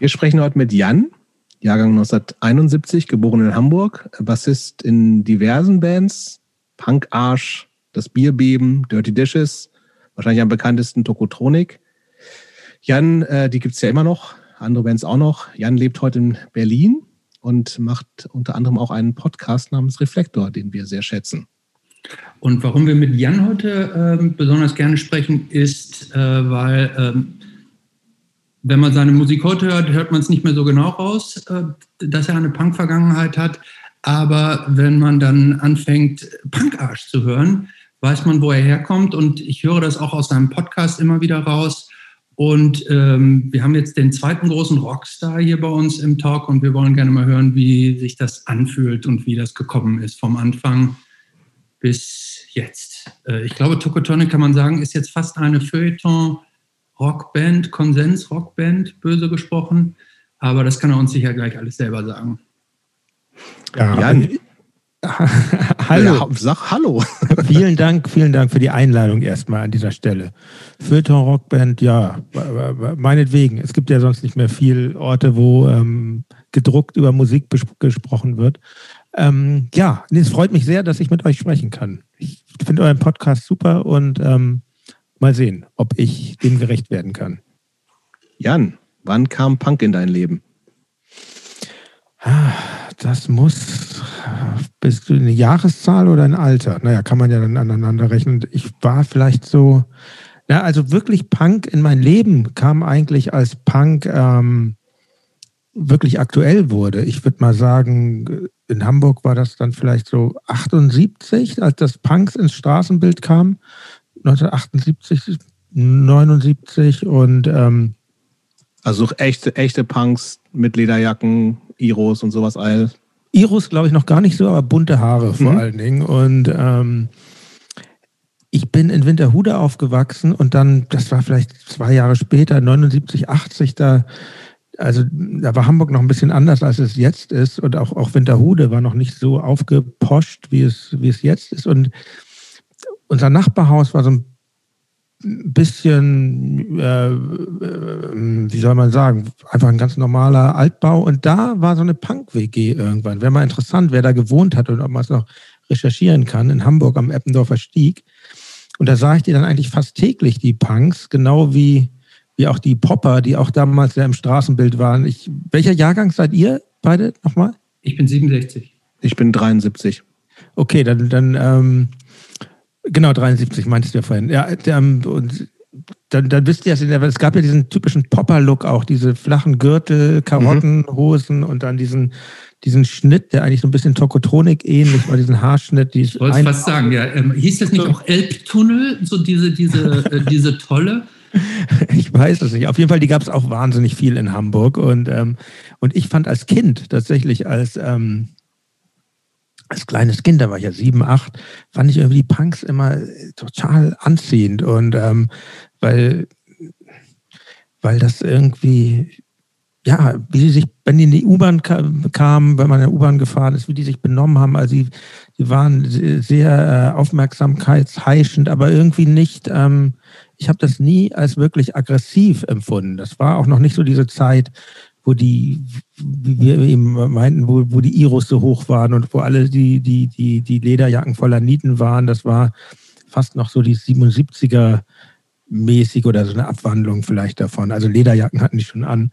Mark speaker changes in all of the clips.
Speaker 1: Wir sprechen heute mit Jan, Jahrgang 1971, geboren in Hamburg, Bassist in diversen Bands, Punk Arsch, Das Bierbeben, Dirty Dishes, wahrscheinlich am bekanntesten Tokotronik. Jan, äh, die gibt es ja immer noch, andere Bands auch noch. Jan lebt heute in Berlin und macht unter anderem auch einen Podcast namens Reflektor, den wir sehr schätzen.
Speaker 2: Und warum wir mit Jan heute äh, besonders gerne sprechen, ist, äh, weil ähm, wenn man seine Musik heute hört, hört man es nicht mehr so genau raus, äh, dass er eine Punk-Vergangenheit hat. Aber wenn man dann anfängt, Punkarsch zu hören, weiß man, wo er herkommt. Und ich höre das auch aus seinem Podcast immer wieder raus. Und ähm, wir haben jetzt den zweiten großen Rockstar hier bei uns im Talk und wir wollen gerne mal hören, wie sich das anfühlt und wie das gekommen ist vom Anfang bis jetzt. Äh, ich glaube, Tokotone kann man sagen, ist jetzt fast eine Feuilleton- Rockband, Konsens-Rockband, böse gesprochen. Aber das kann er uns sicher gleich alles selber sagen.
Speaker 3: Ja, ja hallo. Ja,
Speaker 1: sag hallo.
Speaker 3: vielen Dank, vielen Dank für die Einladung erstmal an dieser Stelle. Feuilleton Rockband, ja, meinetwegen. Es gibt ja sonst nicht mehr viel Orte, wo ähm, gedruckt über Musik gesprochen wird. Ähm, ja, es freut mich sehr, dass ich mit euch sprechen kann. Ich finde euren Podcast super und ähm, Mal sehen, ob ich dem gerecht werden kann.
Speaker 1: Jan, wann kam Punk in dein Leben?
Speaker 3: Ah, das muss. Bist du eine Jahreszahl oder ein Alter? Naja, kann man ja dann aneinander rechnen. Ich war vielleicht so. Na, also wirklich Punk in mein Leben kam eigentlich als Punk ähm, wirklich aktuell wurde. Ich würde mal sagen, in Hamburg war das dann vielleicht so 78, als das Punks ins Straßenbild kam. 1978, 79 und ähm,
Speaker 1: also echte, echte Punks mit Lederjacken, Iros und sowas all.
Speaker 3: Iros glaube ich noch gar nicht so, aber bunte Haare vor mhm. allen Dingen. Und ähm, ich bin in Winterhude aufgewachsen und dann, das war vielleicht zwei Jahre später, 79, 80, da, also da war Hamburg noch ein bisschen anders, als es jetzt ist. Und auch, auch Winterhude war noch nicht so aufgeposcht, wie es, wie es jetzt ist. Und unser Nachbarhaus war so ein bisschen, äh, äh, wie soll man sagen, einfach ein ganz normaler Altbau. Und da war so eine Punk-WG irgendwann. Wäre mal interessant, wer da gewohnt hat und ob man es noch recherchieren kann, in Hamburg am Eppendorfer Stieg. Und da sah ich die dann eigentlich fast täglich, die Punks, genau wie, wie auch die Popper, die auch damals ja im Straßenbild waren. Ich, welcher Jahrgang seid ihr beide nochmal?
Speaker 2: Ich bin 67.
Speaker 1: Ich bin 73.
Speaker 3: Okay, dann, dann ähm, Genau, 73 meintest du ja vorhin. Ja, der, und dann, dann wisst ihr es, es gab ja diesen typischen Popper-Look auch, diese flachen Gürtel, Karottenhosen mhm. und dann diesen, diesen Schnitt, der eigentlich so ein bisschen Tokotronik ähnlich war, diesen Haarschnitt. Die
Speaker 2: ich wollte fast sagen, ja. Ähm, hieß das nicht auch Elbtunnel, so diese, diese, äh, diese tolle?
Speaker 3: Ich weiß es nicht. Auf jeden Fall, die gab es auch wahnsinnig viel in Hamburg. Und, ähm, und ich fand als Kind tatsächlich, als, ähm, als kleines Kind, da war ich ja sieben, acht, fand ich irgendwie die Punks immer total anziehend und ähm, weil, weil das irgendwie, ja, wie sie sich, wenn die in die U-Bahn kamen, wenn man in der U-Bahn gefahren ist, wie die sich benommen haben, also die, die waren sehr äh, aufmerksamkeitsheischend, aber irgendwie nicht, ähm, ich habe das nie als wirklich aggressiv empfunden. Das war auch noch nicht so diese Zeit, wo die, wie wir eben meinten, wo, wo die Iros so hoch waren und wo alle die, die, die, die Lederjacken voller Nieten waren. Das war fast noch so die 77er mäßig oder so eine Abwandlung vielleicht davon. Also Lederjacken hatten die schon an.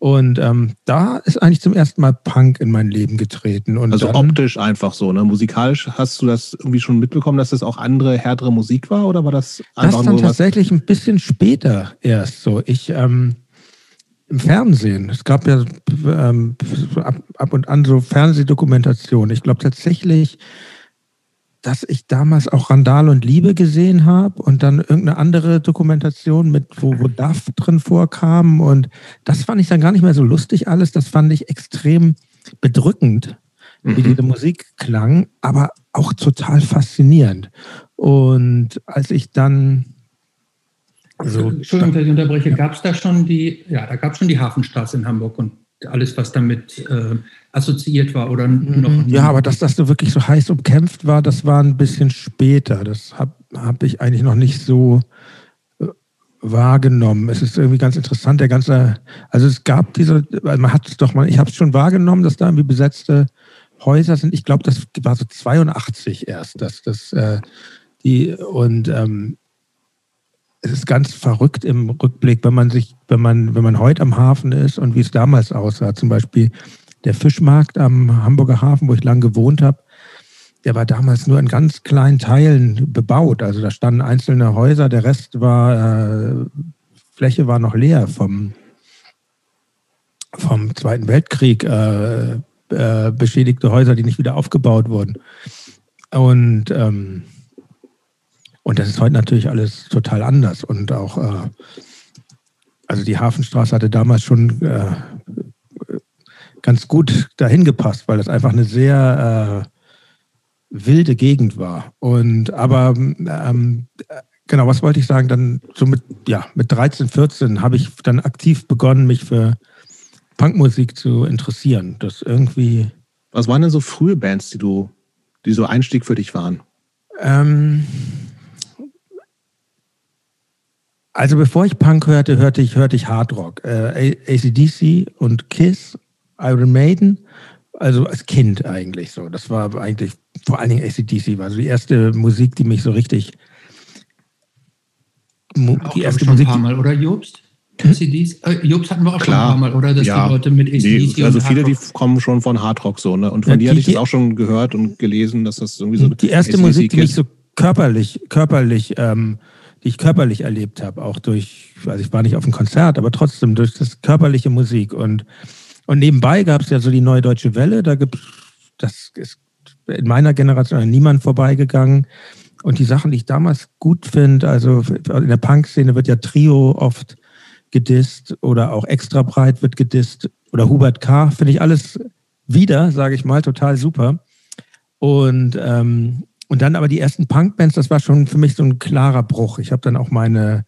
Speaker 3: Und ähm, da ist eigentlich zum ersten Mal Punk in mein Leben getreten. Und
Speaker 1: also dann, optisch einfach so, ne? Musikalisch hast du das irgendwie schon mitbekommen, dass das auch andere, härtere Musik war oder war das
Speaker 3: einfach das dann tatsächlich ein bisschen später erst so. Ich ähm, im Fernsehen. Es gab ja ähm, ab, ab, und an so Fernsehdokumentationen. Ich glaube tatsächlich, dass ich damals auch Randal und Liebe gesehen habe und dann irgendeine andere Dokumentation mit, wo, wo Duff drin vorkam. Und das fand ich dann gar nicht mehr so lustig alles. Das fand ich extrem bedrückend, wie mhm. diese Musik klang, aber auch total faszinierend. Und als ich dann
Speaker 2: also, Entschuldigung, dass ich unterbreche. Ja. Gab es da schon die, ja, da gab es schon die Hafenstraße in Hamburg und alles, was damit äh, assoziiert war oder mhm. noch.
Speaker 3: Ja, aber dass das so wirklich so heiß umkämpft war, das war ein bisschen später. Das habe hab ich eigentlich noch nicht so äh, wahrgenommen. Es ist irgendwie ganz interessant, der ganze, also es gab diese, man hat es doch mal, ich habe es schon wahrgenommen, dass da irgendwie besetzte Häuser sind. Ich glaube, das war so 82 erst, dass das äh, die und ähm, es ist ganz verrückt im Rückblick, wenn man sich, wenn man, wenn man heute am Hafen ist und wie es damals aussah. Zum Beispiel der Fischmarkt am Hamburger Hafen, wo ich lange gewohnt habe, der war damals nur in ganz kleinen Teilen bebaut. Also da standen einzelne Häuser, der Rest war, äh, Fläche war noch leer vom, vom Zweiten Weltkrieg, äh, äh, beschädigte Häuser, die nicht wieder aufgebaut wurden. Und, ähm, und das ist heute natürlich alles total anders. Und auch, äh, also die Hafenstraße hatte damals schon äh, ganz gut dahin gepasst, weil das einfach eine sehr äh, wilde Gegend war. Und aber ähm, genau, was wollte ich sagen? Dann so mit, ja, mit 13, 14 habe ich dann aktiv begonnen, mich für Punkmusik zu interessieren. Das irgendwie.
Speaker 1: Was waren denn so frühe Bands, die du, die so Einstieg für dich waren?
Speaker 3: Ähm, also bevor ich Punk hörte, hörte ich, hörte ich Hardrock. Äh, ACDC und Kiss, Iron Maiden also als Kind eigentlich so. Das war eigentlich vor allen Dingen ACDC, war so die erste Musik, die mich so richtig.
Speaker 2: Auch, die erste schon Musik. Ein paar Mal, oder Jobst? ACDs, äh, Jobst hatten wir auch
Speaker 1: Klar,
Speaker 2: schon ein paar Mal, oder? Dass ja. die Leute mit ACDC.
Speaker 1: Nee, also viele, die kommen schon von Hardrock so, ne? Und von ja, dir hatte ich das auch schon gehört und gelesen, dass das irgendwie so.
Speaker 3: Die erste Musik, die mich so körperlich, körperlich, ähm, die ich körperlich erlebt habe, auch durch, also ich war nicht auf einem Konzert, aber trotzdem durch das körperliche Musik und und nebenbei gab es ja so die Neue Deutsche Welle, da gibt das ist in meiner Generation niemand vorbeigegangen. Und die Sachen, die ich damals gut finde, also in der Punk-Szene wird ja Trio oft gedisst oder auch extra breit wird gedisst oder Hubert K. finde ich alles wieder, sage ich mal, total super. Und, ähm, und dann aber die ersten Punk-Bands, das war schon für mich so ein klarer Bruch. Ich habe dann auch meine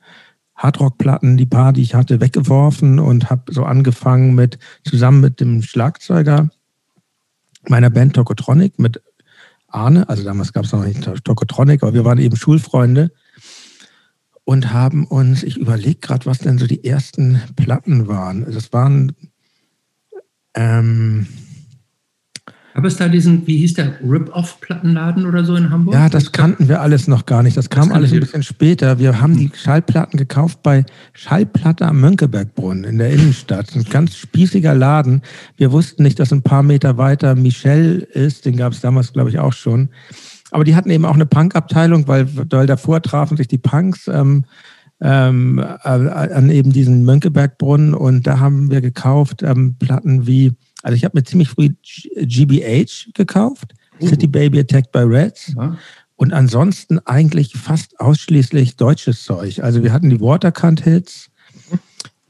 Speaker 3: Hardrock-Platten, die paar, die ich hatte, weggeworfen und habe so angefangen mit, zusammen mit dem Schlagzeuger meiner Band Tokotronic, mit Arne, also damals gab es noch nicht Tokotronic, aber wir waren eben Schulfreunde und haben uns, ich überlege gerade, was denn so die ersten Platten waren. Das waren ähm,
Speaker 2: Gab es da diesen, wie hieß der, Rip-Off-Plattenladen oder so in Hamburg?
Speaker 3: Ja, das kannten wir alles noch gar nicht. Das kam das alles ein bisschen später. Wir haben die Schallplatten gekauft bei Schallplatte am Mönckebergbrunnen in der Innenstadt. Ein ganz spießiger Laden. Wir wussten nicht, dass ein paar Meter weiter Michel ist. Den gab es damals, glaube ich, auch schon. Aber die hatten eben auch eine Punk-Abteilung, weil, weil davor trafen sich die Punks ähm, ähm, äh, an eben diesen Mönckebergbrunnen. Und da haben wir gekauft ähm, Platten wie also ich habe mir ziemlich früh GBH gekauft, uh. City Baby Attacked by Reds. Ja. Und ansonsten eigentlich fast ausschließlich deutsches Zeug. Also wir hatten die Waterkant-Hits,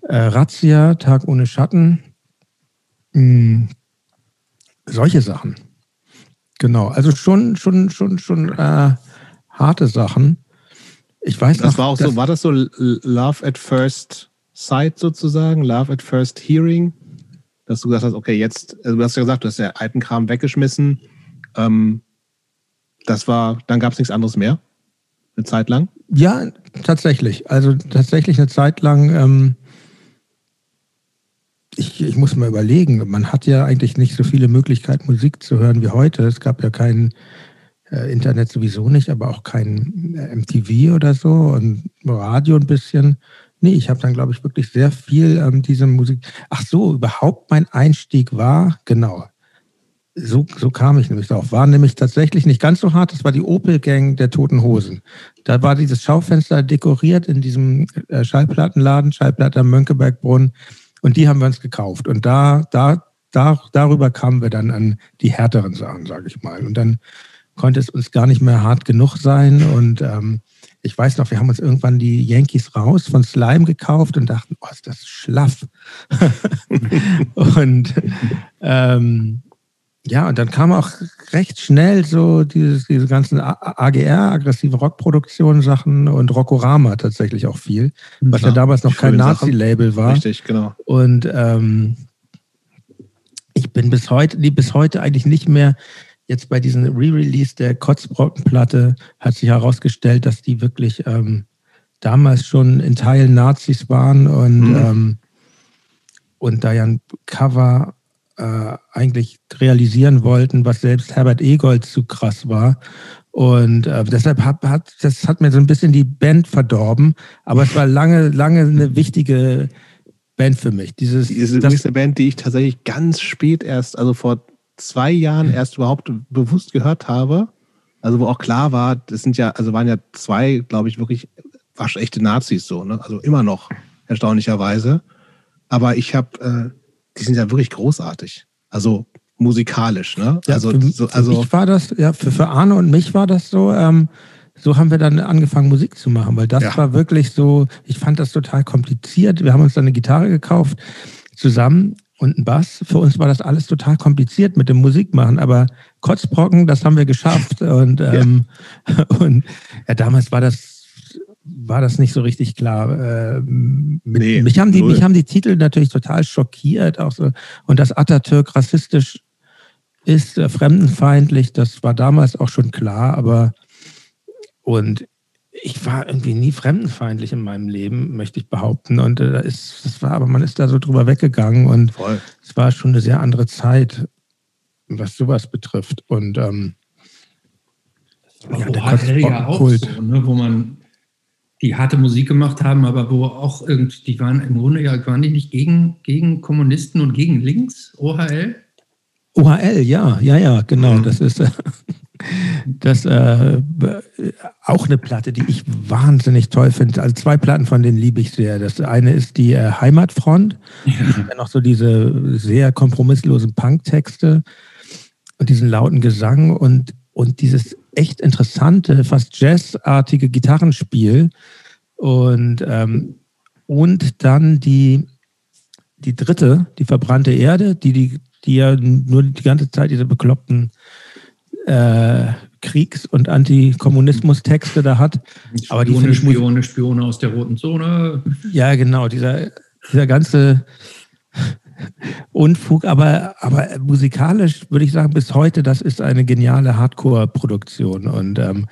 Speaker 3: äh, Razzia, Tag ohne Schatten, mh, hm, solche Sachen. Genau, also schon, schon, schon, schon äh, harte Sachen. Ich weiß
Speaker 1: das
Speaker 3: noch,
Speaker 1: war auch so, war das so Love at First Sight sozusagen, Love at First Hearing? Dass du gesagt hast, okay, jetzt, also du hast ja gesagt, du hast ja alten Kram weggeschmissen. Ähm, das war, dann gab es nichts anderes mehr? Eine Zeit lang?
Speaker 3: Ja, tatsächlich. Also tatsächlich eine Zeit lang. Ähm, ich, ich muss mal überlegen, man hat ja eigentlich nicht so viele Möglichkeiten, Musik zu hören wie heute. Es gab ja kein äh, Internet sowieso nicht, aber auch kein äh, MTV oder so und Radio ein bisschen. Nee, ich habe dann, glaube ich, wirklich sehr viel ähm, diese Musik. Ach so, überhaupt mein Einstieg war, genau. So, so kam ich nämlich drauf. War nämlich tatsächlich nicht ganz so hart. Das war die Opel-Gang der Toten Hosen. Da war dieses Schaufenster dekoriert in diesem äh, Schallplattenladen, Schallplatte am Mönckebergbrunnen. Und die haben wir uns gekauft. Und da, da, da, darüber kamen wir dann an die härteren Sachen, sage ich mal. Und dann konnte es uns gar nicht mehr hart genug sein. Und ähm, ich weiß noch, wir haben uns irgendwann die Yankees raus von Slime gekauft und dachten, oh, ist das schlaff. und ähm, ja, und dann kam auch recht schnell so dieses, diese ganzen AGR, aggressive Rockproduktion Sachen und Rockorama tatsächlich auch viel, was ja, ja damals noch kein Nazi-Label war.
Speaker 1: Richtig, genau.
Speaker 3: Und ähm, ich bin bis heute, nee, bis heute eigentlich nicht mehr jetzt bei diesem Re-Release der Kotzbrockenplatte hat sich herausgestellt, dass die wirklich ähm, damals schon in Teilen Nazis waren und, mhm. ähm, und da ja ein Cover äh, eigentlich realisieren wollten, was selbst Herbert Egold zu krass war. Und äh, deshalb hat, hat das hat mir so ein bisschen die Band verdorben, aber es war lange, lange eine wichtige Band für mich. Dieses,
Speaker 1: Diese das, eine Band, die ich tatsächlich ganz spät erst, also vor zwei Jahren erst überhaupt bewusst gehört habe. Also wo auch klar war, das sind ja, also waren ja zwei, glaube ich, wirklich waschechte Nazis so, ne? Also immer noch, erstaunlicherweise. Aber ich habe, äh, die sind ja wirklich großartig. Also musikalisch, ne?
Speaker 3: Ja,
Speaker 1: also,
Speaker 3: für, so, also für war das, ja, für, für Arne und mich war das so, ähm, so haben wir dann angefangen, Musik zu machen, weil das ja. war wirklich so, ich fand das total kompliziert. Wir haben uns dann eine Gitarre gekauft zusammen und ein Bass. Für uns war das alles total kompliziert mit dem Musikmachen, aber Kotzbrocken, das haben wir geschafft. Und, ähm, ja. und ja, damals war das war das nicht so richtig klar. Äh, mit, nee, mich, haben die, mich haben die Titel natürlich total schockiert. Auch so. Und dass Atatürk rassistisch ist, äh, fremdenfeindlich, das war damals auch schon klar. Aber und ich war irgendwie nie fremdenfeindlich in meinem Leben, möchte ich behaupten. Und äh, ist, das war, aber man ist da so drüber weggegangen und Voll. es war schon eine sehr andere Zeit, was sowas betrifft. Und ähm,
Speaker 2: ja, der HL ja auch Kult. so, ne, wo man die harte Musik gemacht haben, aber wo auch irgendwie, die waren im Grunde ja waren die nicht gegen, gegen Kommunisten und gegen links, OHL?
Speaker 3: OHL, ja, ja, ja, genau. Mhm. Das ist, äh, Das äh, auch eine Platte, die ich wahnsinnig toll finde. Also zwei Platten von denen liebe ich sehr. Das eine ist die äh, Heimatfront. Ja. noch so diese sehr kompromisslosen Punk-Texte und diesen lauten Gesang und, und dieses echt interessante, fast jazzartige Gitarrenspiel. Und, ähm, und dann die, die dritte, die verbrannte Erde, die, die, die ja nur die ganze Zeit diese bekloppten äh, Kriegs- und Antikommunismus-Texte da hat.
Speaker 2: Aber Spione, die Spione, Spione aus der roten Zone.
Speaker 3: Ja, genau, dieser, dieser ganze Unfug, aber, aber musikalisch würde ich sagen, bis heute, das ist eine geniale Hardcore-Produktion. Und ähm,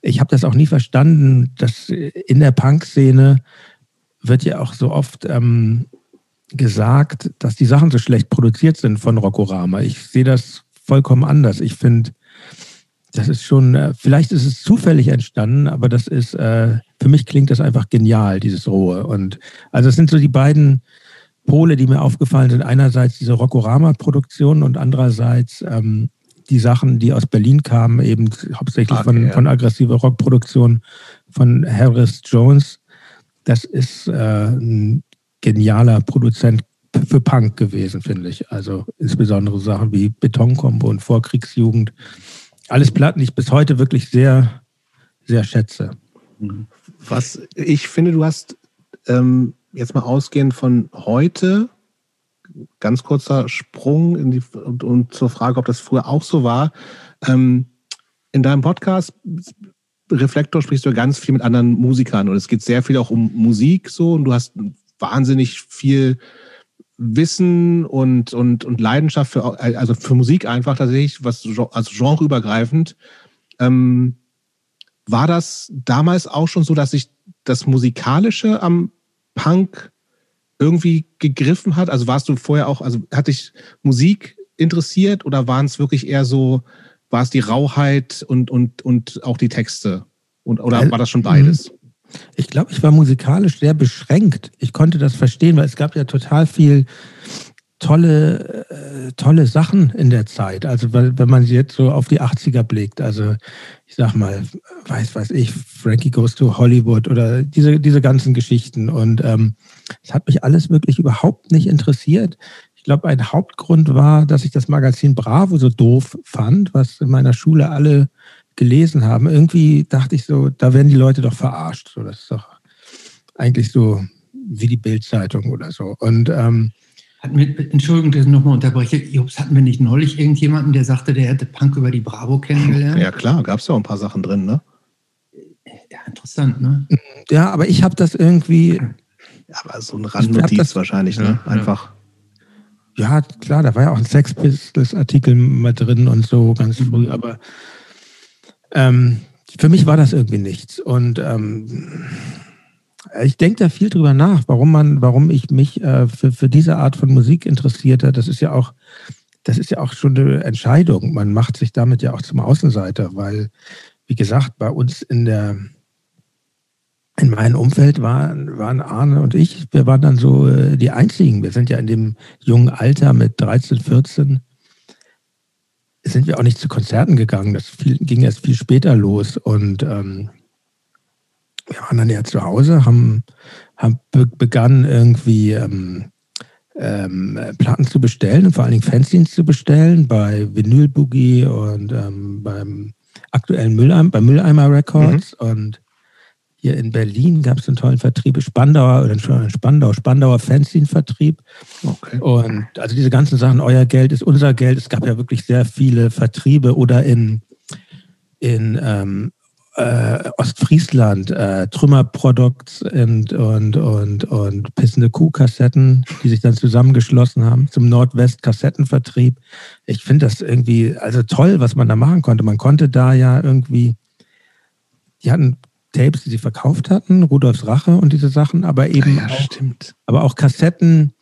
Speaker 3: ich habe das auch nie verstanden, dass in der Punk-Szene wird ja auch so oft ähm, gesagt, dass die Sachen so schlecht produziert sind von Rockorama. Ich sehe das vollkommen anders. Ich finde, das ist schon, äh, vielleicht ist es zufällig entstanden, aber das ist, äh, für mich klingt das einfach genial, dieses Rohe. Und also es sind so die beiden Pole, die mir aufgefallen sind. Einerseits diese Rockorama-Produktion und andererseits ähm, die Sachen, die aus Berlin kamen, eben hauptsächlich okay, von, ja. von aggressiver Rockproduktion von Harris Jones. Das ist äh, ein genialer Produzent für Punk gewesen, finde ich. Also insbesondere Sachen wie Betonkombo und Vorkriegsjugend alles Platten, die ich bis heute wirklich sehr, sehr schätze.
Speaker 1: Was ich finde, du hast ähm, jetzt mal ausgehend von heute, ganz kurzer Sprung in die, und, und zur Frage, ob das früher auch so war. Ähm, in deinem Podcast Reflektor sprichst du ganz viel mit anderen Musikern und es geht sehr viel auch um Musik so und du hast wahnsinnig viel Wissen und, und, und Leidenschaft für, also für Musik einfach tatsächlich, was also genreübergreifend. Ähm, war das damals auch schon so, dass sich das Musikalische am Punk irgendwie gegriffen hat? Also warst du vorher auch, also hat dich Musik interessiert oder waren es wirklich eher so, war es die Rauheit und, und, und auch die Texte? Und, oder war das schon beides?
Speaker 3: Ich glaube, ich war musikalisch sehr beschränkt. Ich konnte das verstehen, weil es gab ja total viel tolle, äh, tolle Sachen in der Zeit. Also wenn man jetzt so auf die 80er blickt, also ich sag mal, weiß weiß ich, Frankie Goes to Hollywood oder diese, diese ganzen Geschichten. Und ähm, es hat mich alles wirklich überhaupt nicht interessiert. Ich glaube, ein Hauptgrund war, dass ich das Magazin Bravo so doof fand, was in meiner Schule alle gelesen haben, irgendwie dachte ich so, da werden die Leute doch verarscht. So, das ist doch eigentlich so wie die Bildzeitung oder so. Und ähm,
Speaker 2: hatten wir, Entschuldigung, dass ich nochmal unterbreche. Jobs, hatten wir nicht neulich irgendjemanden, der sagte, der hätte Punk über die Bravo kennengelernt?
Speaker 1: Ja, klar, gab es ja auch ein paar Sachen drin, ne?
Speaker 2: Ja, interessant, ne?
Speaker 3: Ja, aber ich habe das irgendwie.
Speaker 1: Ja, aber so ein Randnotiz wahrscheinlich, ne? Ja, Einfach.
Speaker 3: Ja, klar, da war ja auch ein Sex Pistols-Artikel mal drin und so ganz früh, aber ähm, für mich war das irgendwie nichts. Und ähm, ich denke da viel drüber nach, warum man, warum ich mich äh, für, für diese Art von Musik interessierte. Das ist ja auch, das ist ja auch schon eine Entscheidung. Man macht sich damit ja auch zum Außenseiter, weil, wie gesagt, bei uns in der in meinem Umfeld waren, waren Arne und ich, wir waren dann so äh, die Einzigen. Wir sind ja in dem jungen Alter mit 13, 14, sind wir auch nicht zu Konzerten gegangen. Das viel, ging erst viel später los. Und ähm, wir waren dann ja zu Hause, haben, haben begann irgendwie ähm, ähm, Platten zu bestellen und vor allen Dingen Fanzines zu bestellen bei Vinyl Boogie und ähm, beim aktuellen Mülleimer, bei Mülleimer Records mhm. und hier in Berlin gab es einen tollen Vertrieb, Spandauer oder Spandau, Spandauer Fanzine-Vertrieb. Okay. Und also diese ganzen Sachen, euer Geld ist unser Geld. Es gab ja wirklich sehr viele Vertriebe oder in, in ähm, äh, Ostfriesland, äh, Trümmerprodukts und, und, und, und Pissende Kuh-Kassetten, die sich dann zusammengeschlossen haben zum Nordwest-Kassettenvertrieb. Ich finde das irgendwie, also toll, was man da machen konnte. Man konnte da ja irgendwie, die hatten Tapes, die sie verkauft hatten, Rudolfs Rache und diese Sachen, aber eben ja, auch, aber auch Kassetten.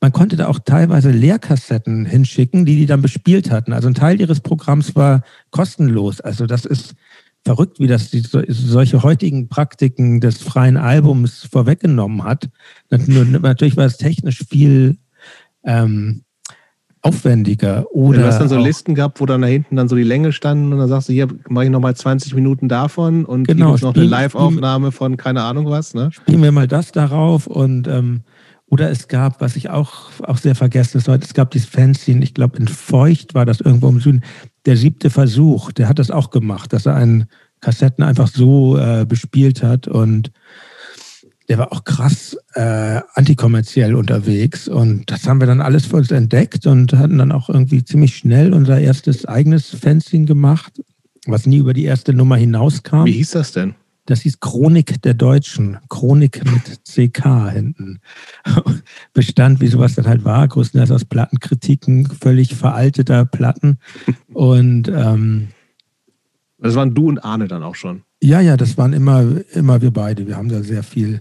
Speaker 3: Man konnte da auch teilweise Leerkassetten hinschicken, die die dann bespielt hatten. Also ein Teil ihres Programms war kostenlos. Also das ist verrückt, wie das die, solche heutigen Praktiken des freien Albums vorweggenommen hat. Natürlich war es technisch viel ähm, aufwendiger. Oder
Speaker 1: du hast dann so Listen gehabt, wo dann da hinten dann so die Länge standen und dann sagst du, hier mache ich nochmal 20 Minuten davon und
Speaker 3: genau,
Speaker 1: hier noch eine Live-Aufnahme von keine Ahnung was. Ne?
Speaker 3: Spielen wir mal das darauf und ähm, oder es gab, was ich auch, auch sehr vergessen ist heute, es gab dieses Fanzine, ich glaube in Feucht war das irgendwo im Süden, der siebte Versuch, der hat das auch gemacht, dass er einen Kassetten einfach so äh, bespielt hat und der war auch krass äh, antikommerziell unterwegs und das haben wir dann alles für uns entdeckt und hatten dann auch irgendwie ziemlich schnell unser erstes eigenes Fanzine gemacht, was nie über die erste Nummer hinauskam.
Speaker 1: Wie hieß das denn?
Speaker 3: Das hieß Chronik der Deutschen. Chronik mit CK hinten. Bestand, wie sowas dann halt war, größtenteils aus Plattenkritiken, völlig veralteter Platten. Und ähm,
Speaker 1: das waren du und Arne dann auch schon.
Speaker 3: Ja, ja, das waren immer, immer wir beide. Wir haben da sehr viel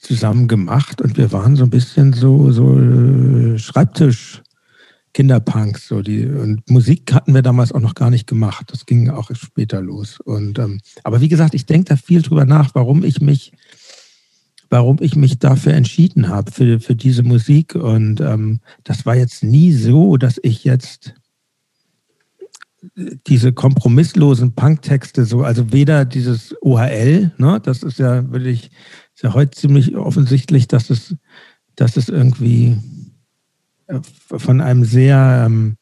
Speaker 3: zusammen gemacht und wir waren so ein bisschen so, so äh, Schreibtisch. Kinderpunks, so die und Musik hatten wir damals auch noch gar nicht gemacht. Das ging auch später los. Und ähm, aber wie gesagt, ich denke da viel drüber nach, warum ich mich, warum ich mich dafür entschieden habe für, für diese Musik. Und ähm, das war jetzt nie so, dass ich jetzt diese kompromisslosen Punktexte so, also weder dieses OHL, ne, das ist ja wirklich, ist ja heute ziemlich offensichtlich, dass es, dass es irgendwie von einem sehr, ähm,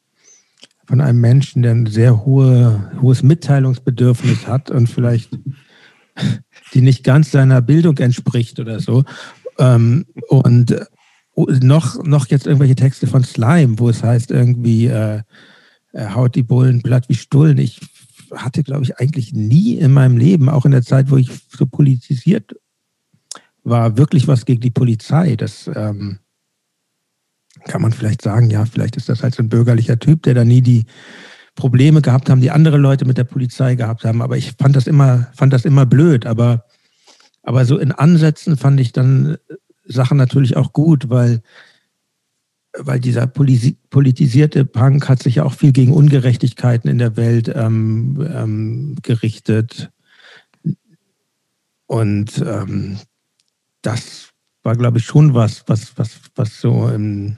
Speaker 3: von einem Menschen, der ein sehr hohe, hohes Mitteilungsbedürfnis hat und vielleicht die nicht ganz seiner Bildung entspricht oder so. Ähm, und noch, noch jetzt irgendwelche Texte von Slime, wo es heißt irgendwie, äh, haut die Bullen platt wie Stullen. Ich hatte, glaube ich, eigentlich nie in meinem Leben, auch in der Zeit, wo ich so politisiert war, wirklich was gegen die Polizei. Das, ähm, kann man vielleicht sagen, ja, vielleicht ist das halt so ein bürgerlicher Typ, der da nie die Probleme gehabt haben, die andere Leute mit der Polizei gehabt haben. Aber ich fand das immer, fand das immer blöd. Aber, aber so in Ansätzen fand ich dann Sachen natürlich auch gut, weil, weil dieser politisierte Punk hat sich ja auch viel gegen Ungerechtigkeiten in der Welt ähm, ähm, gerichtet. Und ähm, das war, glaube ich, schon was, was, was, was so im,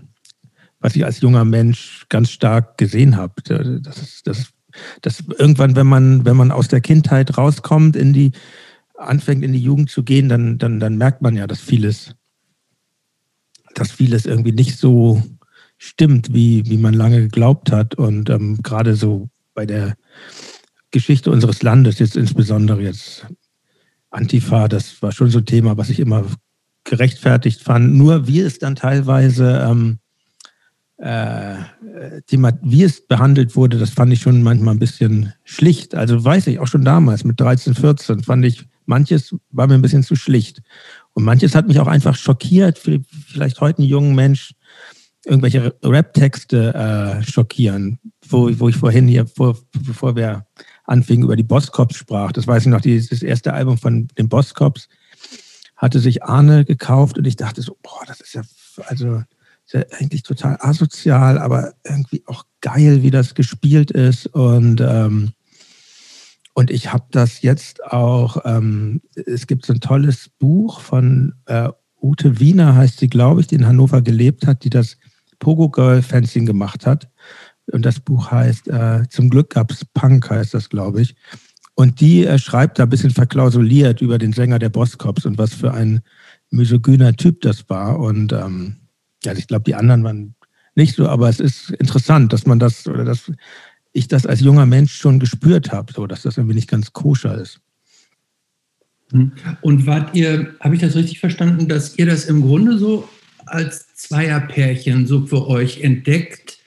Speaker 3: was ich als junger Mensch ganz stark gesehen habe. Das ist, das, das irgendwann, wenn man, wenn man aus der Kindheit rauskommt, in die, anfängt in die Jugend zu gehen, dann, dann, dann merkt man ja, dass vieles, dass vieles irgendwie nicht so stimmt, wie, wie man lange geglaubt hat. Und ähm, gerade so bei der Geschichte unseres Landes, jetzt insbesondere jetzt Antifa, das war schon so ein Thema, was ich immer gerechtfertigt fand. Nur wie es dann teilweise ähm, äh, Thema, wie es behandelt wurde, das fand ich schon manchmal ein bisschen schlicht. Also weiß ich auch schon damals mit 13, 14 fand ich, manches war mir ein bisschen zu schlicht. Und manches hat mich auch einfach schockiert, vielleicht heute einen jungen Mensch irgendwelche Rap-Texte äh, schockieren, wo, wo ich vorhin hier, vor, bevor wir anfingen, über die Bosscops sprach. Das weiß ich noch, dieses erste Album von den Bosscops hatte sich Arne gekauft und ich dachte so, boah, das ist ja, also ist ja eigentlich total asozial, aber irgendwie auch geil, wie das gespielt ist. Und, ähm, und ich habe das jetzt auch, ähm, es gibt so ein tolles Buch von äh, Ute Wiener, heißt sie, glaube ich, die in Hannover gelebt hat, die das Pogo Girl Fencing gemacht hat. Und das Buch heißt, äh, zum Glück gab es Punk, heißt das, glaube ich. Und die äh, schreibt da ein bisschen verklausuliert über den Sänger der Bosscops und was für ein misogyner Typ das war. Und ähm, ja, ich glaube, die anderen waren nicht so, aber es ist interessant, dass man das oder dass ich das als junger Mensch schon gespürt habe, so dass das irgendwie nicht ganz koscher ist.
Speaker 2: Hm. Und wart ihr, habe ich das richtig verstanden, dass ihr das im Grunde so als Zweierpärchen so für euch entdeckt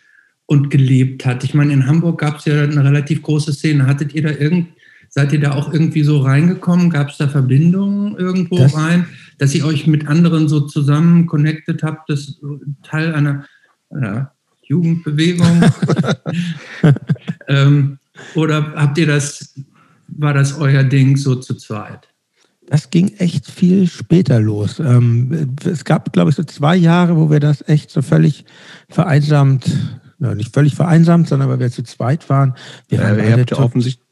Speaker 2: und gelebt habt? Ich meine, in Hamburg gab es ja eine relativ große Szene. Hattet ihr da irgend, seid ihr da auch irgendwie so reingekommen? Gab es da Verbindungen irgendwo das, rein, dass ihr euch mit anderen so zusammen connected habt? Das Teil einer, einer Jugendbewegung? ähm, oder habt ihr das, war das euer Ding so zu zweit?
Speaker 3: Das ging echt viel später los. Ähm, es gab, glaube ich, so zwei Jahre, wo wir das echt so völlig vereinsamt, ja, nicht völlig vereinsamt, sondern weil wir zu zweit waren. Wir
Speaker 1: ja, ihr habt ja offensichtlich,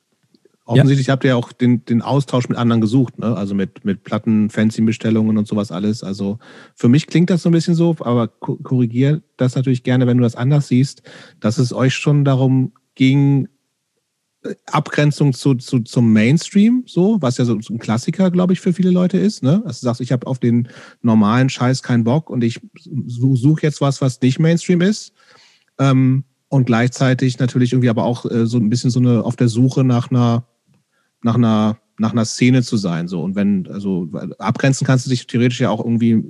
Speaker 1: offensichtlich ja. habt ihr auch den, den Austausch mit anderen gesucht, ne? also mit, mit Platten, Fancy-Bestellungen und sowas alles. Also für mich klingt das so ein bisschen so, aber korrigier das natürlich gerne, wenn du das anders siehst, dass es euch schon darum ging, Abgrenzung zu, zu, zum Mainstream, so, was ja so ein Klassiker, glaube ich, für viele Leute ist. Ne? Also du sagst, ich habe auf den normalen Scheiß keinen Bock und ich suche jetzt was, was nicht Mainstream ist. Ähm, und gleichzeitig natürlich irgendwie aber auch äh, so ein bisschen so eine auf der Suche nach einer, nach einer, nach einer Szene zu sein. So. Und wenn, also abgrenzen kannst du dich theoretisch ja auch irgendwie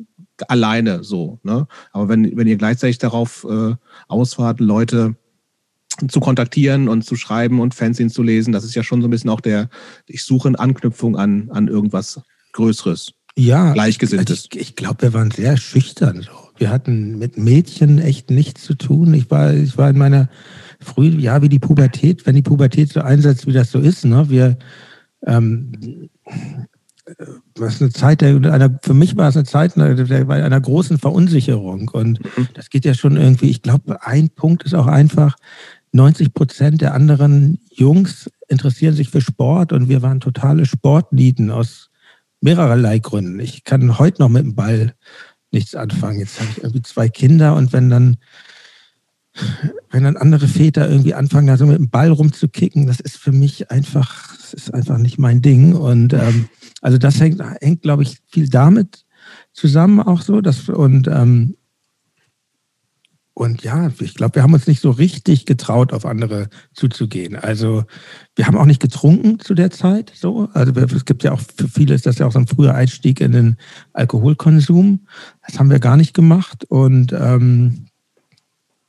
Speaker 1: alleine so. Ne? Aber wenn, wenn ihr gleichzeitig darauf äh, ausfahrt, Leute zu kontaktieren und zu schreiben und Fanzines zu lesen. Das ist ja schon so ein bisschen auch der, ich suche eine Anknüpfung an, an irgendwas Größeres.
Speaker 3: Ja,
Speaker 1: Gleichgesinntes.
Speaker 3: Ich, ich glaube, wir waren sehr schüchtern. So. Wir hatten mit Mädchen echt nichts zu tun. Ich war, ich war in meiner früh, ja, wie die Pubertät, wenn die Pubertät so einsetzt, wie das so ist. Ne? Wir, ähm, was eine Zeit der, einer, für mich war es eine Zeit der, der, einer großen Verunsicherung. Und mhm. das geht ja schon irgendwie, ich glaube, ein Punkt ist auch einfach, 90 Prozent der anderen Jungs interessieren sich für Sport und wir waren totale Sportnieten aus mehrererlei Gründen. Ich kann heute noch mit dem Ball nichts anfangen. Jetzt habe ich irgendwie zwei Kinder und wenn dann, wenn dann andere Väter irgendwie anfangen, da so mit dem Ball rumzukicken, das ist für mich einfach, das ist einfach nicht mein Ding. Und ähm, also das hängt, hängt glaube ich, viel damit zusammen auch so. Dass, und ähm, und ja, ich glaube, wir haben uns nicht so richtig getraut, auf andere zuzugehen. Also wir haben auch nicht getrunken zu der Zeit. So, also es gibt ja auch für viele ist das ja auch so ein früher Einstieg in den Alkoholkonsum. Das haben wir gar nicht gemacht. Und ähm,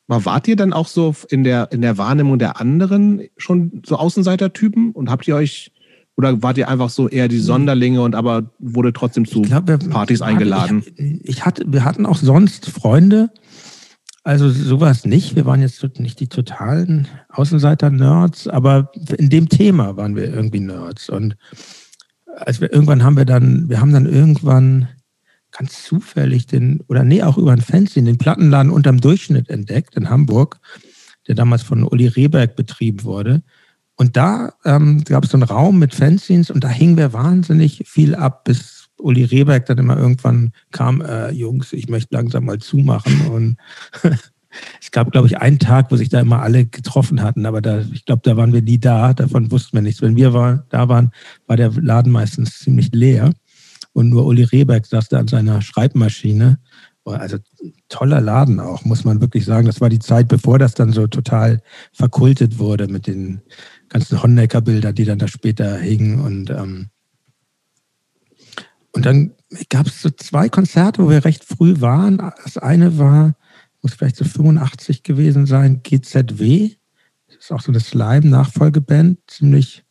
Speaker 1: wart ihr dann auch so in der in der Wahrnehmung der anderen schon so Außenseitertypen und habt ihr euch oder wart ihr einfach so eher die Sonderlinge und aber wurde trotzdem zu glaub, wir, Partys eingeladen?
Speaker 3: Ich, ich hatte, wir hatten auch sonst Freunde, also sowas nicht. Wir waren jetzt nicht die totalen Außenseiter-Nerds, aber in dem Thema waren wir irgendwie Nerds. Und als wir irgendwann haben wir dann, wir haben dann irgendwann ganz zufällig den, oder nee, auch über ein Fanzine, den Plattenladen unterm Durchschnitt entdeckt in Hamburg, der damals von Uli Rehberg betrieben wurde. Und da ähm, gab es so einen Raum mit Fanzines und da hingen wir wahnsinnig viel ab, bis Uli Rehberg dann immer irgendwann kam, äh, Jungs, ich möchte langsam mal zumachen. Und es gab, glaube ich, einen Tag, wo sich da immer alle getroffen hatten, aber da, ich glaube, da waren wir nie da, davon wussten wir nichts. Wenn wir war, da waren, war der Laden meistens ziemlich leer und nur Uli Rehberg saß da an seiner Schreibmaschine. Also toller Laden auch, muss man wirklich sagen. Das war die Zeit, bevor das dann so total verkultet wurde mit den ganzen Honecker-Bildern, die dann da später hingen und ähm, und dann gab es so zwei Konzerte, wo wir recht früh waren. Das eine war, muss vielleicht so 85 gewesen sein, GZW. Das ist auch so eine Slime-Nachfolgeband. Ziemlich,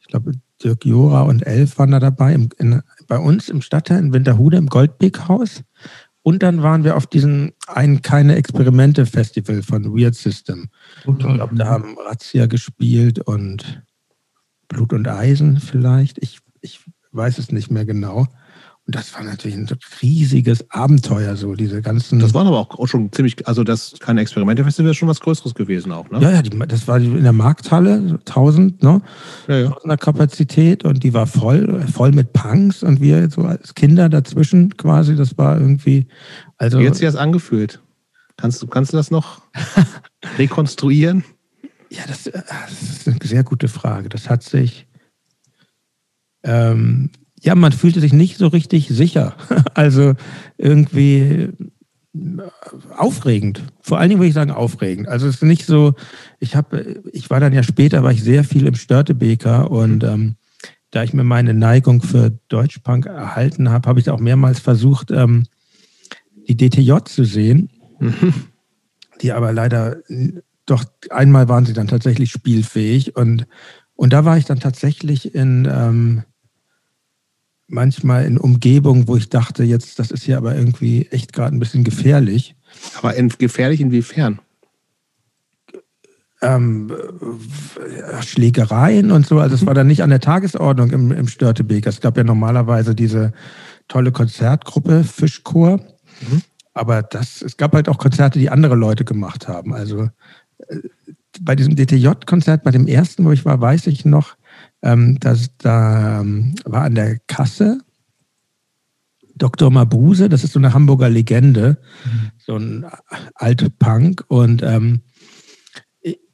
Speaker 3: ich glaube, Dirk Jora und Elf waren da dabei. Im, in, bei uns im Stadtteil in Winterhude im Goldbeck-Haus. Und dann waren wir auf diesem ein Keine Experimente Festival von Weird System. Oh, ich glaube, da haben Razzia gespielt und Blut und Eisen vielleicht. Ich, ich weiß es nicht mehr genau. Und das war natürlich ein riesiges Abenteuer, so diese ganzen.
Speaker 1: Das waren aber auch schon ziemlich, also das keine Experimente-Festival, ist schon was Größeres gewesen auch, ne?
Speaker 3: Ja, ja, die, das war in der Markthalle, 1000, ne? Ja, ja. 1000er Kapazität und die war voll, voll mit Punks und wir so als Kinder dazwischen quasi, das war irgendwie, also.
Speaker 1: Wie hat sich das angefühlt? Kannst du, kannst du das noch rekonstruieren?
Speaker 3: Ja, das, äh, das, ist eine sehr gute Frage. Das hat sich, ähm, ja, man fühlte sich nicht so richtig sicher. Also irgendwie äh, aufregend. Vor allen Dingen würde ich sagen aufregend. Also es ist nicht so, ich habe, ich war dann ja später, war ich sehr viel im Störtebeker und ähm, da ich mir meine Neigung für Deutschpunk erhalten habe, habe ich auch mehrmals versucht, ähm, die DTJ zu sehen, mhm. die aber leider doch einmal waren sie dann tatsächlich spielfähig und, und da war ich dann tatsächlich in ähm, manchmal in Umgebungen, wo ich dachte, jetzt, das ist hier aber irgendwie echt gerade ein bisschen gefährlich.
Speaker 1: Aber in, gefährlich inwiefern?
Speaker 3: Ähm, Schlägereien und so. Also es war dann nicht an der Tagesordnung im, im Störtebeker. Es gab ja normalerweise diese tolle Konzertgruppe Fischchor. Mhm. Aber das, es gab halt auch Konzerte, die andere Leute gemacht haben. Also äh, bei diesem DTJ-Konzert, bei dem ersten, wo ich war, weiß ich noch, ähm, das, da ähm, war an der Kasse Dr. Mabuse, das ist so eine Hamburger Legende, mhm. so ein alter Punk. Und ähm,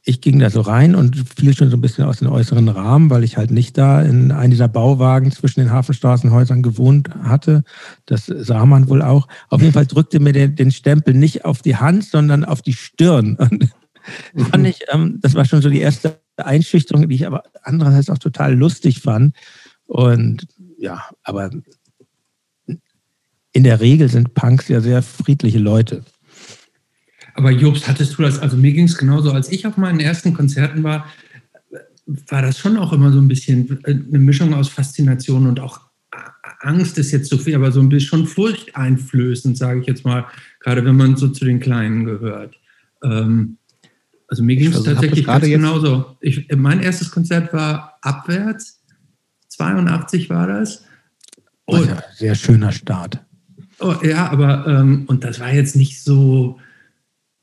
Speaker 3: ich ging da so rein und fiel schon so ein bisschen aus dem äußeren Rahmen, weil ich halt nicht da in einem dieser Bauwagen zwischen den Hafenstraßenhäusern gewohnt hatte. Das sah man wohl auch. Auf jeden Fall drückte mir den, den Stempel nicht auf die Hand, sondern auf die Stirn. Und fand ich, ähm, das war schon so die erste Einschüchterung, die ich aber andererseits auch total lustig fand. Und ja, aber in der Regel sind Punks ja sehr friedliche Leute.
Speaker 2: Aber Jobst, hattest du das, also mir ging es genauso, als ich auf meinen ersten Konzerten war, war das schon auch immer so ein bisschen eine Mischung aus Faszination und auch Angst ist jetzt zu viel, aber so ein bisschen schon furchteinflößend, sage ich jetzt mal, gerade wenn man so zu den Kleinen gehört. Ähm, also mir ging es tatsächlich ganz genauso. Ich, mein erstes Konzert war abwärts, 82 war das.
Speaker 3: Und, oh ja, sehr schöner Start.
Speaker 2: Oh, ja, aber und ähm, das war jetzt nicht so,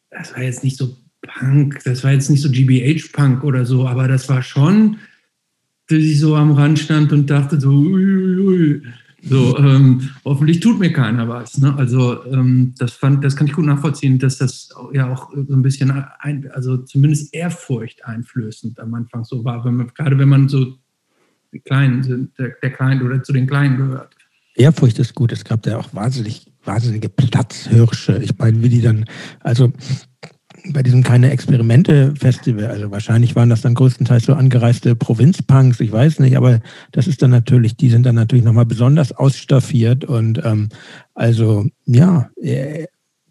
Speaker 2: das war jetzt nicht so Punk, das war jetzt nicht so GBH-Punk oder so, aber das war schon, dass ich so am Rand stand und dachte so, ui, so, ähm, hoffentlich tut mir keiner was. Ne? Also ähm, das fand, das kann ich gut nachvollziehen, dass das ja auch so ein bisschen, ein, also zumindest Ehrfurcht einflößend am Anfang so war, wenn man, gerade wenn man so die Kleinen sind, der, der Kleinen oder zu den Kleinen gehört.
Speaker 3: Ehrfurcht ist gut. Es gab ja auch wahnsinnig, wahnsinnige Platzhirsche. Ich meine, wie die dann, also bei diesem keine Experimente-Festival, also wahrscheinlich waren das dann größtenteils so angereiste Provinzpunks, ich weiß nicht, aber das ist dann natürlich, die sind dann natürlich nochmal besonders ausstaffiert und ähm, also ja, äh,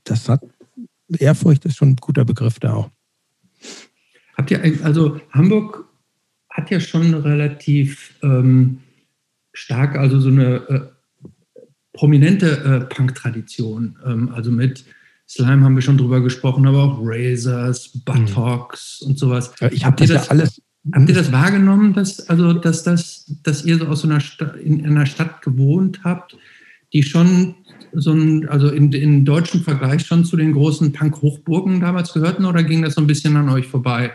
Speaker 3: das hat, Ehrfurcht ist schon ein guter Begriff da auch.
Speaker 2: Habt ihr, also Hamburg hat ja schon relativ ähm, stark, also so eine äh, prominente äh, Punk-Tradition, ähm, also mit Slime haben wir schon drüber gesprochen, aber auch Razors, Buttocks mhm. und sowas.
Speaker 3: Ja, ich habe das, das ja alles.
Speaker 2: Habt ihr das wahrgenommen, dass, also, dass, das, dass ihr so aus so einer Stadt, in einer Stadt gewohnt habt, die schon so ein, also in, in deutschen Vergleich schon zu den großen Punk-Hochburgen damals gehörten oder ging das so ein bisschen an euch vorbei?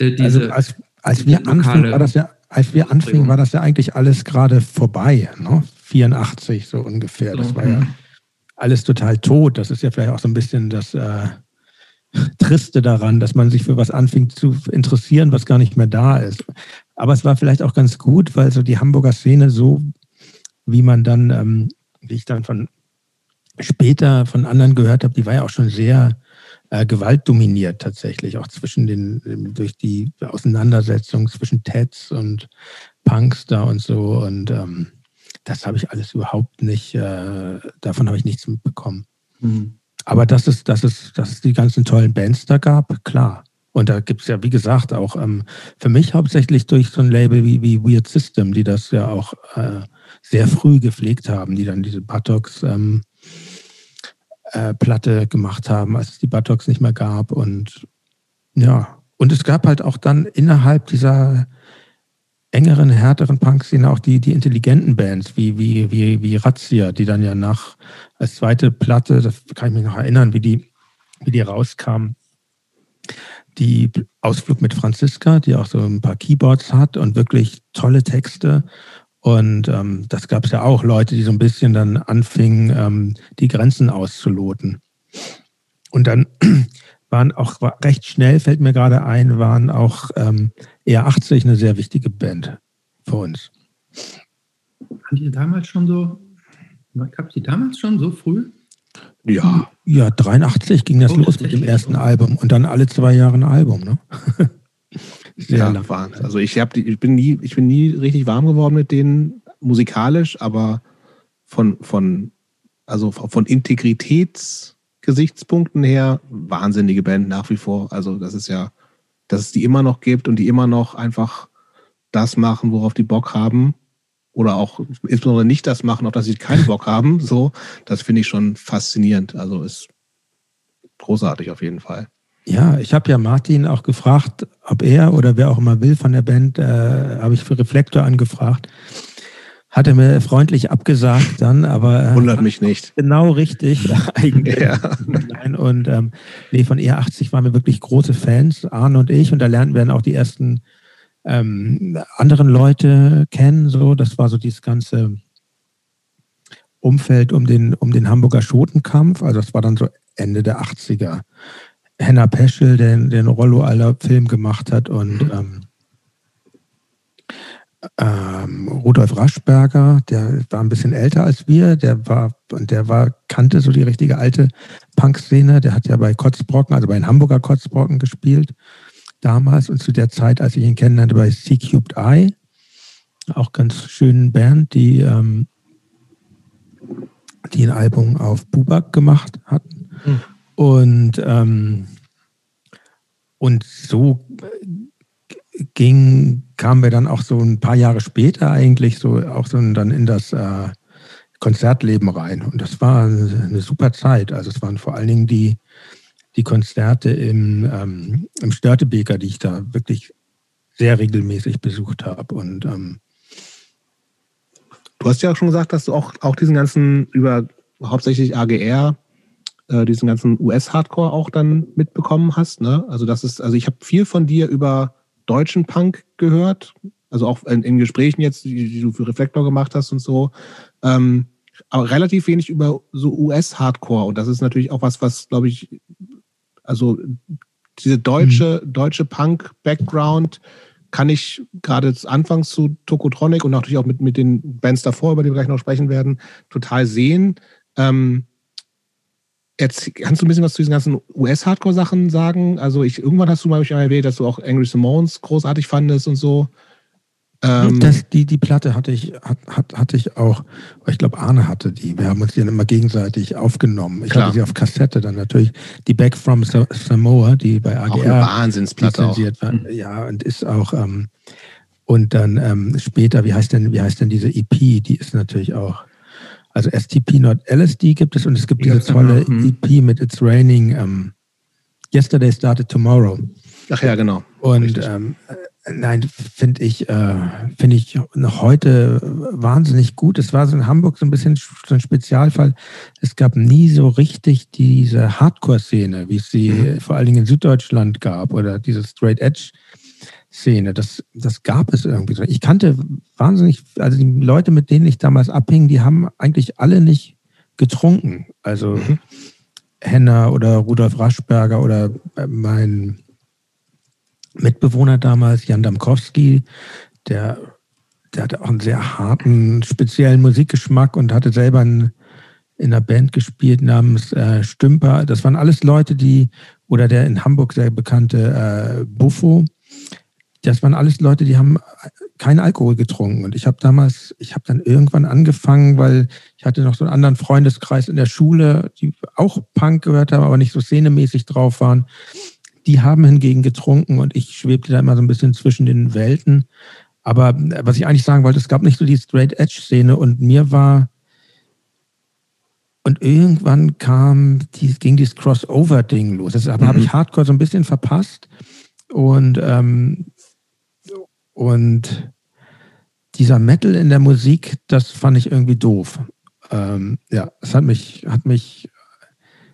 Speaker 3: Diese, also als, als wir anfingen, war das ja, als wir anfingen, war das ja eigentlich alles gerade vorbei, ne? 84 so ungefähr. Das war ja alles total tot. Das ist ja vielleicht auch so ein bisschen das äh, Triste daran, dass man sich für was anfängt zu interessieren, was gar nicht mehr da ist. Aber es war vielleicht auch ganz gut, weil so die Hamburger Szene so, wie man dann, ähm, wie ich dann von später von anderen gehört habe, die war ja auch schon sehr äh, gewaltdominiert tatsächlich, auch zwischen den, durch die Auseinandersetzung zwischen Teds und Punks da und so. Und ähm, das habe ich alles überhaupt nicht, äh, davon habe ich nichts mitbekommen. Mhm. Aber dass es, dass, es, dass es die ganzen tollen Bands da gab, klar. Und da gibt es ja, wie gesagt, auch ähm, für mich hauptsächlich durch so ein Label wie, wie Weird System, die das ja auch äh, sehr früh gepflegt haben, die dann diese Buttocks ähm, äh, Platte gemacht haben, als es die Buttocks nicht mehr gab. Und ja, und es gab halt auch dann innerhalb dieser engeren, härteren Punk-Szene auch die, die intelligenten Bands wie, wie, wie, wie Razzia, die dann ja nach als zweite Platte, das kann ich mich noch erinnern, wie die, wie die rauskam. Die Ausflug mit Franziska, die auch so ein paar Keyboards hat und wirklich tolle Texte. Und ähm, das gab es ja auch Leute, die so ein bisschen dann anfingen, ähm, die Grenzen auszuloten. Und dann waren auch recht schnell, fällt mir gerade ein, waren auch ähm, eher 80 eine sehr wichtige Band für uns.
Speaker 2: Haben die damals schon so, gab es die damals schon so früh?
Speaker 3: Ja. Ja, 83 ging das oh, los mit dem ersten so. Album und dann alle zwei Jahre ein Album, ne?
Speaker 1: Sehr ja, lang. Wahnsinn. Also ich, hab die, ich, bin nie, ich bin nie richtig warm geworden mit denen musikalisch, aber von, von, also von Integritätsgesichtspunkten her wahnsinnige Band nach wie vor. Also das ist ja, dass es die immer noch gibt und die immer noch einfach das machen, worauf die Bock haben. Oder auch insbesondere nicht das machen, auf das sie keinen Bock haben. So, das finde ich schon faszinierend. Also ist großartig auf jeden Fall.
Speaker 3: Ja, ich habe ja Martin auch gefragt, ob er oder wer auch immer will von der Band, äh, habe ich für Reflektor angefragt. Hat er mir freundlich abgesagt dann, aber.
Speaker 1: Äh, Wundert mich nicht.
Speaker 3: Genau richtig, eigentlich. Ja. Nein, und ähm, nee, von E80 waren wir wirklich große Fans, Arne und ich, und da lernten wir dann auch die ersten ähm, anderen Leute kennen. So, das war so dieses ganze Umfeld um den, um den Hamburger Schotenkampf. Also das war dann so Ende der 80er. Henna Peschel, der den Rollo aller Film gemacht hat und mhm. ähm, ähm, Rudolf Raschberger, der war ein bisschen älter als wir, der war und der war kannte so die richtige alte Punk-Szene. Der hat ja bei Kotzbrocken, also bei den Hamburger Kotzbrocken gespielt damals und zu der Zeit, als ich ihn kennenlernte, bei C-Cubed Eye, auch ganz schönen Band, die ähm, die ein Album auf Bubak gemacht hatten. Mhm. Und, ähm, und so ging, kamen wir dann auch so ein paar Jahre später eigentlich so auch so dann in das äh, Konzertleben rein. Und das war eine, super Zeit. Also es waren vor allen Dingen die, die Konzerte im, ähm, im Störtebeker, die ich da wirklich sehr regelmäßig besucht habe. Und ähm,
Speaker 1: du hast ja auch schon gesagt, dass du auch, auch diesen ganzen über hauptsächlich AGR äh, diesen ganzen US-Hardcore auch dann mitbekommen hast. Ne? Also das ist, also ich habe viel von dir über deutschen Punk gehört, also auch in, in Gesprächen jetzt, die, die, du für Reflektor gemacht hast und so. Ähm, aber relativ wenig über so US-Hardcore. Und das ist natürlich auch was, was, glaube ich, also diese deutsche, mhm. deutsche Punk-Background kann ich gerade anfangs zu Tokotronic und natürlich auch mit, mit den Bands davor, über die wir gleich noch sprechen werden, total sehen. Ähm, Jetzt kannst du ein bisschen was zu diesen ganzen US-Hardcore-Sachen sagen? Also ich, irgendwann hast du mal erwähnt, dass du auch Angry Simones großartig fandest und so.
Speaker 3: Ähm das, die, die Platte hatte ich, hat, hat, hatte ich auch, ich glaube, Arne hatte die. Wir haben uns die dann immer gegenseitig aufgenommen. Ich Klar. hatte sie auf Kassette dann natürlich. Die Back from Samoa, die bei AGR auch
Speaker 1: eine Wahnsinnsplatte lizenziert
Speaker 3: war. Mhm. Ja, und ist auch, ähm, und dann ähm, später, wie heißt denn, wie heißt denn diese EP? Die ist natürlich auch also STP Not LSD gibt es und es gibt diese tolle genau. EP mit It's Raining. Um, Yesterday Started Tomorrow.
Speaker 1: Ach ja, genau.
Speaker 3: Und ähm, äh, nein, finde ich, äh, finde ich noch heute wahnsinnig gut. Es war so in Hamburg so ein bisschen so ein Spezialfall. Es gab nie so richtig diese Hardcore-Szene, wie es sie mhm. vor allen Dingen in Süddeutschland gab oder diese Straight Edge. Szene. Das, das gab es irgendwie so. Ich kannte wahnsinnig, also die Leute, mit denen ich damals abhing, die haben eigentlich alle nicht getrunken. Also mhm. Henner oder Rudolf Raschberger oder äh, mein Mitbewohner damals, Jan Damkowski, der, der hatte auch einen sehr harten, speziellen Musikgeschmack und hatte selber einen, in einer Band gespielt namens äh, Stümper. Das waren alles Leute, die, oder der in Hamburg sehr bekannte äh, Buffo, das waren alles Leute, die haben keinen Alkohol getrunken. Und ich habe damals, ich habe dann irgendwann angefangen, weil ich hatte noch so einen anderen Freundeskreis in der Schule, die auch Punk gehört haben, aber nicht so szenemäßig drauf waren. Die haben hingegen getrunken und ich schwebte da immer so ein bisschen zwischen den Welten. Aber was ich eigentlich sagen wollte, es gab nicht so die Straight Edge Szene und mir war und irgendwann kam, die, ging dieses Crossover-Ding los. Das mhm. habe ich Hardcore so ein bisschen verpasst. Und ähm, und dieser Metal in der Musik, das fand ich irgendwie doof. Ähm, ja, es hat mich, hat mich.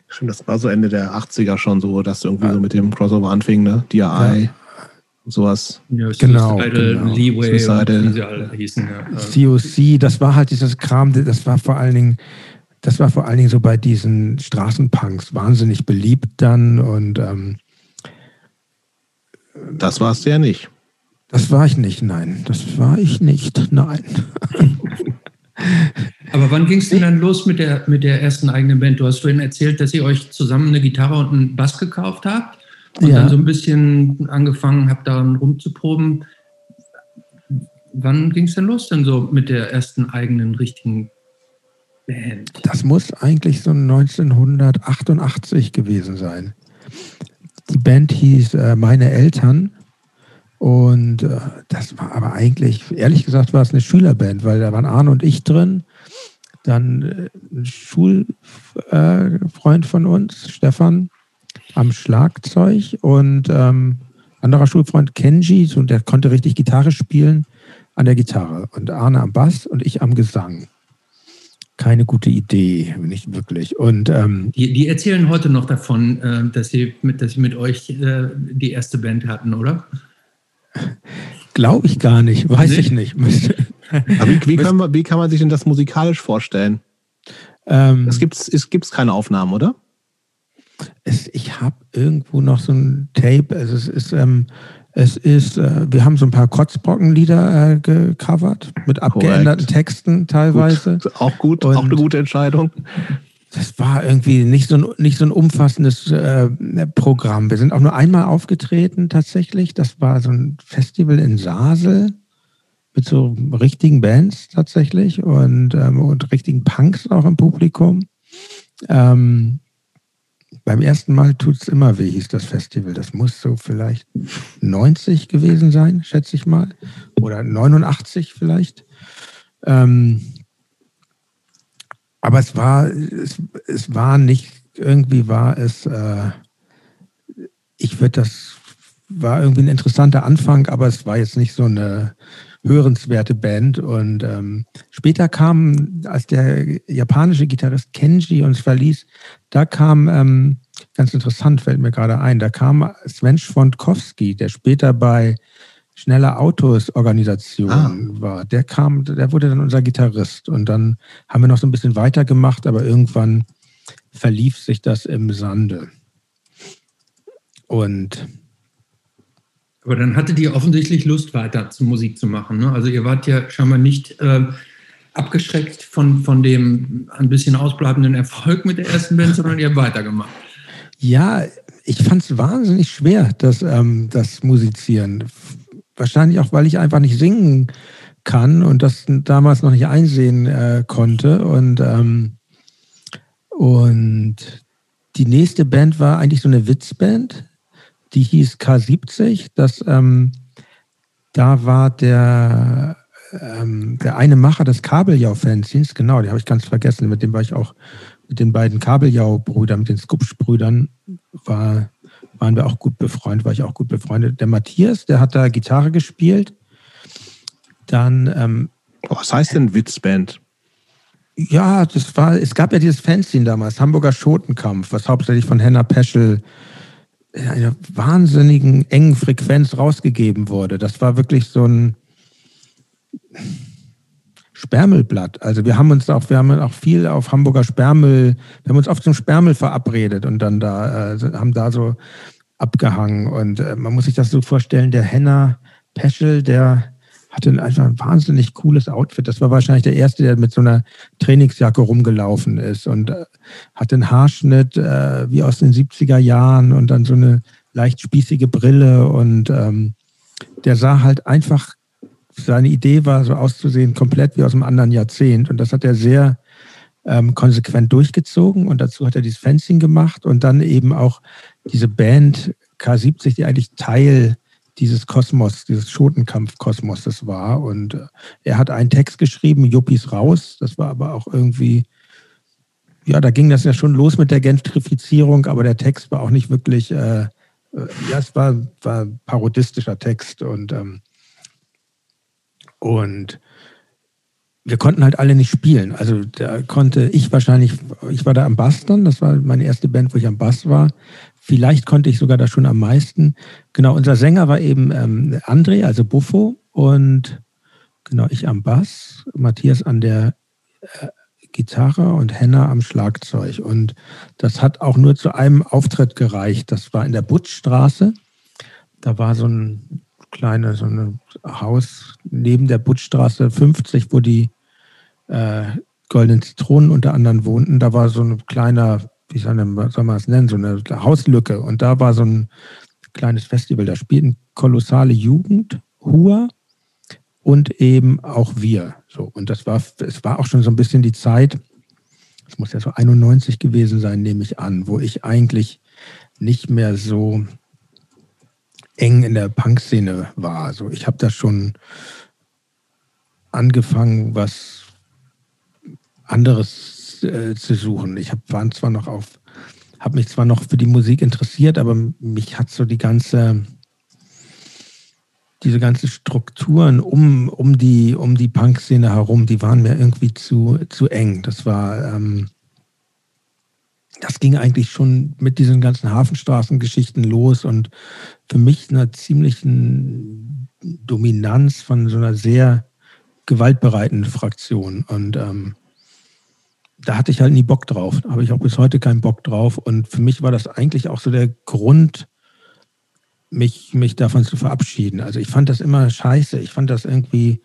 Speaker 1: Stimmt, das war so Ende der 80er schon so, dass irgendwie ja. so mit dem Crossover anfing, ne? DRI. Ja. Sowas.
Speaker 3: Ja, genau, genau. Leeway, wie sie alle hießen. Ja. COC, das war halt dieses Kram, das war vor allen Dingen, das war vor allen Dingen so bei diesen Straßenpunks wahnsinnig beliebt dann und ähm,
Speaker 1: das warst du ja nicht.
Speaker 3: Das war ich nicht, nein. Das war ich nicht, nein.
Speaker 2: Aber wann ging es denn dann los mit der, mit der ersten eigenen Band? Du hast vorhin erzählt, dass ihr euch zusammen eine Gitarre und einen Bass gekauft habt und ja. dann so ein bisschen angefangen habt, daran rumzuproben. Wann ging es denn los denn so mit der ersten eigenen richtigen Band?
Speaker 3: Das muss eigentlich so 1988 gewesen sein. Die Band hieß äh, Meine Eltern und äh, das war aber eigentlich, ehrlich gesagt, war es eine Schülerband, weil da waren Arne und ich drin. Dann äh, ein Schulfreund von uns, Stefan, am Schlagzeug und ähm, anderer Schulfreund Kenji, so, der konnte richtig Gitarre spielen, an der Gitarre. Und Arne am Bass und ich am Gesang. Keine gute Idee, nicht wirklich. Und ähm,
Speaker 2: die, die, erzählen heute noch davon, äh, dass, sie mit, dass sie mit euch äh, die erste Band hatten, oder?
Speaker 3: Glaube ich gar nicht, weiß nee. ich nicht.
Speaker 1: Aber wie, wie, kann man, wie, kann man, sich denn das musikalisch vorstellen? Ähm, es gibt es gibt's keine Aufnahmen, oder?
Speaker 3: Es, ich habe irgendwo noch so ein Tape. Also es ist, ähm, es ist, äh, wir haben so ein paar Kotzbrockenlieder äh, gecovert mit abgeänderten Korrekt. Texten teilweise.
Speaker 1: Gut. Auch gut, Und auch eine gute Entscheidung
Speaker 3: das war irgendwie nicht so ein, nicht so ein umfassendes äh, Programm. Wir sind auch nur einmal aufgetreten tatsächlich. Das war so ein Festival in Sasel mit so richtigen Bands tatsächlich und, ähm, und richtigen Punks auch im Publikum. Ähm, beim ersten Mal tut es immer weh, hieß das Festival. Das muss so vielleicht 90 gewesen sein, schätze ich mal. Oder 89 vielleicht. Ähm, aber es war, es, es war nicht, irgendwie war es, äh, ich würde das, war irgendwie ein interessanter Anfang, aber es war jetzt nicht so eine hörenswerte Band. Und ähm, später kam, als der japanische Gitarrist Kenji uns verließ, da kam, ähm, ganz interessant, fällt mir gerade ein, da kam Sven Schwondkowski, der später bei Schnelle Autos Organisation ah. war. Der kam, der wurde dann unser Gitarrist und dann haben wir noch so ein bisschen weitergemacht, aber irgendwann verlief sich das im Sande. Und
Speaker 2: aber dann hattet ihr offensichtlich Lust, weiter zu Musik zu machen. Ne? Also ihr wart ja scheinbar nicht äh, abgeschreckt von, von dem ein bisschen ausbleibenden Erfolg mit der ersten Band, sondern ihr habt weitergemacht.
Speaker 3: Ja, ich fand es wahnsinnig schwer, das, ähm, das Musizieren wahrscheinlich auch, weil ich einfach nicht singen kann und das damals noch nicht einsehen äh, konnte. Und, ähm, und die nächste Band war eigentlich so eine Witzband, die hieß K70. Das, ähm, da war der, ähm, der eine Macher des Kabeljau-Fanzines, genau, die habe ich ganz vergessen, mit dem war ich auch, mit den beiden Kabeljau-Brüdern, mit den Skupsch-Brüdern, war waren wir auch gut befreundet, war ich auch gut befreundet. Der Matthias, der hat da Gitarre gespielt. Dann. Ähm,
Speaker 1: Was heißt denn Witzband?
Speaker 3: Ja, das war, es gab ja dieses Fanzine damals, Hamburger Schotenkampf, was hauptsächlich von Henna Peschel in einer wahnsinnigen engen Frequenz rausgegeben wurde. Das war wirklich so ein Spermelblatt. Also wir haben uns auch, wir haben auch viel auf Hamburger Spermel, wir haben uns oft zum Spermel verabredet und dann da, äh, haben da so abgehangen. Und äh, man muss sich das so vorstellen, der Henner Peschel, der hatte einfach ein wahnsinnig cooles Outfit. Das war wahrscheinlich der erste, der mit so einer Trainingsjacke rumgelaufen ist und äh, hatte einen Haarschnitt äh, wie aus den 70er Jahren und dann so eine leicht spießige Brille und ähm, der sah halt einfach seine Idee war, so auszusehen, komplett wie aus einem anderen Jahrzehnt. Und das hat er sehr ähm, konsequent durchgezogen. Und dazu hat er dieses Fencing gemacht und dann eben auch diese Band K70, die eigentlich Teil dieses Kosmos, dieses Schotenkampf-Kosmoses war. Und äh, er hat einen Text geschrieben, Juppies raus. Das war aber auch irgendwie, ja, da ging das ja schon los mit der Gentrifizierung, aber der Text war auch nicht wirklich, äh, äh ja, es war, war parodistischer Text und ähm, Und wir konnten halt alle nicht spielen. Also da konnte ich wahrscheinlich, ich war da am Bass dann, das war meine erste Band, wo ich am Bass war. Vielleicht konnte ich sogar da schon am meisten. Genau, unser Sänger war eben ähm, André, also Buffo. Und genau, ich am Bass, Matthias an der äh, Gitarre und Henna am Schlagzeug. Und das hat auch nur zu einem Auftritt gereicht. Das war in der Butzstraße. Da war so ein kleines so ein Haus neben der Butzstraße 50, wo die äh, Goldenen Zitronen unter anderem wohnten. Da war so ein kleiner, wie soll man, das nennen, so eine Hauslücke. Und da war so ein kleines Festival. Da spielten kolossale Jugend, Hua und eben auch wir. So, und das war, es war auch schon so ein bisschen die Zeit, es muss ja so 91 gewesen sein, nehme ich an, wo ich eigentlich nicht mehr so eng in der Punk-Szene war. Also ich habe da schon angefangen, was anderes äh, zu suchen. Ich habe zwar noch auf, habe mich zwar noch für die Musik interessiert, aber mich hat so die ganze, diese ganzen Strukturen um, um die, um die Punk-Szene herum, die waren mir irgendwie zu, zu eng. Das war, ähm, das ging eigentlich schon mit diesen ganzen Hafenstraßengeschichten los und für mich einer ziemlichen Dominanz von so einer sehr gewaltbereiten Fraktion. Und ähm, da hatte ich halt nie Bock drauf. Habe ich auch bis heute keinen Bock drauf. Und für mich war das eigentlich auch so der Grund, mich, mich davon zu verabschieden. Also ich fand das immer scheiße. Ich fand das irgendwie,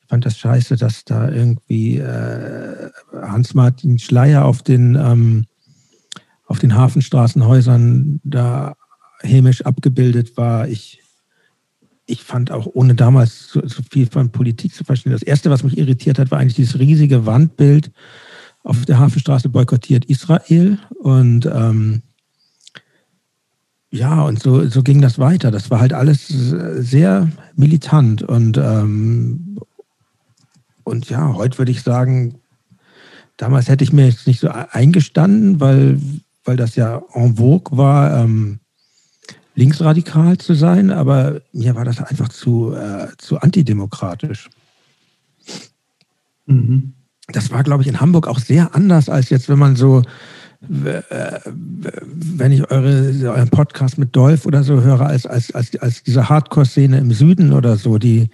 Speaker 3: ich fand das scheiße, dass da irgendwie äh, Hans-Martin Schleier auf den, ähm, auf den Hafenstraßenhäusern da hämisch abgebildet war. Ich, ich fand auch, ohne damals so, so viel von Politik zu verstehen, das Erste, was mich irritiert hat, war eigentlich dieses riesige Wandbild auf der Hafenstraße boykottiert Israel. Und ähm, ja, und so, so ging das weiter. Das war halt alles sehr militant. Und, ähm, und ja, heute würde ich sagen, damals hätte ich mir jetzt nicht so eingestanden, weil, weil das ja en vogue war, ähm, linksradikal zu sein, aber mir war das einfach zu, äh, zu antidemokratisch. Mhm das war, glaube ich, in Hamburg auch sehr anders als jetzt, wenn man so, äh, wenn ich eure, euren Podcast mit Dolph oder so höre, als, als, als, als diese Hardcore-Szene im Süden oder so, die,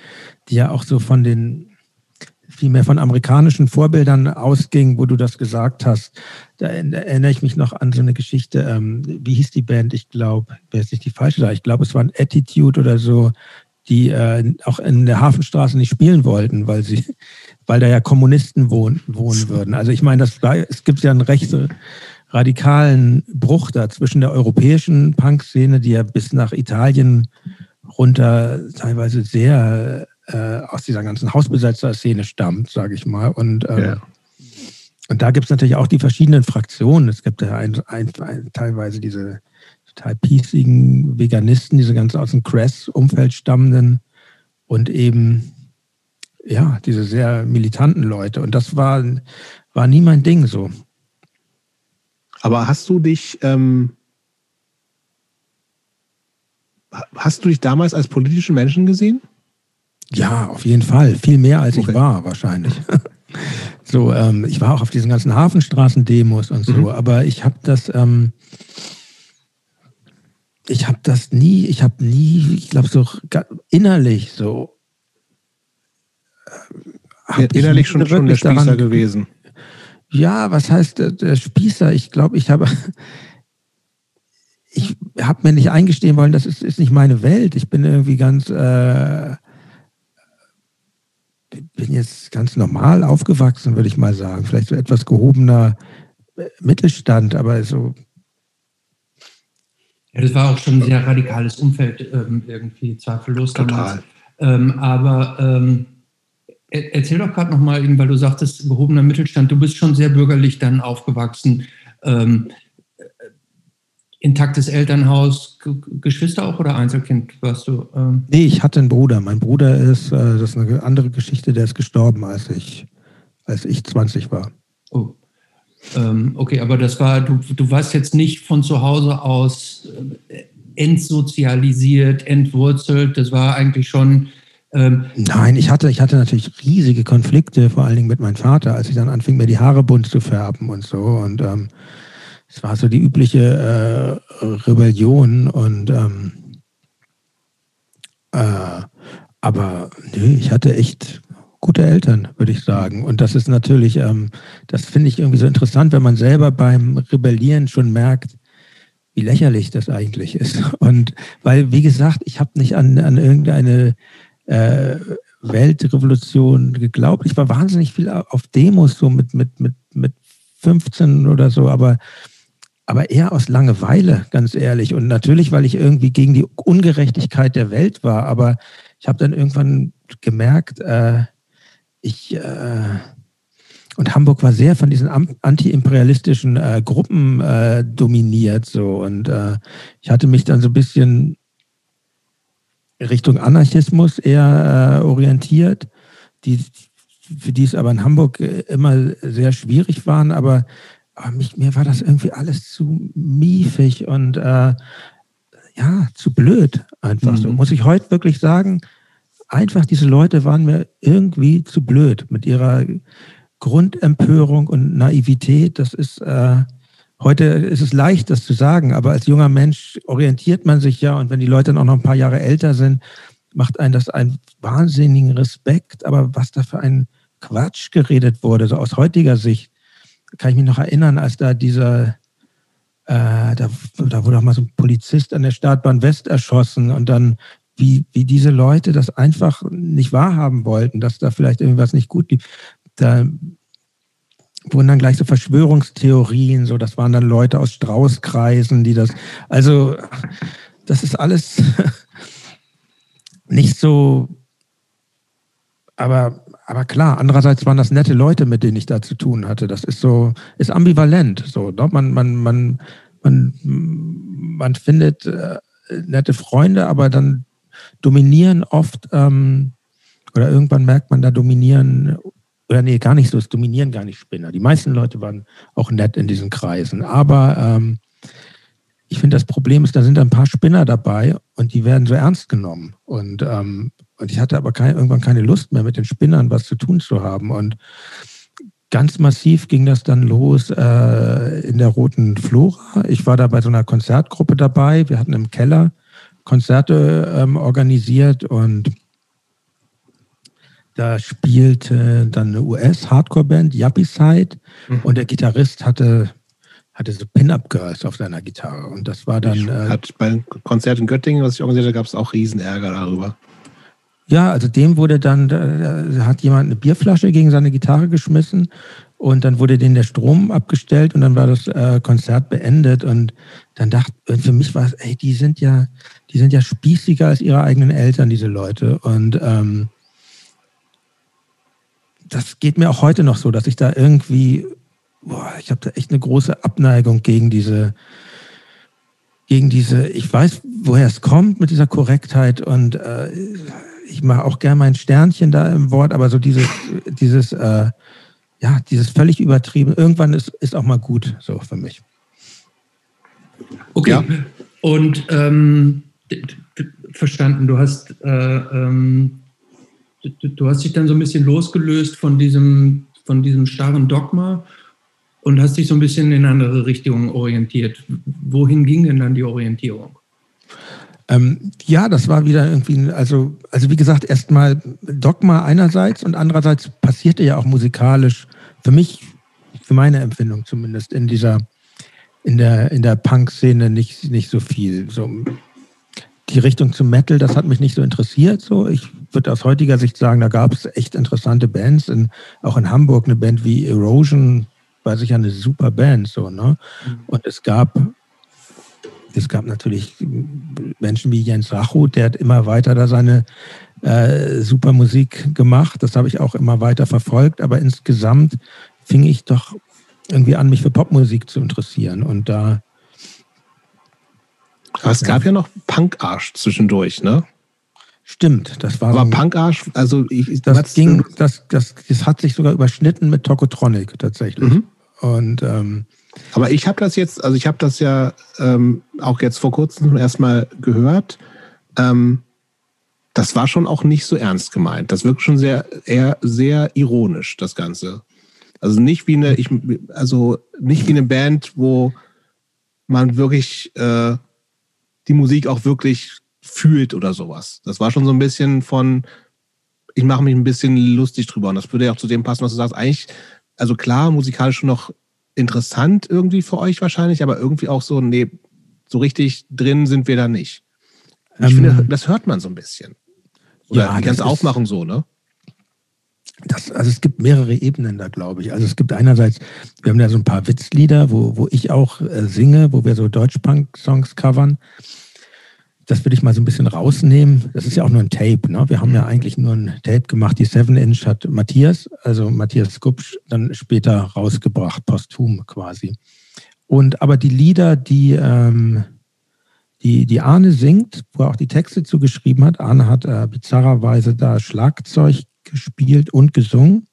Speaker 3: die ja auch so von den viel mehr von amerikanischen Vorbildern ausging, wo du das gesagt hast. Da erinnere ich mich noch an so eine Geschichte, ähm, wie hieß die Band? Ich glaube, wer ist nicht die falsche da? Ich glaube, es war ein Attitude oder so, die äh, auch in der Hafenstraße nicht spielen wollten, weil sie weil da ja Kommunisten wohnen, wohnen würden. Also ich meine, das, es gibt ja einen recht radikalen Bruch da zwischen der europäischen Punk-Szene, die ja bis nach Italien runter teilweise sehr äh, aus dieser ganzen Hausbesetzer-Szene stammt, sage ich mal. Und, ähm, ja. Und da gibt es natürlich auch die verschiedenen Fraktionen. Es gibt ja ein, ein, ein, teilweise diese total piesigen Veganisten, diese ganz aus dem Cress-Umfeld stammenden und eben ja, diese sehr militanten Leute. Und das war, war nie mein Ding so.
Speaker 1: Aber hast du dich, ähm, hast du dich damals als politischen Menschen gesehen?
Speaker 3: Ja, auf jeden Fall. Viel mehr als okay. ich war, wahrscheinlich. so, ähm, ich war auch auf diesen ganzen Hafenstraßen-Demos und so, mhm. aber ich habe das, ähm, ich habe das nie, ich habe nie, ich glaube so innerlich so
Speaker 1: innerlich schon, schon der Spießer daran, gewesen.
Speaker 3: Ja, was heißt der, der Spießer? Ich glaube, ich habe ich habe mir nicht eingestehen wollen, das ist, ist nicht meine Welt. Ich bin irgendwie ganz äh, bin jetzt ganz normal aufgewachsen, würde ich mal sagen. Vielleicht so etwas gehobener Mittelstand, aber so.
Speaker 2: Ja, das war auch schon ein sehr radikales Umfeld ähm, irgendwie, zweifellos.
Speaker 1: Total.
Speaker 2: Ähm, aber ähm, Erzähl doch gerade nochmal, weil du sagtest, gehobener Mittelstand, du bist schon sehr bürgerlich dann aufgewachsen. Ähm, äh, intaktes Elternhaus, Geschwister auch oder Einzelkind warst du?
Speaker 3: Ähm? Nee, ich hatte einen Bruder. Mein Bruder ist, äh, das ist eine andere Geschichte, der ist gestorben, als ich, als ich 20 war.
Speaker 2: Oh. Ähm, okay, aber das war, du, du warst jetzt nicht von zu Hause aus äh, entsozialisiert, entwurzelt. Das war eigentlich schon
Speaker 3: Ähm, Nein, ich hatte, ich hatte natürlich riesige Konflikte, vor allen Dingen mit meinem Vater, als ich dann anfing, mir die Haare bunt zu färben und so. Und ähm, es war so die übliche äh, Rebellion und ähm, äh, aber nee, ich hatte echt gute Eltern, würde ich sagen. Und das ist natürlich, ähm, das finde ich irgendwie so interessant, wenn man selber beim Rebellieren schon merkt, wie lächerlich das eigentlich ist. Und weil, wie gesagt, ich habe nicht an, an irgendeine äh, Weltrevolution geglaubt. Ich war wahnsinnig viel auf Demos, so mit, mit, mit, mit 15 oder so, aber, aber eher aus Langeweile, ganz ehrlich. Und natürlich, weil ich irgendwie gegen die Ungerechtigkeit der Welt war. Aber ich habe dann irgendwann gemerkt, äh, ich äh, und Hamburg war sehr von diesen antiimperialistischen äh, Gruppen äh, dominiert so und äh, ich hatte mich dann so ein bisschen Richtung Anarchismus eher äh, orientiert, die für die es aber in Hamburg äh, immer sehr schwierig waren, aber, aber mich, mir war das irgendwie alles zu miefig und äh, ja, zu blöd einfach mhm. so. Muss ich heute wirklich sagen, einfach diese Leute waren mir irgendwie zu blöd mit ihrer Grundempörung und Naivität. Das ist äh, heute ist es leicht, das zu sagen, aber als junger Mensch orientiert man sich ja und wenn die Leute dann auch noch ein paar Jahre älter sind, macht einen das einen wahnsinnigen Respekt. Aber was da für ein Quatsch geredet wurde, so aus heutiger Sicht, kann ich mich noch erinnern, als da dieser äh, da, da wurde auch mal so ein Polizist an der Startbahn West erschossen und dann wie, wie diese Leute das einfach nicht wahrhaben wollten, dass da vielleicht irgendwas nicht gut lief. Da wurden dann gleich so Verschwörungstheorien, so das waren dann Leute aus Straußkreisen, die das, also das ist alles nicht so, aber, aber klar, andererseits waren das nette Leute, mit denen ich da zu tun hatte. Das ist so, ist ambivalent. So, ne? man, man, man, man, man findet äh, nette Freunde, aber dann dominieren oft, ähm, oder irgendwann merkt man, da dominieren, oder nee, gar nicht so, es dominieren gar nicht Spinner. Die meisten Leute waren auch nett in diesen Kreisen. Aber ähm, ich finde, das Problem ist, da sind ein paar Spinner dabei und die werden so ernst genommen. Und, ähm, und ich hatte aber kein, irgendwann keine Lust mehr, mit den Spinnern was zu tun zu haben. Und ganz massiv ging das dann los äh, in der Roten Flora. Ich war da bei so einer Konzertgruppe dabei. Wir hatten im Keller Konzerte ähm, organisiert und da spielte dann eine US-Hardcore-Band, Yuppie Side, mhm. und der Gitarrist hatte, hatte so Pin-Up-Girls auf seiner Gitarre. Und das war dann.
Speaker 1: Äh, hat beim Konzert in Göttingen, was ich organisiert habe, gab es auch Riesenärger darüber.
Speaker 3: Ja, also dem wurde dann, da hat jemand eine Bierflasche gegen seine Gitarre geschmissen und dann wurde denen der Strom abgestellt und dann war das äh, Konzert beendet und dann dachte, für mich war es, ey, die sind ja, die sind ja spießiger als ihre eigenen Eltern, diese Leute. Und ähm, das geht mir auch heute noch so, dass ich da irgendwie, boah, ich habe da echt eine große Abneigung gegen diese, gegen diese, ich weiß, woher es kommt mit dieser Korrektheit und äh, ich mache auch gern mein Sternchen da im Wort, aber so dieses, dieses, äh, ja, dieses völlig übertrieben, irgendwann ist, ist auch mal gut, so für mich.
Speaker 2: Okay. Ja. Und ähm, verstanden. Du hast, äh, ähm, du, du, hast dich dann so ein bisschen losgelöst von diesem, von diesem starren Dogma und hast dich so ein bisschen in andere Richtungen orientiert. Wohin ging denn dann die Orientierung?
Speaker 3: Ähm, ja, das war wieder irgendwie, also, also wie gesagt, erstmal Dogma einerseits und andererseits passierte ja auch musikalisch, für mich, für meine Empfindung zumindest, in dieser, in der, in der Punk-Szene nicht, nicht so viel. So, die Richtung zum Metal, das hat mich nicht so interessiert. So, ich würde aus heutiger Sicht sagen, da gab es echt interessante Bands. In, auch in Hamburg eine Band wie Erosion war sicher eine super Band. So, ne? Mhm. Und es gab, es gab natürlich Menschen wie Jens Rachut, der hat immer weiter da seine äh, super Musik gemacht. Das habe ich auch immer weiter verfolgt. Aber insgesamt fing ich doch irgendwie an, mich für Popmusik zu interessieren. Und da
Speaker 1: aber es gab ja, ja noch Punkarsch zwischendurch, ne?
Speaker 3: Stimmt, das war.
Speaker 1: Aber so Punkarsch, also ich,
Speaker 3: das ging, das, das, das hat sich sogar überschnitten mit Tokotronic tatsächlich. Mhm. Und ähm,
Speaker 1: aber ich habe das jetzt, also ich habe das ja ähm, auch jetzt vor kurzem erstmal gehört. Ähm, das war schon auch nicht so ernst gemeint. Das wirkt schon sehr, eher sehr ironisch, das Ganze. Also nicht wie eine, ich, also nicht wie eine Band, wo man wirklich äh, die Musik auch wirklich fühlt oder sowas. Das war schon so ein bisschen von, ich mache mich ein bisschen lustig drüber. Und das würde ja auch zu dem passen, was du sagst. Eigentlich, also klar, musikalisch schon noch interessant irgendwie für euch wahrscheinlich, aber irgendwie auch so, nee, so richtig drin sind wir da nicht. ich ähm, finde, das hört man so ein bisschen. Oder ja, die ganze Aufmachung so, ne?
Speaker 3: Das, also es gibt mehrere Ebenen da, glaube ich. Also es gibt einerseits, wir haben da so ein paar Witzlieder, wo, wo ich auch äh, singe, wo wir so Deutschpunk-Songs covern. Das würde ich mal so ein bisschen rausnehmen. Das ist ja auch nur ein Tape. Ne? Wir haben ja eigentlich nur ein Tape gemacht. Die 7-Inch hat Matthias, also Matthias Skupsch, dann später rausgebracht, posthum quasi. Und aber die Lieder, die, ähm, die, die Arne singt, wo er auch die Texte zugeschrieben hat, Arne hat äh, bizarrerweise da Schlagzeug gespielt und gesungen.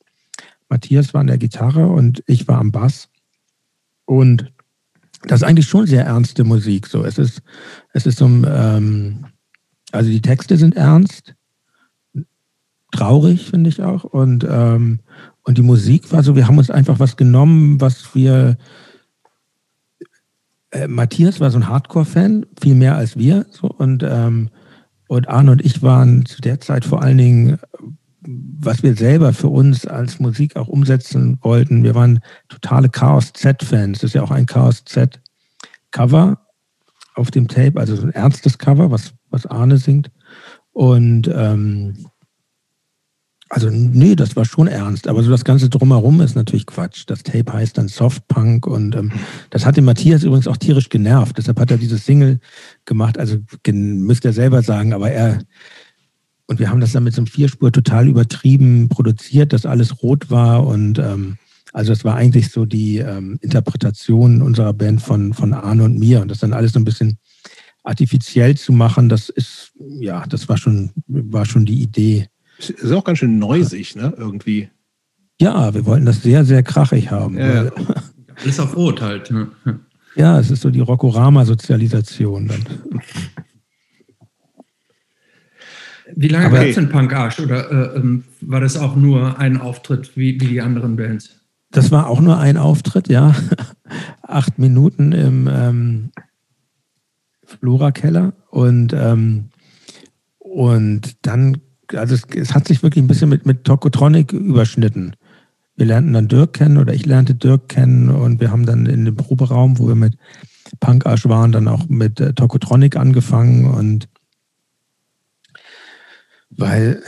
Speaker 3: Matthias war an der Gitarre und ich war am Bass. Und das ist eigentlich schon sehr ernste Musik. So, es ist, es ist so, ähm, also die Texte sind ernst, traurig finde ich auch. Und, ähm, und die Musik war so, wir haben uns einfach was genommen, was wir. Äh, Matthias war so ein Hardcore-Fan, viel mehr als wir. So, und, ähm, und Arne und ich waren zu der Zeit vor allen Dingen was wir selber für uns als Musik auch umsetzen wollten. Wir waren totale Chaos Z-Fans. Das ist ja auch ein Chaos Z-Cover auf dem Tape, also so ein ernstes Cover, was, was Arne singt. Und ähm, also nee, das war schon ernst, aber so das Ganze drumherum ist natürlich Quatsch. Das Tape heißt dann Softpunk und ähm, das hat den Matthias übrigens auch tierisch genervt. Deshalb hat er dieses Single gemacht. Also müsste er selber sagen, aber er und wir haben das dann mit so einem Vierspur total übertrieben produziert, dass alles rot war. Und ähm, also es war eigentlich so die ähm, Interpretation unserer Band von, von Arne und mir. Und das dann alles so ein bisschen artifiziell zu machen, das ist, ja, das war schon, war schon die Idee.
Speaker 1: Ist auch ganz schön neusig, ne? Irgendwie.
Speaker 3: Ja, wir wollten das sehr, sehr krachig haben. Ja, ja.
Speaker 2: Alles auf Rot halt. Ne?
Speaker 3: Ja, es ist so die Rockorama-Sozialisation dann.
Speaker 2: Wie lange gab es denn Punk Arsch? Oder äh, ähm, war das auch nur ein Auftritt wie, wie die anderen Bands?
Speaker 3: Das war auch nur ein Auftritt, ja. Acht Minuten im ähm, Flora-Keller. Und, ähm, und dann, also es, es, hat sich wirklich ein bisschen mit, mit Tokotronic überschnitten. Wir lernten dann Dirk kennen oder ich lernte Dirk kennen und wir haben dann in dem Proberaum, wo wir mit Punk Arsch waren, dann auch mit äh, Tokotronic angefangen und weil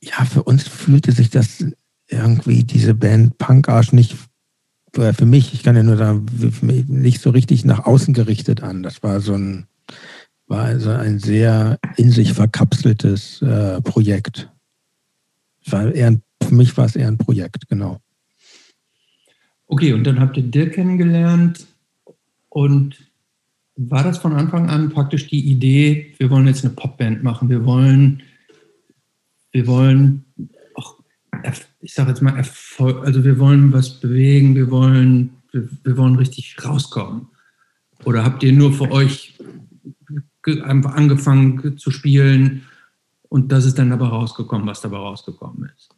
Speaker 3: ja, für uns fühlte sich das irgendwie, diese Band Punk Arsch nicht, für mich, ich kann ja nur sagen, nicht so richtig nach außen gerichtet an. Das war so ein, war also ein sehr in sich verkapseltes äh, Projekt. War eher ein, für mich war es eher ein Projekt, genau.
Speaker 2: Okay, und dann habt ihr Dirk kennengelernt und war das von Anfang an praktisch die Idee, wir wollen jetzt eine Popband machen, wir wollen wir wollen auch, ich sage jetzt mal, Erfolg, also wir wollen was bewegen, wir wollen, wir, wir wollen richtig rauskommen. Oder habt ihr nur für euch einfach angefangen zu spielen und das ist dann aber rausgekommen, was dabei rausgekommen ist?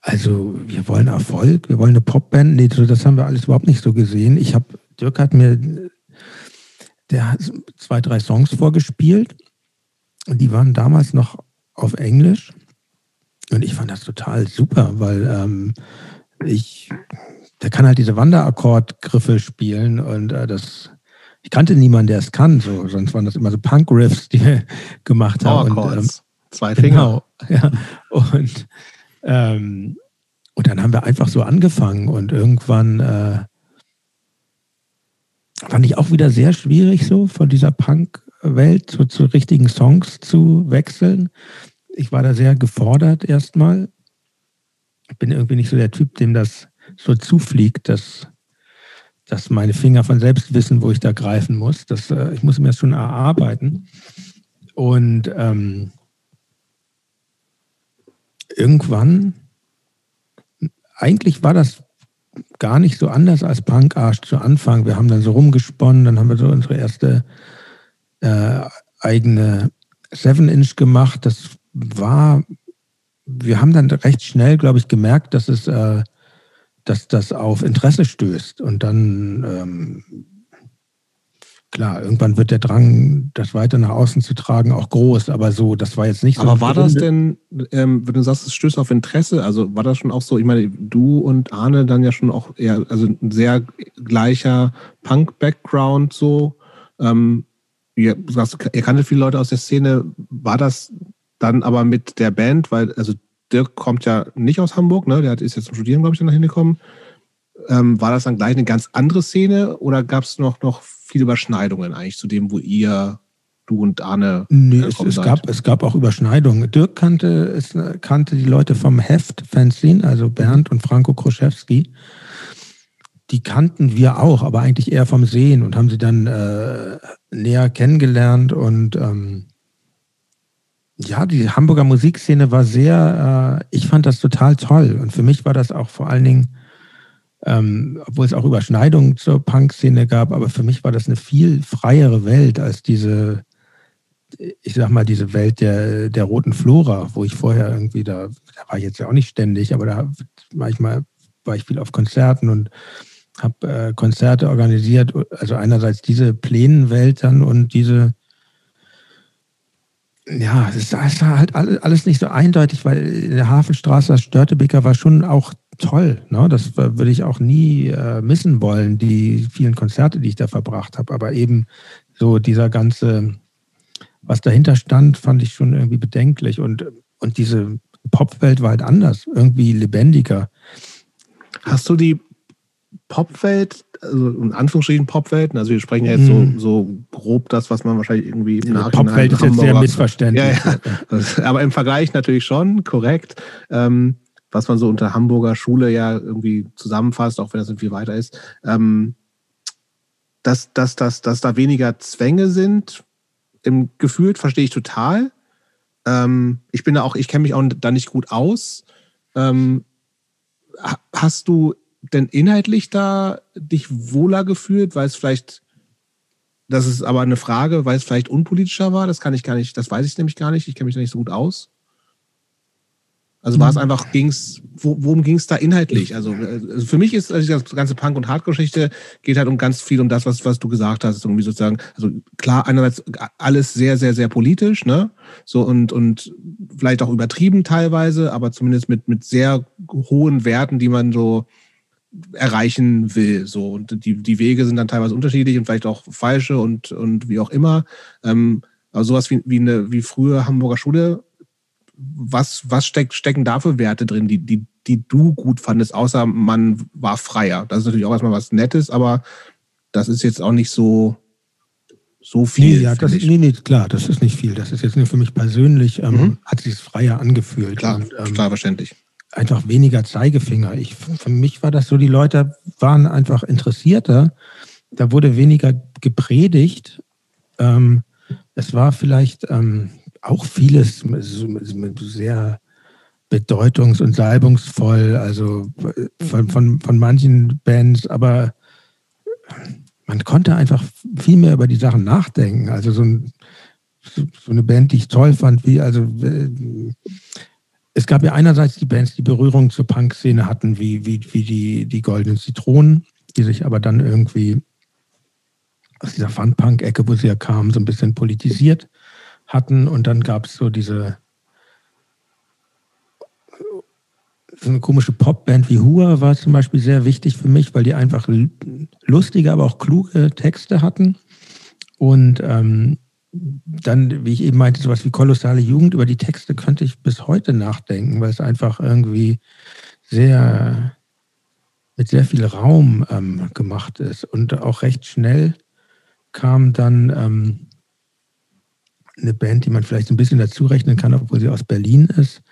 Speaker 3: Also wir wollen Erfolg, wir wollen eine Popband. Nee, das haben wir alles überhaupt nicht so gesehen. Ich habe, Dirk hat mir, der hat zwei, drei Songs vorgespielt die waren damals noch auf Englisch. Und ich fand das total super, weil ähm, ich, der kann halt diese Wanderakkordgriffe spielen und äh, das, ich kannte niemanden, der es kann, so, sonst waren das immer so Punk-Riffs, die wir gemacht haben.
Speaker 1: Und, ähm, Zwei Finger.
Speaker 3: Genau, ja. Und, ähm, und dann haben wir einfach so angefangen und irgendwann äh, fand ich auch wieder sehr schwierig, so von dieser Punk-Welt so zu richtigen Songs zu wechseln ich war da sehr gefordert erstmal. Ich bin irgendwie nicht so der Typ, dem das so zufliegt, dass, dass meine Finger von selbst wissen, wo ich da greifen muss. Das, äh, ich muss mir das schon erarbeiten. Und ähm, irgendwann, eigentlich war das gar nicht so anders als Punk Arsch zu Anfang. Wir haben dann so rumgesponnen, dann haben wir so unsere erste äh, eigene Seven Inch gemacht. Das war, wir haben dann recht schnell, glaube ich, gemerkt, dass es, äh, dass das auf Interesse stößt. Und dann, ähm, klar, irgendwann wird der Drang, das weiter nach außen zu tragen, auch groß. Aber so, das war jetzt nicht so.
Speaker 1: Aber war das denn, ähm, wenn du sagst, es stößt auf Interesse, also war das schon auch so, ich meine, du und Arne dann ja schon auch eher, also ein sehr gleicher Punk-Background so. Ähm, ihr, sagst, ihr kanntet viele Leute aus der Szene. War das dann aber mit der Band, weil, also Dirk kommt ja nicht aus Hamburg, ne? Der ist jetzt zum Studieren, glaube ich, dann hingekommen. Ähm, war das dann gleich eine ganz andere Szene oder gab es noch, noch viele Überschneidungen eigentlich zu dem, wo ihr, du und Arne.
Speaker 3: Nee, es, es gab, es gab auch Überschneidungen. Dirk kannte, es, kannte die Leute vom Heft Fanzine, also Bernd und Franco Kroschewski. Die kannten wir auch, aber eigentlich eher vom Sehen und haben sie dann äh, näher kennengelernt und ähm, ja, die Hamburger Musikszene war sehr, äh, ich fand das total toll. Und für mich war das auch vor allen Dingen, ähm, obwohl es auch Überschneidungen zur Punk-Szene gab, aber für mich war das eine viel freiere Welt als diese, ich sag mal, diese Welt der, der roten Flora, wo ich vorher irgendwie, da, da war ich jetzt ja auch nicht ständig, aber da manchmal war ich viel auf Konzerten und habe äh, Konzerte organisiert. Also einerseits diese Plänenwelt dann und diese ja, es war halt alles nicht so eindeutig, weil in der Hafenstraße, das Störtebeker war schon auch toll. Ne? Das würde ich auch nie äh, missen wollen, die vielen Konzerte, die ich da verbracht habe. Aber eben so dieser ganze, was dahinter stand, fand ich schon irgendwie bedenklich. Und, und diese Popwelt war halt anders, irgendwie lebendiger.
Speaker 1: Hast du die Popwelt also in Anführungsstrichen Popwelten, also wir sprechen ja jetzt so, so grob das, was man wahrscheinlich irgendwie
Speaker 3: im ja, Popwelt ist jetzt sehr missverständlich. Ja,
Speaker 1: ja. Aber im Vergleich natürlich schon, korrekt. Ähm, was man so unter Hamburger Schule ja irgendwie zusammenfasst, auch wenn das viel weiter ist, ähm, dass, dass, dass, dass da weniger Zwänge sind, im gefühlt verstehe ich total. Ähm, ich bin da auch, ich kenne mich auch da nicht gut aus. Ähm, hast du denn inhaltlich da dich wohler gefühlt, weil es vielleicht, das ist aber eine Frage, weil es vielleicht unpolitischer war? Das kann ich gar nicht, das weiß ich nämlich gar nicht. Ich kenne mich da nicht so gut aus. Also war es mhm. einfach, ging's, wo, worum ging es da inhaltlich? Also, also, für mich ist also die ganze Punk- und Hardcore-Geschichte geht halt um ganz viel um das, was, was du gesagt hast. Irgendwie sozusagen, also klar, einerseits alles sehr, sehr, sehr politisch, ne? So und, und vielleicht auch übertrieben teilweise, aber zumindest mit, mit sehr hohen Werten, die man so erreichen will. So. Und die, die Wege sind dann teilweise unterschiedlich und vielleicht auch falsche und, und wie auch immer. Ähm, aber sowas wie, wie eine wie frühe Hamburger Schule, was, was steck, stecken da für Werte drin, die, die, die du gut fandest, außer man war freier? Das ist natürlich auch erstmal was Nettes, aber das ist jetzt auch nicht so, so viel.
Speaker 3: Nee, ja, das, nee, nee, klar, das ist nicht viel. Das ist jetzt nur für mich persönlich, ähm, mhm. hat sich freier angefühlt.
Speaker 1: Klar, und, ähm, total verständlich
Speaker 3: einfach weniger Zeigefinger. Ich, für mich war das so, die Leute waren einfach interessierter. Da wurde weniger gepredigt. Ähm, es war vielleicht ähm, auch vieles sehr bedeutungs- und salbungsvoll, also von, von, von manchen Bands, aber man konnte einfach viel mehr über die Sachen nachdenken. Also so, ein, so eine Band, die ich toll fand, wie also äh, es gab ja einerseits die Bands, die Berührung zur Punk-Szene hatten, wie, wie, wie die, die Goldenen Zitronen, die sich aber dann irgendwie aus dieser Fun-Punk-Ecke, wo sie ja kamen, so ein bisschen politisiert hatten. Und dann gab es so diese so eine komische Popband wie Hua war zum Beispiel sehr wichtig für mich, weil die einfach lustige, aber auch kluge Texte hatten. Und ähm, dann, wie ich eben meinte, sowas wie kolossale Jugend, über die Texte könnte ich bis heute nachdenken, weil es einfach irgendwie sehr mit sehr viel Raum ähm, gemacht ist. Und auch recht schnell kam dann ähm, eine Band, die man vielleicht ein bisschen dazu rechnen kann, obwohl sie aus Berlin ist,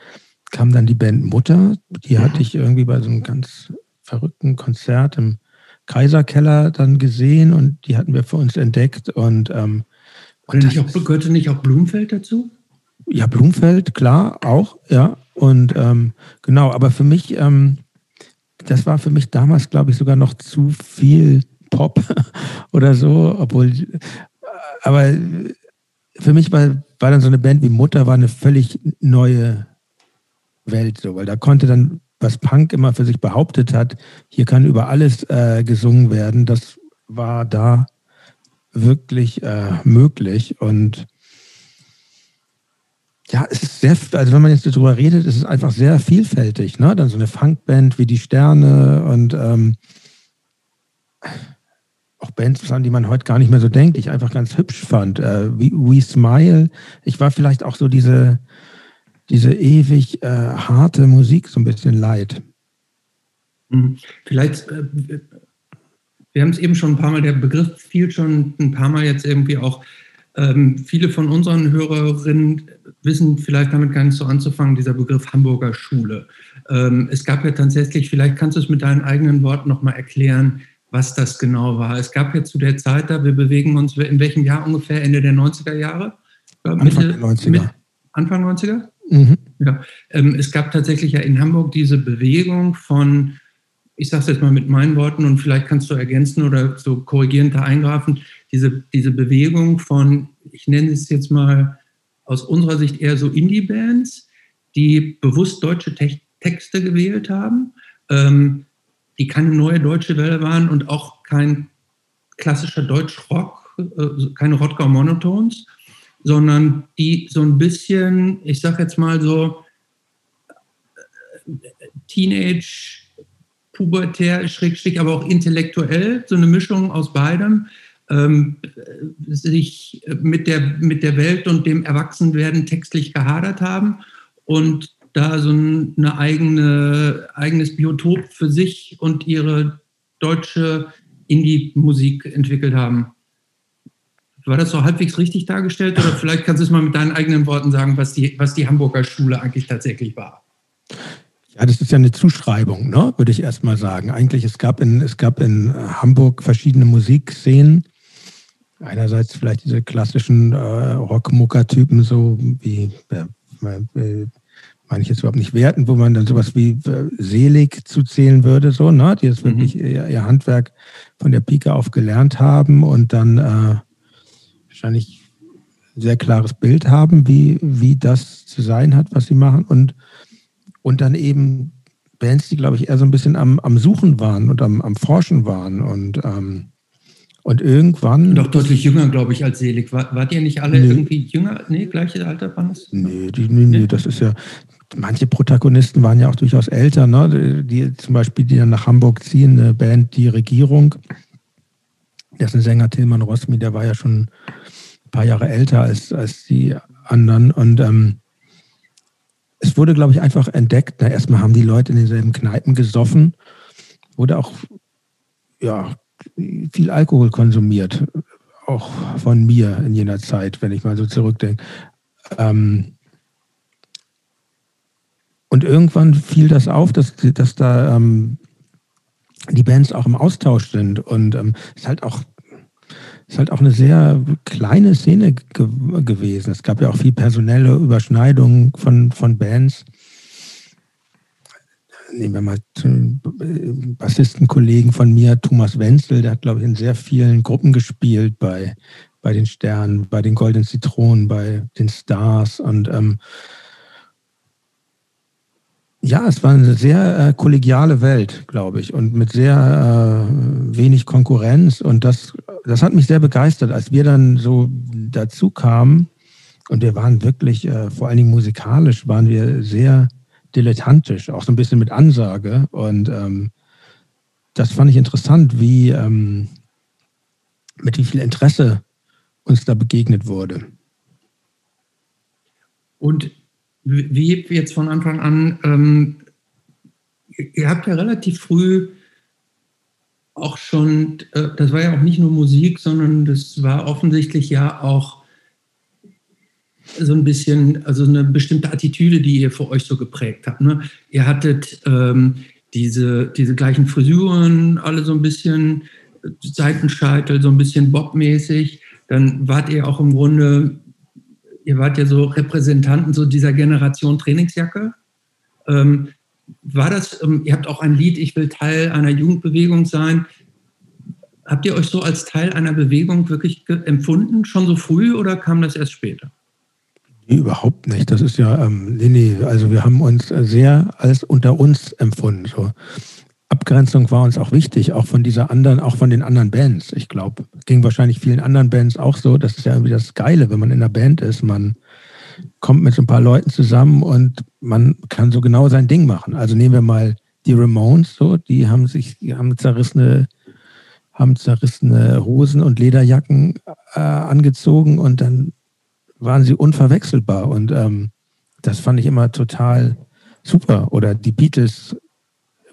Speaker 3: kam dann die Band Mutter. Die hatte ich irgendwie bei so einem ganz verrückten Konzert im Kaiserkeller dann gesehen und die hatten wir für uns entdeckt und ähm,
Speaker 2: und nicht auch, gehörte nicht auch Blumfeld dazu?
Speaker 3: Ja, Blumfeld, klar, auch, ja. Und ähm, genau, aber für mich, ähm, das war für mich damals, glaube ich, sogar noch zu viel Pop oder so, obwohl, aber für mich war war dann so eine Band wie Mutter, war eine völlig neue Welt, so, weil da konnte dann, was Punk immer für sich behauptet hat, hier kann über alles äh, gesungen werden, das war da wirklich äh, möglich und ja, es ist sehr, also wenn man jetzt darüber redet, ist es einfach sehr vielfältig, ne? Dann so eine Funkband wie die Sterne und ähm, auch Bands, die man heute gar nicht mehr so denkt, ich einfach ganz hübsch fand. Äh, wie We Smile. Ich war vielleicht auch so diese, diese ewig äh, harte Musik so ein bisschen leid.
Speaker 2: Mhm. Vielleicht, äh, wir haben es eben schon ein paar Mal, der Begriff fiel schon ein paar Mal jetzt irgendwie auch. Ähm, viele von unseren Hörerinnen wissen vielleicht damit gar nicht so anzufangen, dieser Begriff Hamburger Schule. Ähm, es gab ja tatsächlich, vielleicht kannst du es mit deinen eigenen Worten nochmal erklären, was das genau war. Es gab ja zu der Zeit da, wir bewegen uns in welchem Jahr ungefähr? Ende der 90er Jahre?
Speaker 3: Anfang Mitte, 90er. Mit,
Speaker 2: Anfang 90er? Mhm. Ja. Ähm, es gab tatsächlich ja in Hamburg diese Bewegung von, ich sage es jetzt mal mit meinen Worten und vielleicht kannst du ergänzen oder so korrigierend da eingreifen, diese, diese Bewegung von, ich nenne es jetzt mal aus unserer Sicht eher so Indie-Bands, die bewusst deutsche Te Texte gewählt haben, ähm, die keine neue deutsche Welle waren und auch kein klassischer Deutsch-Rock, äh, keine Rottgau-Monotones, sondern die so ein bisschen, ich sag jetzt mal so, Teenage, pubertär, schrägstrich, aber auch intellektuell, so eine Mischung aus beidem, ähm, sich mit der, mit der Welt und dem Erwachsenwerden textlich gehadert haben und da so ein eigene, eigenes Biotop für sich und ihre deutsche Indie-Musik entwickelt haben. War das so halbwegs richtig dargestellt oder vielleicht kannst du es mal mit deinen eigenen Worten sagen, was die, was die Hamburger Schule eigentlich tatsächlich war?
Speaker 3: Ja, das ist ja eine Zuschreibung, ne? würde ich erst mal sagen. Eigentlich, es gab in, es gab in Hamburg verschiedene Musikszenen. Einerseits vielleicht diese klassischen äh, Rockmucker-Typen, so wie äh, äh, meine ich jetzt überhaupt nicht werten, wo man dann sowas wie äh, selig zuzählen würde, so, ne? die jetzt mhm. wirklich ihr, ihr, Handwerk von der Pike auf gelernt haben und dann äh, wahrscheinlich ein sehr klares Bild haben, wie, wie das zu sein hat, was sie machen. Und, und dann eben Bands, die, glaube ich, eher so ein bisschen am, am Suchen waren und am, am Forschen waren und ähm, und irgendwann.
Speaker 2: Doch deutlich jünger, glaube ich, als Selig. War, wart ihr nicht alle nee. irgendwie jünger? Nee, gleiche Alter waren es?
Speaker 3: Nee, die, nee, nee, das ist ja, manche Protagonisten waren ja auch durchaus älter, ne? Die zum Beispiel, die dann nach Hamburg ziehen, eine Band Die Regierung. Ein Sänger Tilman Rosmi, der war ja schon ein paar Jahre älter als, als die anderen. Und ähm, es wurde, glaube ich, einfach entdeckt. Na, erstmal haben die Leute in denselben Kneipen gesoffen, wurde auch ja, viel Alkohol konsumiert, auch von mir in jener Zeit, wenn ich mal so zurückdenke. Ähm, und irgendwann fiel das auf, dass, dass da ähm, die Bands auch im Austausch sind. Und es ähm, ist halt auch ist halt auch eine sehr kleine Szene ge gewesen. Es gab ja auch viel personelle Überschneidungen von, von Bands. Nehmen wir mal einen äh, Bassistenkollegen von mir, Thomas Wenzel, der hat, glaube ich, in sehr vielen Gruppen gespielt bei, bei den Sternen, bei den Goldenen Zitronen, bei den Stars und ähm, ja, es war eine sehr äh, kollegiale Welt, glaube ich, und mit sehr äh, wenig Konkurrenz. Und das, das hat mich sehr begeistert, als wir dann so dazu kamen. Und wir waren wirklich, äh, vor allen Dingen musikalisch, waren wir sehr dilettantisch, auch so ein bisschen mit Ansage. Und ähm, das fand ich interessant, wie ähm, mit wie viel Interesse uns da begegnet wurde.
Speaker 2: Und wie jetzt von Anfang an, ähm, ihr habt ja relativ früh auch schon, äh, das war ja auch nicht nur Musik, sondern das war offensichtlich ja auch so ein bisschen, also eine bestimmte Attitüde, die ihr für euch so geprägt habt. Ne? Ihr hattet ähm, diese, diese gleichen Frisuren, alle so ein bisschen Seitenscheitel, so ein bisschen Bob-mäßig. Dann wart ihr auch im Grunde ihr wart ja so Repräsentanten so dieser Generation Trainingsjacke. Ähm, war das, ähm, ihr habt auch ein Lied, ich will Teil einer Jugendbewegung sein. Habt ihr euch so als Teil einer Bewegung wirklich empfunden, schon so früh oder kam das erst später?
Speaker 3: Nee, überhaupt nicht. Das ist ja, ähm, nee, nee, also wir haben uns sehr als unter uns empfunden. So. Abgrenzung war uns auch wichtig, auch von dieser anderen, auch von den anderen Bands. Ich glaube, ging wahrscheinlich vielen anderen Bands auch so. Das ist ja irgendwie das Geile, wenn man in einer Band ist. Man kommt mit so ein paar Leuten zusammen und man kann so genau sein Ding machen. Also nehmen wir mal die Ramones, so, die haben sich, die haben zerrissene, haben zerrissene Hosen und Lederjacken äh, angezogen und dann waren sie unverwechselbar. Und ähm, das fand ich immer total super. Oder die Beatles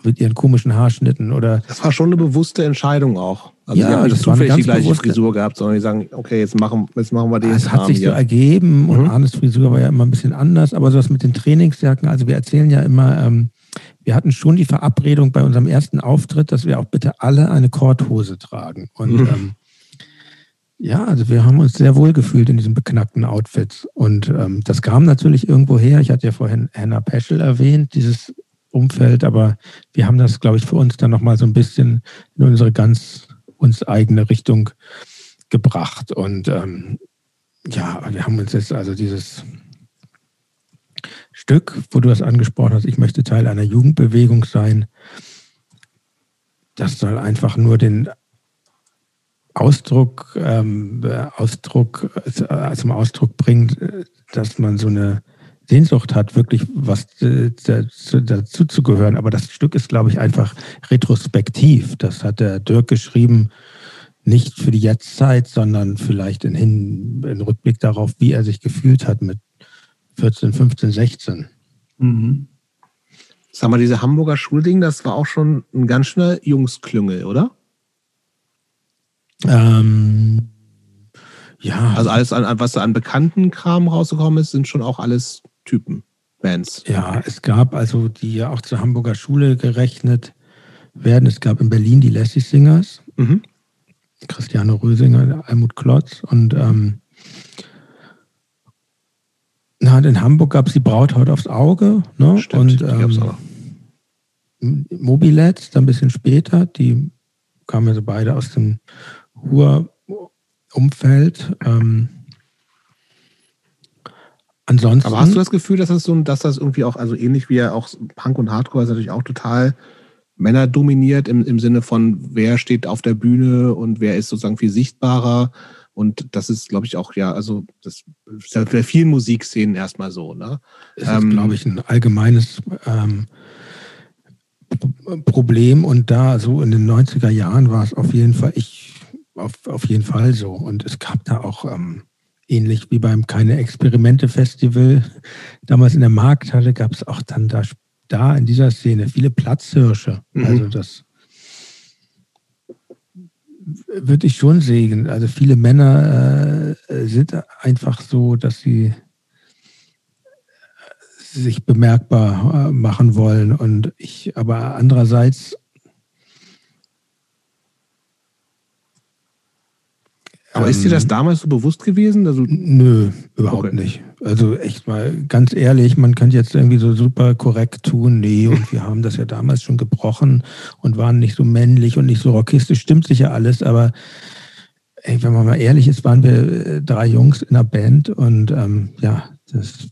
Speaker 3: mit ihren komischen Haarschnitten oder.
Speaker 1: Das war schon eine bewusste Entscheidung auch.
Speaker 3: Also ja, die haben
Speaker 1: nicht zufällig die gleiche bewusste. Frisur gehabt, sondern die sagen, okay, jetzt machen, jetzt machen wir den.
Speaker 3: Es hat sich hier. so ergeben und mhm. Arnes Frisur war ja immer ein bisschen anders, aber sowas mit den Trainingsjacken, also wir erzählen ja immer, ähm, wir hatten schon die Verabredung bei unserem ersten Auftritt, dass wir auch bitte alle eine Korthose tragen. Und mhm. ähm, ja, also wir haben uns sehr wohl gefühlt in diesen beknackten Outfits. Und ähm, das kam natürlich irgendwo her. Ich hatte ja vorhin Hannah Peschel erwähnt, dieses Umfeld, aber wir haben das, glaube ich, für uns dann nochmal so ein bisschen in unsere ganz uns eigene Richtung gebracht. Und ähm, ja, wir haben uns jetzt also dieses Stück, wo du das angesprochen hast, ich möchte Teil einer Jugendbewegung sein, das soll einfach nur den Ausdruck, ähm, Ausdruck, äh, zum Ausdruck bringt, dass man so eine Sehnsucht hat, wirklich was äh, dazu, dazu zu gehören. Aber das Stück ist, glaube ich, einfach retrospektiv. Das hat der Dirk geschrieben, nicht für die Jetztzeit, sondern vielleicht in, Hin in Rückblick darauf, wie er sich gefühlt hat mit 14, 15, 16. Mhm.
Speaker 1: Sag mal, diese Hamburger Schulding, das war auch schon ein ganz schöner Jungsklüngel, oder?
Speaker 3: Ähm,
Speaker 1: ja. Also alles, an, was da an bekannten Kram rausgekommen ist, sind schon auch alles Typen, Bands.
Speaker 3: Ja, es gab also, die ja auch zur Hamburger Schule gerechnet werden. Es gab in Berlin die Lassie Singers, mhm. Christiane Rösinger, Almut Klotz und ähm, na, in Hamburg gab es die Brauthaut aufs Auge. Ne?
Speaker 1: Stimmt,
Speaker 3: und ähm, Mobilet, dann ein bisschen später, die kamen also beide aus dem Ruhr-Umfeld. Ähm, Ansonsten.
Speaker 1: Aber hast du das Gefühl, dass das so, dass das irgendwie auch, also ähnlich wie ja auch Punk und Hardcore ist natürlich auch total Männer dominiert im, im Sinne von, wer steht auf der Bühne und wer ist sozusagen viel sichtbarer. Und das ist, glaube ich, auch, ja, also das ist ja bei vielen Musikszenen erstmal so. Ne?
Speaker 3: Das ist, ähm, glaube ich, ein allgemeines ähm, Problem. Und da so in den 90er Jahren war es auf jeden Fall, ich, auf, auf jeden Fall so. Und es gab da auch ähm, ähnlich wie beim Keine Experimente Festival. Damals in der Markthalle gab es auch dann da, da in dieser Szene viele Platzhirsche. Mhm. Also das würde ich schon sehen. Also viele Männer äh, sind einfach so, dass sie sich bemerkbar äh, machen wollen. Und ich, aber andererseits
Speaker 1: Aber ähm, ist dir das ähm, damals so bewusst gewesen?
Speaker 3: Also, nö, überhaupt okay. nicht. Also echt mal ganz ehrlich, man könnte jetzt irgendwie so super korrekt tun, nee, und wir haben das ja damals schon gebrochen und waren nicht so männlich und nicht so rockistisch, stimmt sicher alles, aber ey, wenn man mal ehrlich ist, waren wir äh, drei Jungs in einer Band und ähm, ja, das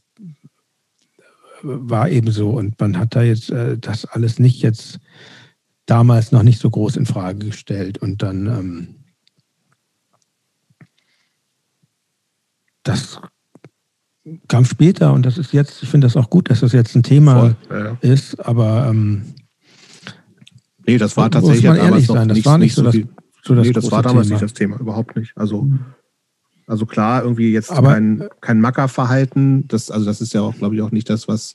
Speaker 3: war eben so und man hat da jetzt äh, das alles nicht jetzt damals noch nicht so groß in Frage gestellt und dann ähm, das kam später und das ist jetzt, ich finde das auch gut, dass das jetzt ein Thema Voll, ja. ist, aber ähm,
Speaker 1: nee, das war tatsächlich muss
Speaker 3: man ehrlich sein, das nicht, war nicht so, das,
Speaker 1: so das Nee, das war damals Thema. nicht das Thema, überhaupt nicht. Also, mhm. also klar, irgendwie jetzt aber, kein, kein Mackerverhalten, das, also das ist ja auch, glaube ich, auch nicht das, was,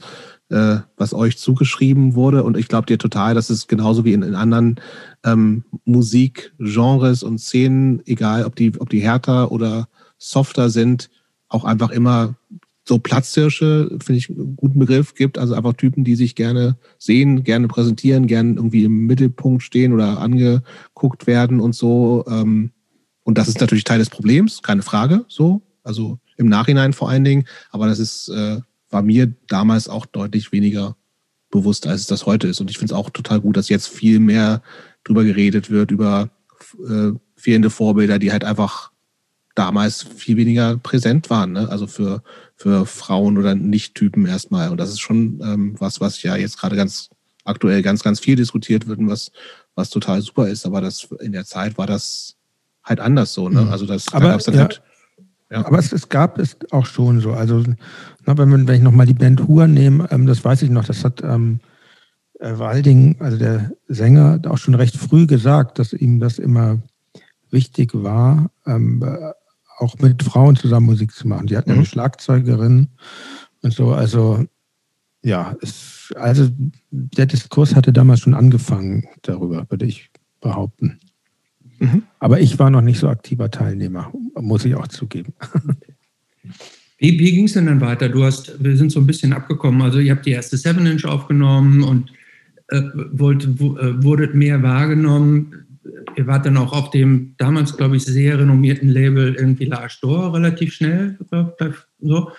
Speaker 1: äh, was euch zugeschrieben wurde. Und ich glaube dir total, dass es genauso wie in, in anderen ähm, Musikgenres und Szenen, egal ob die, ob die härter oder softer sind, auch einfach immer so Platzhirsche, finde ich, einen guten Begriff gibt. Also einfach Typen, die sich gerne sehen, gerne präsentieren, gerne irgendwie im Mittelpunkt stehen oder angeguckt werden und so. Ähm, und das ist natürlich Teil des Problems, keine Frage, so. Also im Nachhinein vor allen Dingen. Aber das ist, äh, war mir damals auch deutlich weniger bewusst, als es das heute ist. Und ich finde es auch total gut, dass jetzt viel mehr drüber geredet wird, über äh, fehlende Vorbilder, die halt einfach damals viel weniger präsent waren, ne? also für, für Frauen oder Nicht-Typen erstmal. Und das ist schon ähm, was, was ja jetzt gerade ganz aktuell ganz, ganz viel diskutiert wird und was, was total super ist. Aber das in der Zeit war das halt anders so. Ne? Mhm. Also das
Speaker 3: aber, da dann ja, halt. Ja. Aber es, es, gab es auch schon so. Also, na, wenn, wenn ich nochmal die Band Hur nehme, ähm, das weiß ich noch, das hat ähm, äh, Walding, also der Sänger, auch schon recht früh gesagt, dass ihm das immer wichtig war, ähm, auch mit Frauen zusammen Musik zu machen. Die hatten mhm. eine Schlagzeugerin und so. Also ja, es, also der Diskurs hatte damals schon angefangen darüber, würde ich behaupten. Mhm. Aber ich war noch nicht so aktiver Teilnehmer, muss ich auch zugeben.
Speaker 2: Wie, wie ging es denn dann weiter? Du hast, wir sind so ein bisschen abgekommen. Also ihr habt die erste Seven Inch aufgenommen und äh, wollt, äh, wurdet mehr wahrgenommen ihr wart dann auch auf dem damals, glaube ich, sehr renommierten Label irgendwie La Store relativ schnell. So.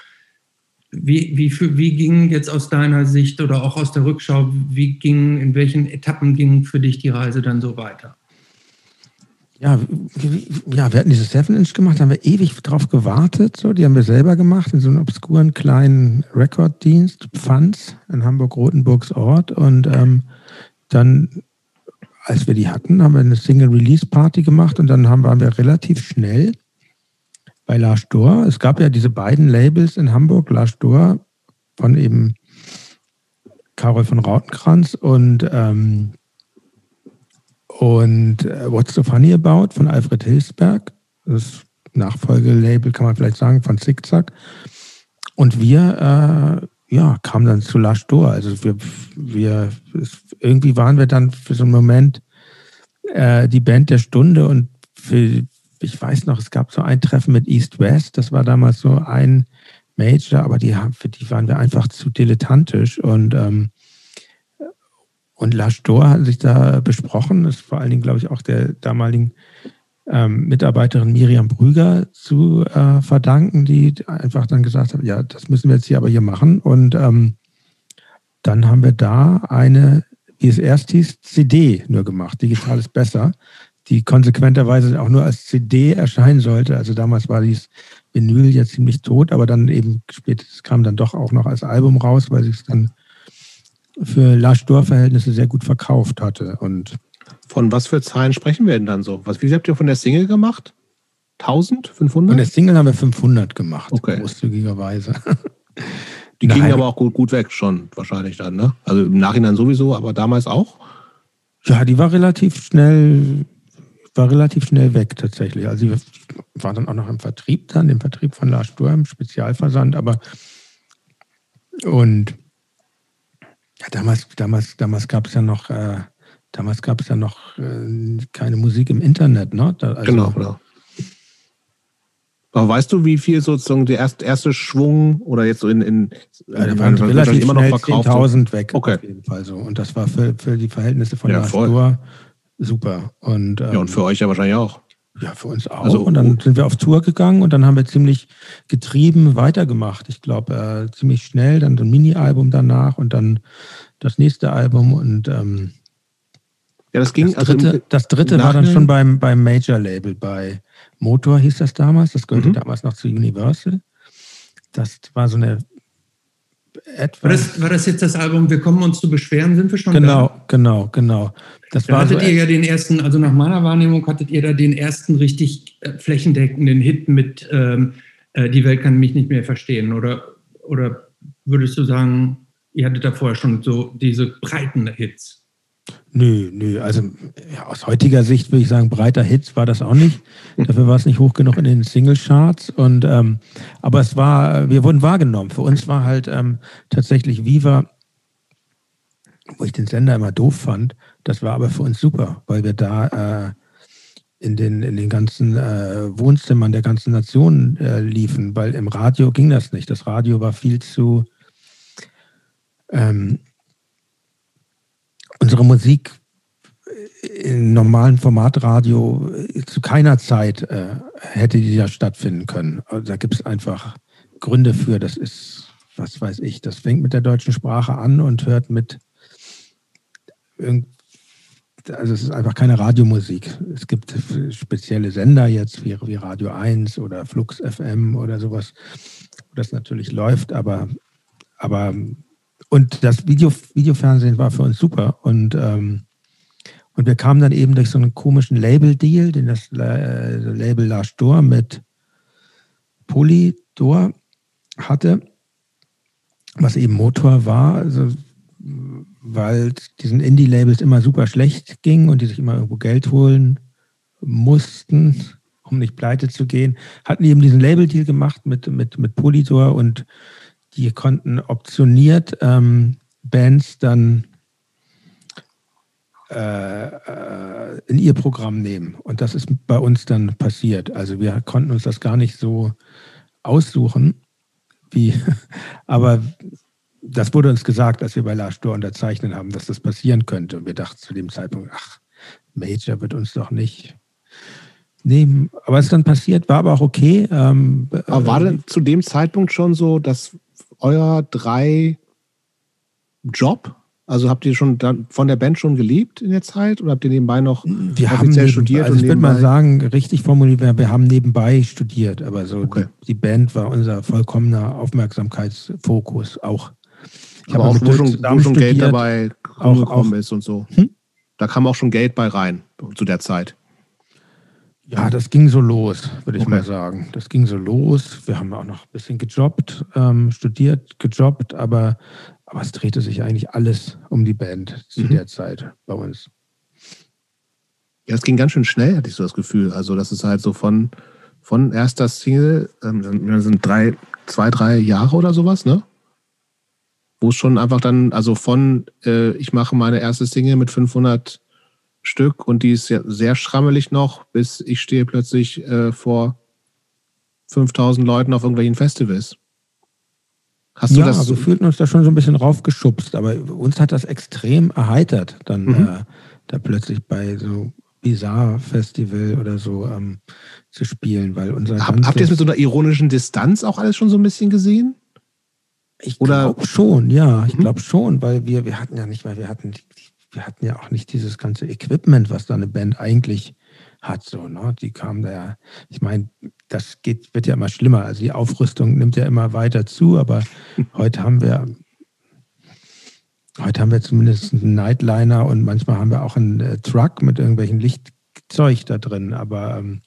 Speaker 2: Wie, wie, wie ging jetzt aus deiner Sicht oder auch aus der Rückschau, wie ging, in welchen Etappen ging für dich die Reise dann so weiter?
Speaker 3: Ja, ja, wir hatten diese Seven Inch gemacht, haben wir ewig drauf gewartet. So, die haben wir selber gemacht in so einem obskuren kleinen Rekorddienst, Pfanz in Hamburg-Rotenburgs Ort. Und ähm, dann als wir die hatten, haben wir eine Single-Release-Party gemacht und dann haben, waren wir relativ schnell bei Lars Dor. Es gab ja diese beiden Labels in Hamburg, Lars Dor von eben Karol von Rautenkranz und, ähm, und äh, What's so Funny About von Alfred Hilsberg. Das Nachfolgelabel, kann man vielleicht sagen, von Zickzack. Und wir äh, ja, kam dann zu Lars Dor. Also wir, wir irgendwie waren wir dann für so einen Moment äh, die Band der Stunde und für, ich weiß noch, es gab so ein Treffen mit East West, das war damals so ein Major, aber die haben, für die waren wir einfach zu dilettantisch und ähm, und Lars Dor hat sich da besprochen, ist vor allen Dingen, glaube ich, auch der damaligen ähm, Mitarbeiterin Miriam Brüger zu äh, verdanken, die einfach dann gesagt hat, ja, das müssen wir jetzt hier aber hier machen. Und ähm, dann haben wir da eine, wie es erst hieß, CD nur gemacht. Digital ist besser, die konsequenterweise auch nur als CD erscheinen sollte. Also damals war dieses Vinyl ja ziemlich tot, aber dann eben später, es kam dann doch auch noch als Album raus, weil sich es dann für Lars Dor-Verhältnisse sehr gut verkauft hatte. Und
Speaker 1: von was für Zahlen sprechen wir denn dann so? Was, wie habt ihr von der Single gemacht? 1000? 500?
Speaker 3: Von der Single haben wir 500 gemacht,
Speaker 1: okay.
Speaker 3: großzügigerweise.
Speaker 1: Die gingen aber auch gut, gut weg schon, wahrscheinlich dann, ne? Also im Nachhinein sowieso, aber damals auch?
Speaker 3: Ja, die war relativ schnell, war relativ schnell weg tatsächlich. Also die war dann auch noch im Vertrieb dann, im Vertrieb von Lars Sturm, Spezialversand, aber und ja, damals, damals, damals gab es ja noch äh, Damals gab es ja noch äh, keine Musik im Internet, ne?
Speaker 1: Da, also genau, genau. Aber weißt du, wie viel sozusagen der erste, erste Schwung oder jetzt so in, in
Speaker 3: ja, da waren relativ immer noch verkauft 10.000 weg okay. auf jeden Fall so. Und das war für, für die Verhältnisse von ja, der Tour super. Und
Speaker 1: ähm, ja und für euch ja wahrscheinlich auch.
Speaker 3: Ja für uns auch. Also, und dann sind wir auf Tour gegangen und dann haben wir ziemlich getrieben weitergemacht. Ich glaube äh, ziemlich schnell dann so ein Mini-Album danach und dann das nächste Album und ähm,
Speaker 1: ja, das ging.
Speaker 3: Das also dritte, also das dritte war dann schon beim, beim Major-Label, bei Motor hieß das damals. Das gehörte mhm. damals noch zu Universal. Das war so eine
Speaker 2: etwas. War das, war das jetzt das Album Wir kommen uns zu beschweren? Sind wir schon
Speaker 3: Genau, da? genau, genau.
Speaker 2: Das da war hattet so ihr ja den ersten, also nach meiner Wahrnehmung hattet ihr da den ersten richtig äh, flächendeckenden Hit mit ähm, äh, Die Welt kann mich nicht mehr verstehen. Oder, oder würdest du sagen, ihr hattet da vorher schon so diese breiten Hits?
Speaker 3: Nö, nö. Also ja, aus heutiger Sicht würde ich sagen, breiter Hits war das auch nicht. Dafür war es nicht hoch genug in den Singlecharts. Und ähm, aber es war, wir wurden wahrgenommen. Für uns war halt ähm, tatsächlich Viva, wo ich den Sender immer doof fand, das war aber für uns super, weil wir da äh, in den, in den ganzen äh, Wohnzimmern der ganzen Nation äh, liefen, weil im Radio ging das nicht. Das Radio war viel zu ähm, unsere Musik im normalen Formatradio zu keiner Zeit äh, hätte die ja stattfinden können. Also da gibt es einfach Gründe für. Das ist, was weiß ich, das fängt mit der deutschen Sprache an und hört mit also es ist einfach keine Radiomusik. Es gibt spezielle Sender jetzt wie, wie Radio 1 oder Flux FM oder sowas, wo das natürlich läuft, aber, aber und das Video, Videofernsehen war für uns super. Und ähm, und wir kamen dann eben durch so einen komischen Label-Deal, den das äh, Label Lars Dor mit Polydor hatte, was eben Motor war, also, weil diesen Indie-Labels immer super schlecht ging und die sich immer irgendwo Geld holen mussten, um nicht pleite zu gehen, hatten eben diesen Label-Deal gemacht mit, mit, mit Polydor und die konnten optioniert ähm, Bands dann äh, äh, in ihr Programm nehmen. Und das ist bei uns dann passiert. Also wir konnten uns das gar nicht so aussuchen, wie, aber das wurde uns gesagt, als wir bei Lars Stor unterzeichnen haben, dass das passieren könnte. Und wir dachten zu dem Zeitpunkt, ach, Major wird uns doch nicht nehmen. Aber es ist dann passiert, war aber auch okay. Ähm,
Speaker 1: aber war denn zu dem Zeitpunkt schon so, dass euer drei Job also habt ihr schon von der Band schon gelebt in der Zeit oder habt ihr nebenbei noch
Speaker 3: wir offiziell haben studiert? Also ich würde mal sagen, richtig formuliert, wir haben nebenbei studiert, aber so okay. die, die, Band war unser vollkommener Aufmerksamkeitsfokus auch.
Speaker 1: Ich aber auch, wo schon, wo schon Geld dabei rumgekommen ist und so. Hm? Da kam auch schon Geld bei rein zu der Zeit.
Speaker 3: Ja, das ging so los, würde ich okay. mal sagen. Das ging so los. Wir haben auch noch ein bisschen gejobbt, ähm, studiert, gejobbt, aber aber es drehte sich eigentlich alles um die Band zu mhm. der Zeit bei uns.
Speaker 1: Ja, es ging ganz schön schnell, hatte ich so das Gefühl. Also, das ist halt so von, von erster Single, ähm, das sind drei, zwei, drei Jahre oder sowas, ne? Wo es schon einfach dann, also von, äh, ich mache meine erste Single mit 500 Stück und die ist ja sehr schrammelig noch, bis ich stehe plötzlich äh, vor 5000 Leuten auf irgendwelchen Festivals.
Speaker 3: Hast du ja, das? Also fühlten uns da schon so ein bisschen raufgeschubst, aber uns hat das extrem erheitert, dann mhm. äh, da plötzlich bei so Bizarre Festival oder so ähm, zu spielen, weil unser
Speaker 1: Hab, Habt ihr es mit so einer ironischen Distanz auch alles schon so ein bisschen gesehen?
Speaker 3: Ich glaube schon, ja, ich mhm. glaube schon, weil wir, wir hatten ja nicht, weil wir hatten, wir hatten ja auch nicht dieses ganze Equipment, was da eine Band eigentlich hat. So, ne? Die kamen da ja, ich meine, das geht, wird ja immer schlimmer. Also die Aufrüstung nimmt ja immer weiter zu, aber heute haben wir heute haben wir zumindest einen Nightliner und manchmal haben wir auch einen äh, Truck mit irgendwelchen Lichtzeug da drin. Aber ähm,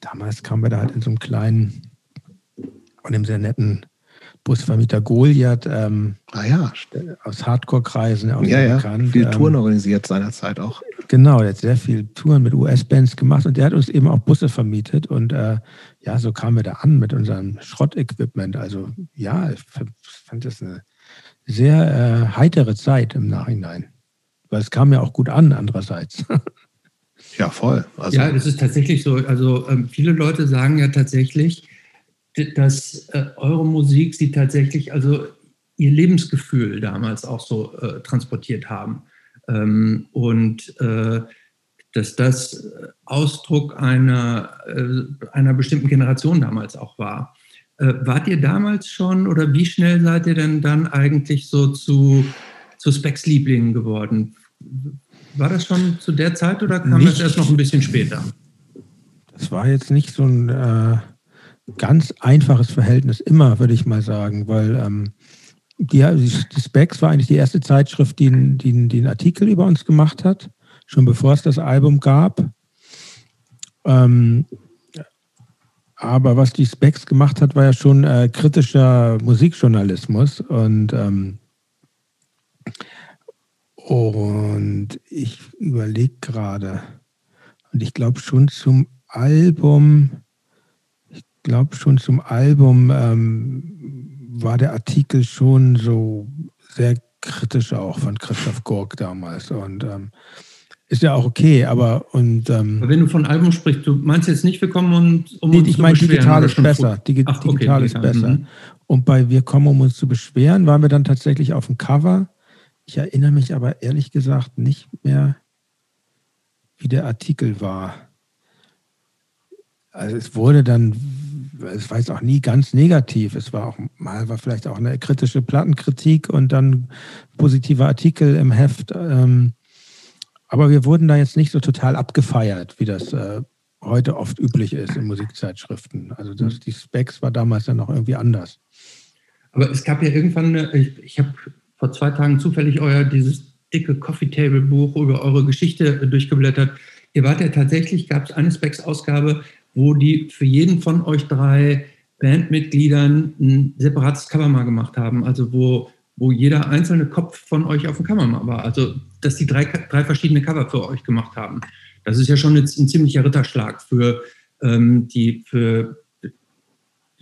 Speaker 3: damals kamen wir da halt in so einem kleinen und einem sehr netten Busvermieter Goliath ähm,
Speaker 1: ah ja.
Speaker 3: aus Hardcore-Kreisen
Speaker 1: auch ja, ja. bekannt. Viel Touren ähm, organisiert seinerzeit auch.
Speaker 3: Genau, der hat sehr viele Touren mit US-Bands gemacht und der hat uns eben auch Busse vermietet und äh, ja, so kamen wir da an mit unserem Schrottequipment. Also ja, ich fand das eine sehr äh, heitere Zeit im Nachhinein, weil es kam ja auch gut an andererseits.
Speaker 1: Ja, voll.
Speaker 2: Also, ja, das ist tatsächlich so. Also ähm, viele Leute sagen ja tatsächlich, dass äh, eure Musik sie tatsächlich, also ihr Lebensgefühl damals auch so äh, transportiert haben. Ähm, und äh, dass das Ausdruck einer, äh, einer bestimmten Generation damals auch war. Äh, wart ihr damals schon oder wie schnell seid ihr denn dann eigentlich so zu, zu Specs Lieblingen geworden? War das schon zu der Zeit oder kam nicht, das erst noch ein bisschen später?
Speaker 3: Das war jetzt nicht so ein äh, ganz einfaches Verhältnis immer, würde ich mal sagen, weil ähm, die, die Specs war eigentlich die erste Zeitschrift, die, die, die einen Artikel über uns gemacht hat, schon bevor es das Album gab. Ähm, aber was die Specs gemacht hat, war ja schon äh, kritischer Musikjournalismus und ähm, und ich überlege gerade und ich glaube schon zum Album glaube schon zum Album ähm, war der Artikel schon so sehr kritisch auch von Christoph Gork damals. Und ähm, ist ja auch okay, aber und ähm,
Speaker 2: Wenn du von Album sprichst, du meinst jetzt nicht, wir kommen und
Speaker 3: um nee, uns ich meine, digital ist besser. Digi Ach, okay, digital ist besser. Mhm. Und bei Wir kommen, um uns zu beschweren, waren wir dann tatsächlich auf dem Cover. Ich erinnere mich aber ehrlich gesagt nicht mehr, wie der Artikel war. Also es wurde dann es war jetzt auch nie ganz negativ. Es war auch mal war vielleicht auch eine kritische Plattenkritik und dann positiver Artikel im Heft. Ähm, Aber wir wurden da jetzt nicht so total abgefeiert, wie das äh, heute oft üblich ist in Musikzeitschriften. Also das, die Specs war damals dann noch irgendwie anders.
Speaker 2: Aber es gab ja irgendwann, eine, ich, ich habe vor zwei Tagen zufällig euer dieses dicke Coffee Table Buch über eure Geschichte durchgeblättert. Ihr wart ja tatsächlich, gab es eine Specs-Ausgabe, wo die für jeden von euch drei Bandmitgliedern ein separates Cover mal gemacht haben. Also wo, wo jeder einzelne Kopf von euch auf dem Cover mal war. Also dass die drei, drei verschiedene Cover für euch gemacht haben. Das ist ja schon ein, ein ziemlicher Ritterschlag für ähm, die, für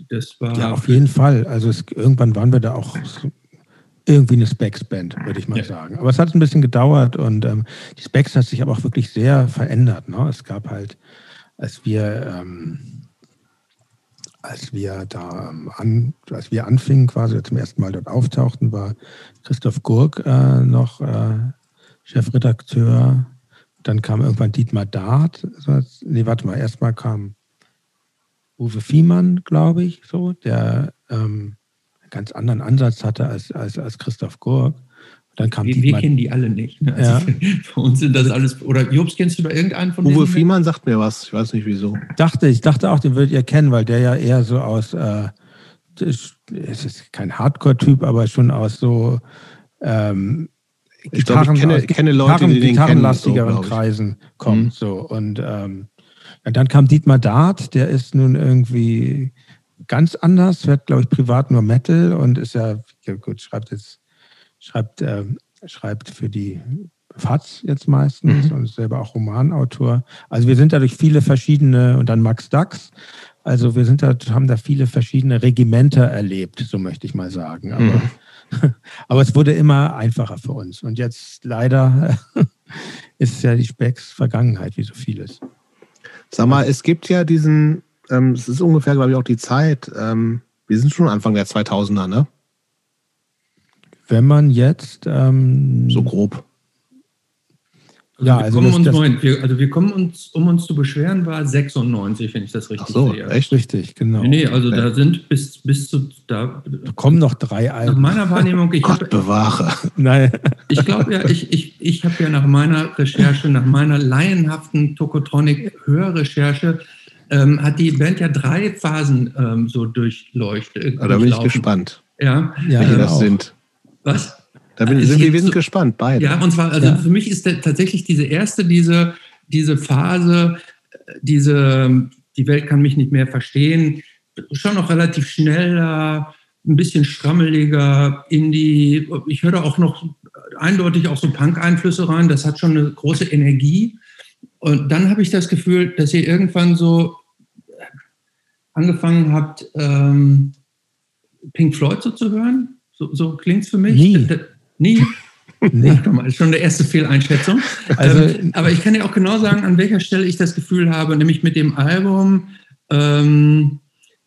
Speaker 3: das war. Ja, auf jeden Fall. Also es, irgendwann waren wir da auch irgendwie eine Specs-Band, würde ich mal ja. sagen. Aber es hat ein bisschen gedauert und ähm, die Specs hat sich aber auch wirklich sehr verändert. Ne? Es gab halt, als wir ähm, als wir da ähm, an, als wir anfingen, quasi zum ersten Mal dort auftauchten, war Christoph Gurk äh, noch äh, Chefredakteur. Dann kam irgendwann Dietmar Dart. Nee, warte mal, erstmal kam Uwe Fiemann, glaube ich, so, der ähm, einen ganz anderen Ansatz hatte als, als, als Christoph Gurk.
Speaker 2: Dann kam wir, wir kennen die alle nicht. Ne? Also ja. Für uns sind das alles. Oder Jobs, kennst du da irgendeinen von
Speaker 1: denen? Uwe Fiemann sagt mir was. Ich weiß nicht wieso.
Speaker 3: Dachte, ich dachte auch, den würdet ihr kennen, weil der ja eher so aus. Äh, es ist kein Hardcore-Typ, aber schon aus so. Ähm,
Speaker 1: ich, glaub, ich kenne, kenne Leute, Gitarren, die den
Speaker 3: gitarrenlastigeren so, Kreisen kommt. Mhm. So. Und ähm, ja, dann kam Dietmar Dart, der ist nun irgendwie ganz anders, hört, glaube ich, privat nur Metal und ist ja, ja gut, schreibt jetzt schreibt, äh, schreibt für die FATS jetzt meistens mhm. und ist selber auch Romanautor. Also wir sind da durch viele verschiedene, und dann Max Dax, also wir sind da, haben da viele verschiedene Regimenter erlebt, so möchte ich mal sagen. Aber, mhm. aber es wurde immer einfacher für uns. Und jetzt leider ist ja die Specks Vergangenheit, wie so vieles.
Speaker 1: Sag mal, es gibt ja diesen, ähm, es ist ungefähr, glaube ich, auch die Zeit, ähm, wir sind schon Anfang der 2000er, ne?
Speaker 3: Wenn man jetzt. Ähm,
Speaker 1: so grob.
Speaker 2: Also ja, also, das, uns, das, Moment, wir, also wir kommen uns, um uns zu beschweren, war 96, wenn ich das richtig Ach so, sehe.
Speaker 3: Echt richtig, genau.
Speaker 2: Nee, also okay. da sind bis, bis zu. Da,
Speaker 3: da kommen noch drei
Speaker 2: Alben. Nach meiner Wahrnehmung,
Speaker 1: ich Gott hab, bewahre.
Speaker 2: Nein. Ich glaube ja, ich, ich, ich habe ja nach meiner Recherche, nach meiner laienhaften Tokotronic-Hörrecherche, ähm, hat die Band ja drei Phasen ähm, so durchleuchtet.
Speaker 1: Da bin ich gespannt.
Speaker 2: Ja,
Speaker 1: ja welche das auch. sind.
Speaker 2: Was?
Speaker 1: Da bin, sind wir, wir sind so, gespannt, beide.
Speaker 2: Ja, und zwar, also ja. für mich ist tatsächlich diese erste, diese, diese Phase, diese, die Welt kann mich nicht mehr verstehen, schon noch relativ schneller, ein bisschen schrammeliger, Indie. Ich höre auch noch eindeutig auch so Punk-Einflüsse rein. Das hat schon eine große Energie. Und dann habe ich das Gefühl, dass ihr irgendwann so angefangen habt, ähm, Pink Floyd so zu hören. So, so klingt es für mich.
Speaker 3: Nie.
Speaker 2: nie. Nee. Ach, mal, ist schon der erste Fehleinschätzung. Also, ähm, aber ich kann dir auch genau sagen, an welcher Stelle ich das Gefühl habe, nämlich mit dem Album. Ähm,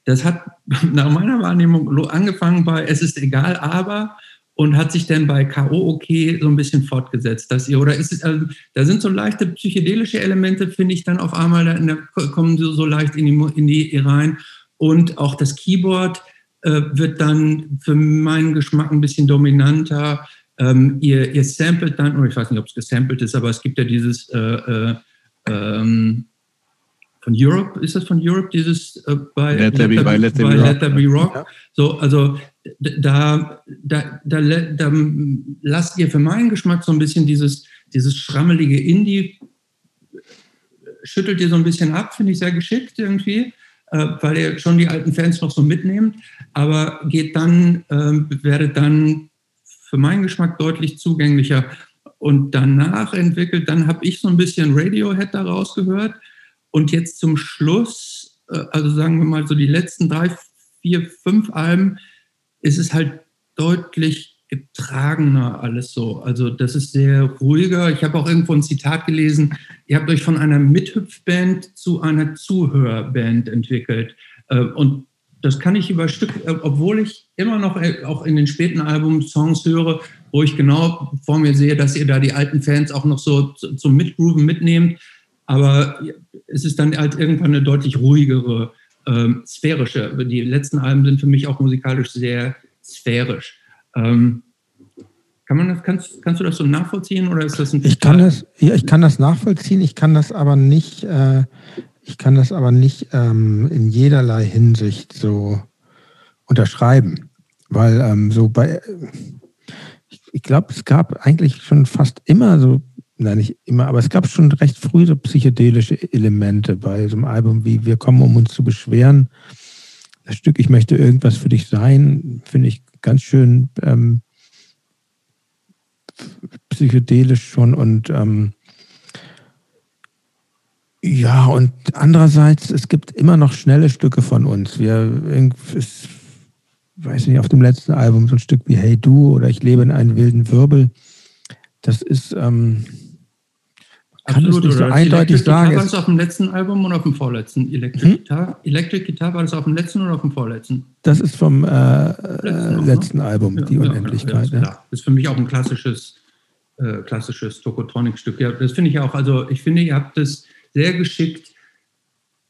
Speaker 2: das hat nach meiner Wahrnehmung angefangen bei Es ist egal, aber und hat sich dann bei K.O. okay so ein bisschen fortgesetzt. Dass ihr, oder ist es, also, da sind so leichte psychedelische Elemente, finde ich, dann auf einmal, da, kommen so, so leicht in die, in die rein. Und auch das Keyboard äh, wird dann für meinen Geschmack ein bisschen dominanter. Ähm, ihr, ihr samplet dann, oder ich weiß nicht, ob es gesampelt ist, aber es gibt ja dieses äh, äh, ähm, von Europe, ist das von Europe, dieses
Speaker 1: äh, bei, Let, Let, be, bei Let,
Speaker 2: There Be Rock? Ja. So, also da, da, da, da, lasst ihr für meinen Geschmack so ein bisschen dieses, dieses schrammelige Indie, schüttelt ihr so ein bisschen ab, finde ich sehr geschickt irgendwie weil ihr schon die alten Fans noch so mitnehmt, aber geht dann, äh, werdet dann für meinen Geschmack deutlich zugänglicher. Und danach entwickelt, dann habe ich so ein bisschen Radiohead daraus gehört. Und jetzt zum Schluss, äh, also sagen wir mal so die letzten drei, vier, fünf Alben, ist es halt deutlich getragener alles so. Also das ist sehr ruhiger. Ich habe auch irgendwo ein Zitat gelesen, ihr habt euch von einer Mithüpfband zu einer Zuhörband entwickelt. Äh, und das kann ich über Stück, äh, obwohl ich immer noch äh, auch in den späten Alben Songs höre, wo ich genau vor mir sehe, dass ihr da die alten Fans auch noch so zum Mitgrooven mitnehmt. Aber es ist dann halt irgendwann eine deutlich ruhigere, ähm, sphärische. Die letzten Alben sind für mich auch musikalisch sehr sphärisch. Ähm, Kann man das, kannst, kannst du das so nachvollziehen oder ist das ein
Speaker 3: Ich kann das, ja, ich kann das nachvollziehen, ich kann das aber nicht, äh, ich kann das aber nicht ähm, in jederlei Hinsicht so unterschreiben. Weil ähm, so bei, ich, ich glaube, es gab eigentlich schon fast immer so, nein, nicht immer, aber es gab schon recht früh so psychedelische Elemente bei so einem Album wie Wir kommen, um uns zu beschweren. Das Stück Ich möchte irgendwas für dich sein, finde ich ganz schön ähm, psychedelisch schon und ähm, ja, und andererseits, es gibt immer noch schnelle Stücke von uns. Wir, es, weiß nicht, auf dem letzten Album so ein Stück wie Hey Du oder Ich lebe in einem wilden Wirbel. Das ist, ähm, kann Absolut, es nicht so eindeutig sagen.
Speaker 2: War das auf dem letzten Album oder auf dem vorletzten? Electric, hm? Guitar? Electric Guitar war das auf dem letzten oder auf dem vorletzten?
Speaker 3: Das ist vom äh, letzten, äh, letzten Album, ja, die ja, Unendlichkeit.
Speaker 2: Ja, ja. Das ist für mich auch ein klassisches, äh, klassisches Tokotronic-Stück. Ja, das finde ich auch. Also ich finde, ihr habt es sehr geschickt,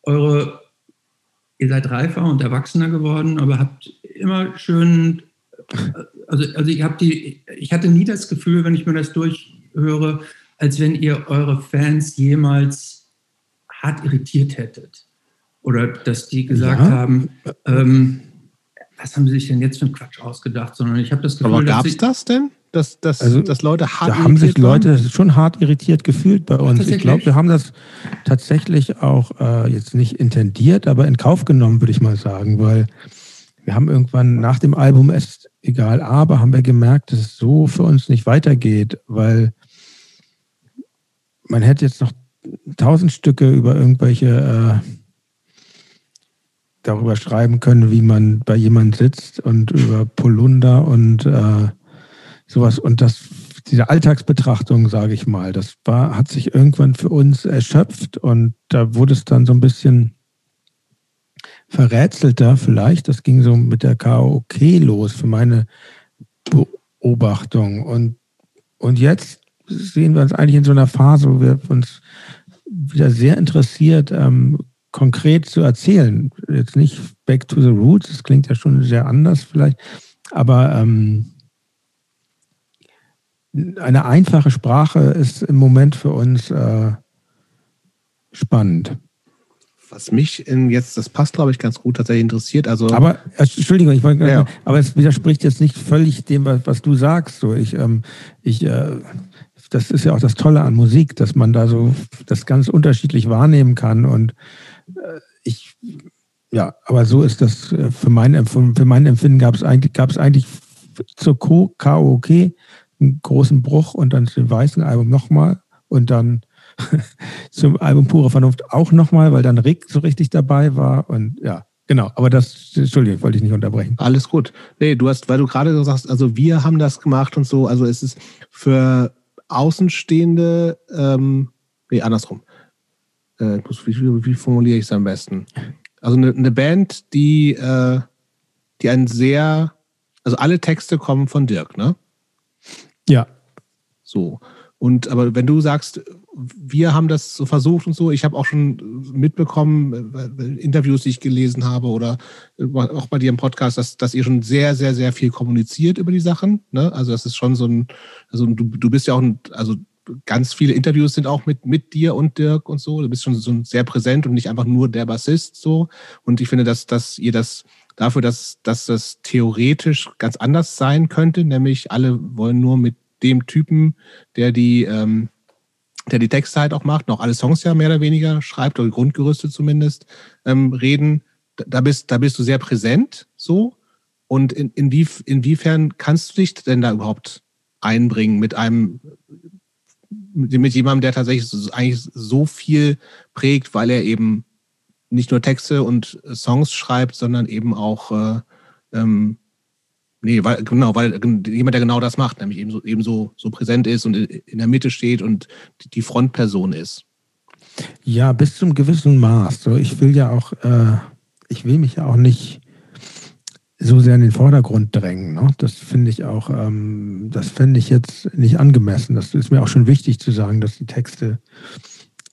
Speaker 2: eure, ihr seid reifer und erwachsener geworden, aber habt immer schön, also, also ich habe die, ich hatte nie das Gefühl, wenn ich mir das durchhöre, als wenn ihr eure Fans jemals hart irritiert hättet. Oder dass die gesagt ja. haben, ähm, was haben sie sich denn jetzt für einen Quatsch ausgedacht, sondern ich habe das Gefühl,
Speaker 1: Aber gab es das denn? Dass, dass, also, dass Leute
Speaker 3: hart da haben sich Leute waren? schon hart irritiert gefühlt bei uns. Ich glaube, wir haben das tatsächlich auch äh, jetzt nicht intendiert, aber in Kauf genommen, würde ich mal sagen, weil wir haben irgendwann nach dem Album es egal, aber haben wir gemerkt, dass es so für uns nicht weitergeht, weil man hätte jetzt noch tausend Stücke über irgendwelche äh, darüber schreiben können, wie man bei jemand sitzt und über Polunder und äh, sowas und das diese Alltagsbetrachtung, sage ich mal, das war hat sich irgendwann für uns erschöpft und da wurde es dann so ein bisschen verrätselter vielleicht. Das ging so mit der KOK los für meine Beobachtung. Und, und jetzt sehen wir uns eigentlich in so einer Phase, wo wir uns wieder sehr interessiert, ähm, konkret zu erzählen. Jetzt nicht back to the roots, das klingt ja schon sehr anders vielleicht, aber ähm, eine einfache Sprache ist im Moment für uns äh, spannend
Speaker 1: was mich in jetzt, das passt glaube ich ganz gut tatsächlich interessiert. Also
Speaker 3: aber Entschuldigung, ich wollte, ja. aber es widerspricht jetzt nicht völlig dem, was, du sagst. So, ich, ähm, ich, äh, das ist ja auch das Tolle an Musik, dass man da so das ganz unterschiedlich wahrnehmen kann und äh, ich, ja, aber so ist das äh, für mein Empfinden. Für mein Empfinden gab es eigentlich, gab es eigentlich zur KOK einen großen Bruch und dann zu dem weißen Album nochmal und dann zum Album Pure Vernunft auch nochmal, weil dann Rick so richtig dabei war und ja, Genau, aber das, Entschuldigung, wollte ich nicht unterbrechen.
Speaker 1: Alles gut. Nee, du hast, weil du gerade sagst, also wir haben das gemacht und so, also es ist für Außenstehende, ähm, nee, andersrum. Äh, wie, wie, formuliere ich es am besten? Also eine, eine Band, die, äh, die ein sehr, also alle Texte kommen von Dirk, ne?
Speaker 3: Ja.
Speaker 1: So. Und aber wenn du sagst, wir haben das so versucht und so, ich habe auch schon mitbekommen, äh, Interviews, die ich gelesen habe oder äh, auch bei dir im Podcast, dass, dass ihr schon sehr, sehr, sehr viel kommuniziert über die Sachen. Ne? Also das ist schon so ein, also du, du bist ja auch ein, also ganz viele Interviews sind auch mit, mit dir und Dirk und so. Du bist schon so sehr präsent und nicht einfach nur der Bassist so. Und ich finde, dass, dass ihr das dafür, dass, dass das theoretisch ganz anders sein könnte, nämlich alle wollen nur mit dem Typen, der die, ähm, der die Texte halt auch macht, noch alle Songs ja mehr oder weniger schreibt, oder Grundgerüste zumindest, ähm, reden. Da bist, da bist du sehr präsent so. Und in, inwief, inwiefern kannst du dich denn da überhaupt einbringen mit einem, mit, mit jemandem, der tatsächlich eigentlich so viel prägt, weil er eben nicht nur Texte und Songs schreibt, sondern eben auch äh, ähm, Nee, weil, genau, weil jemand, der genau das macht, nämlich eben so, eben so, so präsent ist und in der Mitte steht und die Frontperson ist.
Speaker 3: Ja, bis zum gewissen Maß. So, ich will ja auch, äh, ich will mich ja auch nicht so sehr in den Vordergrund drängen. Ne? Das finde ich auch, ähm, das fände ich jetzt nicht angemessen. Das ist mir auch schon wichtig zu sagen, dass die Texte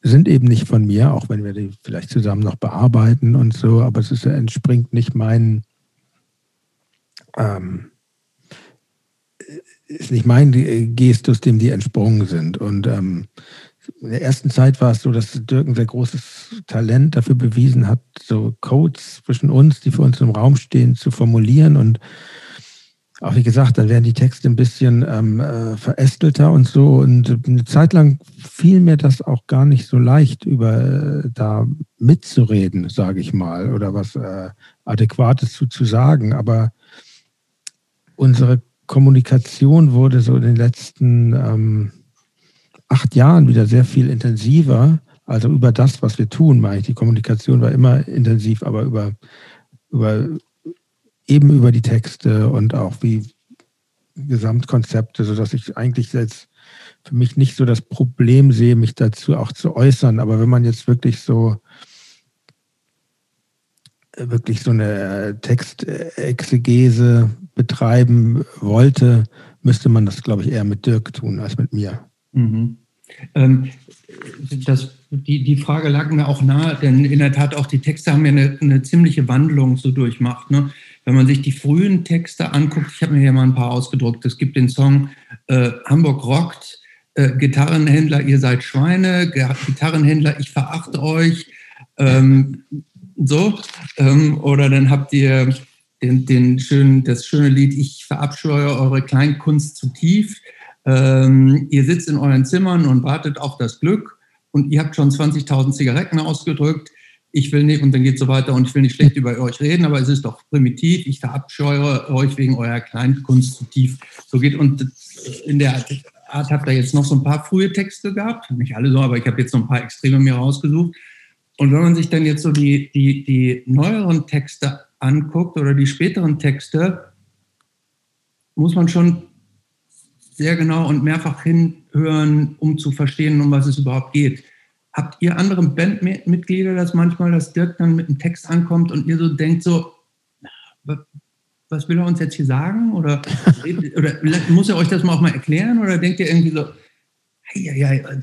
Speaker 3: sind eben nicht von mir, auch wenn wir die vielleicht zusammen noch bearbeiten und so, aber es ist, entspringt nicht meinen ähm, ist nicht mein Gestus, dem die entsprungen sind. Und ähm, in der ersten Zeit war es so, dass Dirk ein sehr großes Talent dafür bewiesen hat, so Codes zwischen uns, die für uns im Raum stehen, zu formulieren. Und auch wie gesagt, dann werden die Texte ein bisschen ähm, äh, verästelter und so. Und eine Zeit lang fiel mir das auch gar nicht so leicht, über äh, da mitzureden, sage ich mal, oder was äh, Adäquates zu, zu sagen. Aber unsere Kommunikation wurde so in den letzten ähm, acht Jahren wieder sehr viel intensiver. Also über das, was wir tun, meine ich. Die Kommunikation war immer intensiv, aber über, über eben über die Texte und auch wie Gesamtkonzepte, sodass ich eigentlich jetzt für mich nicht so das Problem sehe, mich dazu auch zu äußern. Aber wenn man jetzt wirklich so wirklich so eine Textexegese betreiben wollte, müsste man das, glaube ich, eher mit Dirk tun als mit mir. Mhm.
Speaker 2: Ähm, das, die, die Frage lag mir auch nahe, denn in der Tat auch die Texte haben ja eine, eine ziemliche Wandlung so durchmacht. Ne? Wenn man sich die frühen Texte anguckt, ich habe mir hier mal ein paar ausgedruckt. Es gibt den Song äh, Hamburg rockt, äh, Gitarrenhändler, ihr seid Schweine, Gitarrenhändler, ich verachte euch. Ähm, so. Ähm, oder dann habt ihr den, den schönen, das schöne Lied Ich verabscheue eure Kleinkunst zu tief. Ähm, ihr sitzt in euren Zimmern und wartet auf das Glück und ihr habt schon 20.000 Zigaretten ausgedrückt ich will nicht, und dann geht es so weiter, und ich will nicht schlecht über euch reden, aber es ist doch primitiv, ich verabscheue euch wegen eurer Kleinkunst zu tief. So geht, und in der Art habt ihr jetzt noch so ein paar frühe Texte gehabt, nicht alle so, aber ich habe jetzt noch ein paar Extreme mir rausgesucht. Und wenn man sich dann jetzt so die, die, die neueren Texte anguckt oder die späteren Texte, muss man schon sehr genau und mehrfach hinhören, um zu verstehen, um was es überhaupt geht. Habt ihr andere Bandmitglieder das manchmal, dass Dirk dann mit einem Text ankommt und ihr so denkt, so, was will er uns jetzt hier sagen? Oder, oder muss er euch das mal auch mal erklären? Oder denkt ihr irgendwie so, ja, ja,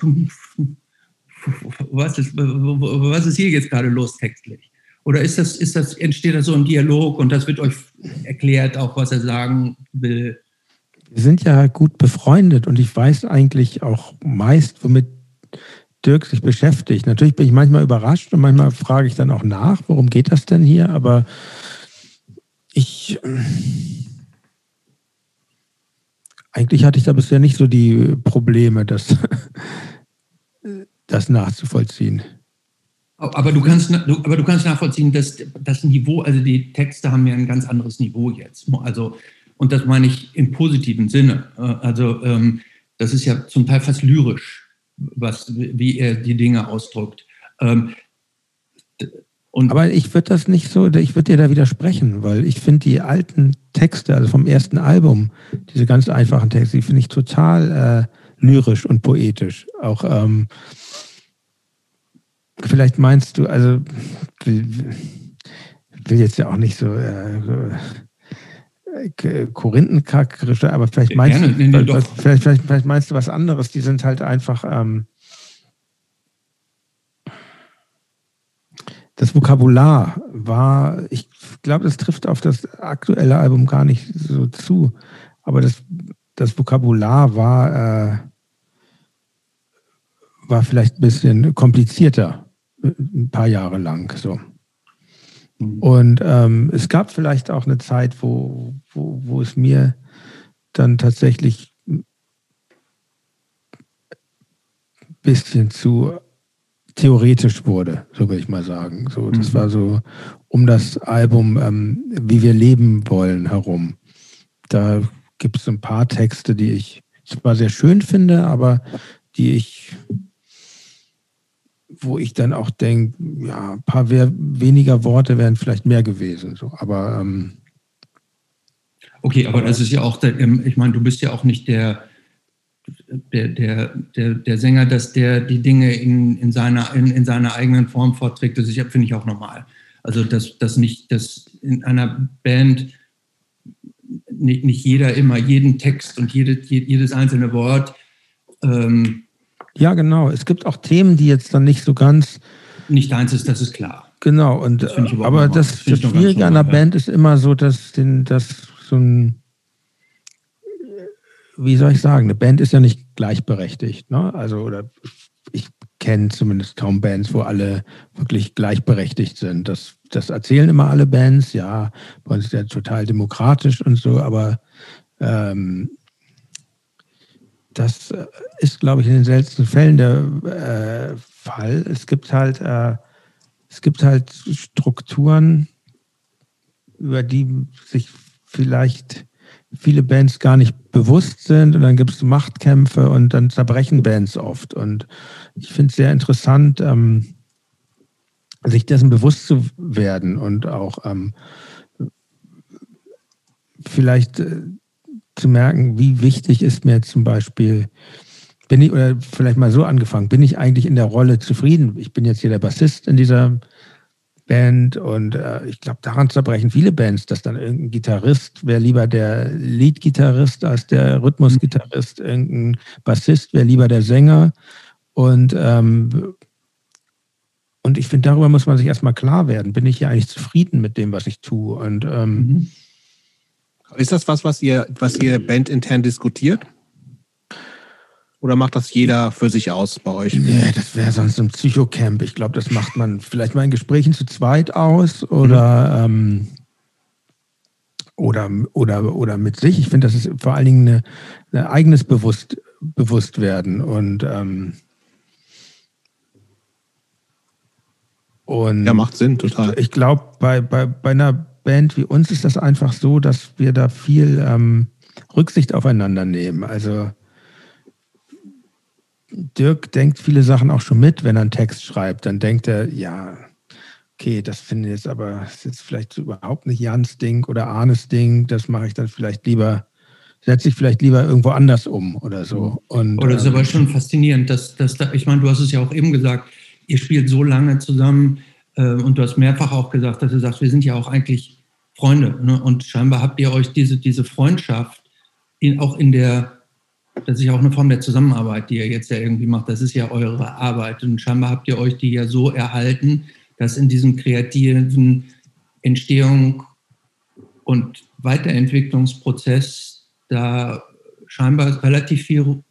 Speaker 2: was ist, was ist hier jetzt gerade los textlich? Oder ist das, ist das, entsteht da so ein Dialog und das wird euch erklärt, auch was er sagen will?
Speaker 3: Wir sind ja gut befreundet und ich weiß eigentlich auch meist, womit Dirk sich beschäftigt. Natürlich bin ich manchmal überrascht und manchmal frage ich dann auch nach, worum geht das denn hier? Aber ich. Eigentlich hatte ich da bisher nicht so die Probleme, das, das nachzuvollziehen.
Speaker 2: Aber du kannst, aber du kannst nachvollziehen, dass das Niveau, also die Texte haben ja ein ganz anderes Niveau jetzt. Also, und das meine ich im positiven Sinne. Also, ähm, das ist ja zum Teil fast lyrisch was, wie er die Dinge ausdrückt. Ähm,
Speaker 3: und Aber ich würde das nicht so, ich würde dir da widersprechen, weil ich finde die alten Texte, also vom ersten Album, diese ganz einfachen Texte, die finde ich total äh, lyrisch und poetisch. Auch ähm, vielleicht meinst du, also ich will jetzt ja auch nicht so, äh, so Korinthenkackrische, aber vielleicht meinst, Gerne, nee, nee, was, vielleicht, vielleicht, vielleicht, meinst du was anderes. Die sind halt einfach. Ähm, das Vokabular war, ich glaube, das trifft auf das aktuelle Album gar nicht so zu, aber das, das Vokabular war, äh, war vielleicht ein bisschen komplizierter, ein paar Jahre lang. So. Mhm. Und ähm, es gab vielleicht auch eine Zeit, wo, wo, wo es mir dann tatsächlich ein bisschen zu theoretisch wurde, so würde ich mal sagen. So, das mhm. war so um das Album ähm, Wie wir leben wollen herum. Da gibt es ein paar Texte, die ich zwar sehr schön finde, aber die ich wo ich dann auch denke, ja, ein paar weniger Worte wären vielleicht mehr gewesen. So. Aber ähm,
Speaker 2: okay, aber das ist ja auch, der, ähm, ich meine, du bist ja auch nicht der, der, der, der, der Sänger, dass der die Dinge in, in, seiner, in, in seiner eigenen Form vorträgt. Das finde ich auch normal. Also, dass, dass nicht, dass in einer Band nicht, nicht jeder immer jeden Text und jede, jedes einzelne Wort ähm,
Speaker 3: ja, genau. Es gibt auch Themen, die jetzt dann nicht so ganz.
Speaker 2: Nicht deins ist, das ist klar.
Speaker 3: Genau, und das aber das, das Schwierige an der Band ist immer so, dass, den, dass so ein wie soll ich sagen, eine Band ist ja nicht gleichberechtigt. Ne? Also, oder ich kenne zumindest kaum Bands, wo alle wirklich gleichberechtigt sind. Das, das erzählen immer alle Bands, ja, bei uns ist ja total demokratisch und so, aber ähm, das ist, glaube ich, in den seltensten Fällen der äh, Fall. Es gibt halt, äh, es gibt halt Strukturen, über die sich vielleicht viele Bands gar nicht bewusst sind und dann gibt es Machtkämpfe und dann zerbrechen Bands oft. Und ich finde es sehr interessant, ähm, sich dessen bewusst zu werden und auch ähm, vielleicht äh, zu merken, wie wichtig ist mir zum Beispiel, bin ich, oder vielleicht mal so angefangen, bin ich eigentlich in der Rolle zufrieden? Ich bin jetzt hier der Bassist in dieser Band und äh, ich glaube, daran zerbrechen viele Bands, dass dann irgendein Gitarrist wäre lieber der Lead-Gitarrist als der Rhythmus-Gitarrist, irgendein Bassist wäre lieber der Sänger und ähm, und ich finde, darüber muss man sich erstmal klar werden. Bin ich hier eigentlich zufrieden mit dem, was ich tue? Und ähm, mhm.
Speaker 1: Ist das was, was ihr, was ihr bandintern diskutiert? Oder macht das jeder für sich aus bei euch?
Speaker 3: Nee, das wäre sonst ein Psychocamp. Ich glaube, das macht man vielleicht mal in Gesprächen zu zweit aus oder, mhm. ähm, oder, oder, oder mit sich. Ich finde, das ist vor allen Dingen ein eigenes Bewusst, Bewusstwerden. Und, ähm,
Speaker 1: und ja, macht Sinn, total.
Speaker 3: Ich, ich glaube, bei, bei, bei einer Band wie uns ist das einfach so, dass wir da viel ähm, Rücksicht aufeinander nehmen. Also Dirk denkt viele Sachen auch schon mit, wenn er einen Text schreibt. Dann denkt er, ja, okay, das finde ich jetzt aber ist jetzt vielleicht überhaupt nicht Jans Ding oder Arnes Ding. Das mache ich dann vielleicht lieber, setze ich vielleicht lieber irgendwo anders um oder so. Und,
Speaker 2: oder ist ähm, aber schon faszinierend, dass, dass da, ich meine, du hast es ja auch eben gesagt, ihr spielt so lange zusammen und du hast mehrfach auch gesagt, dass du sagst, wir sind ja auch eigentlich Freunde. Ne? Und scheinbar habt ihr euch diese, diese Freundschaft in, auch in der das ist ja auch eine Form der Zusammenarbeit, die ihr jetzt ja irgendwie macht. Das ist ja eure Arbeit. Und scheinbar habt ihr euch die ja so erhalten, dass in diesem kreativen Entstehung und Weiterentwicklungsprozess da scheinbar relativ viel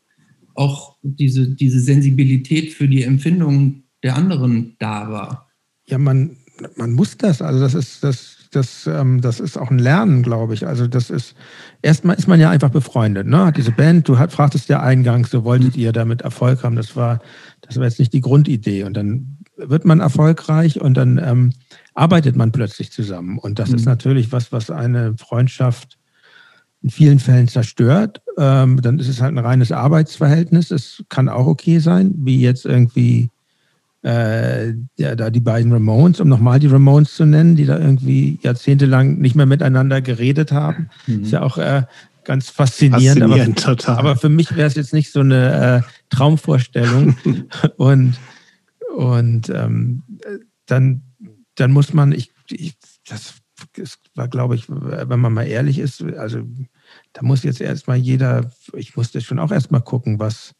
Speaker 2: auch diese, diese Sensibilität für die Empfindungen der anderen da war.
Speaker 3: Ja, man, man muss das. Also das ist das das, ähm, das ist auch ein Lernen, glaube ich. Also das ist, erstmal ist man ja einfach befreundet. Ne? Diese Band, du hat, fragtest ja eingangs, so wolltet ihr damit Erfolg haben. Das war, das war jetzt nicht die Grundidee. Und dann wird man erfolgreich und dann ähm, arbeitet man plötzlich zusammen. Und das mhm. ist natürlich was, was eine Freundschaft in vielen Fällen zerstört. Ähm, dann ist es halt ein reines Arbeitsverhältnis. Es kann auch okay sein, wie jetzt irgendwie äh, ja, da die beiden Ramones, um nochmal die Ramones zu nennen, die da irgendwie jahrzehntelang nicht mehr miteinander geredet haben. Mhm. Ist ja auch äh, ganz faszinierend.
Speaker 1: faszinierend
Speaker 3: aber, total. aber für mich wäre es jetzt nicht so eine äh, Traumvorstellung. und und ähm, dann, dann muss man, ich, ich das war, glaube ich, wenn man mal ehrlich ist, also da muss jetzt erstmal jeder, ich musste schon auch erstmal gucken, was,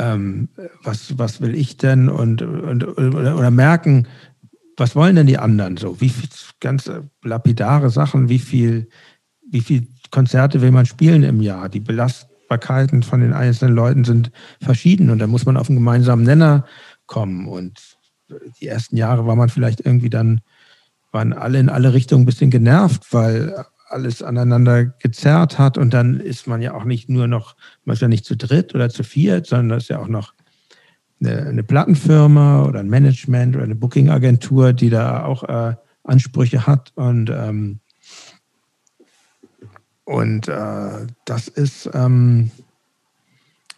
Speaker 3: ähm, was, was will ich denn und, und oder, oder, merken, was wollen denn die anderen so? Wie viel ganz lapidare Sachen, wie viel, wie viel Konzerte will man spielen im Jahr? Die Belastbarkeiten von den einzelnen Leuten sind verschieden und da muss man auf einen gemeinsamen Nenner kommen. Und die ersten Jahre war man vielleicht irgendwie dann, waren alle in alle Richtungen ein bisschen genervt, weil alles aneinander gezerrt hat. Und dann ist man ja auch nicht nur noch, man ist ja nicht zu dritt oder zu viert, sondern das ist ja auch noch eine, eine Plattenfirma oder ein Management oder eine Booking-Agentur, die da auch äh, Ansprüche hat. Und ähm, und äh, das ist ähm,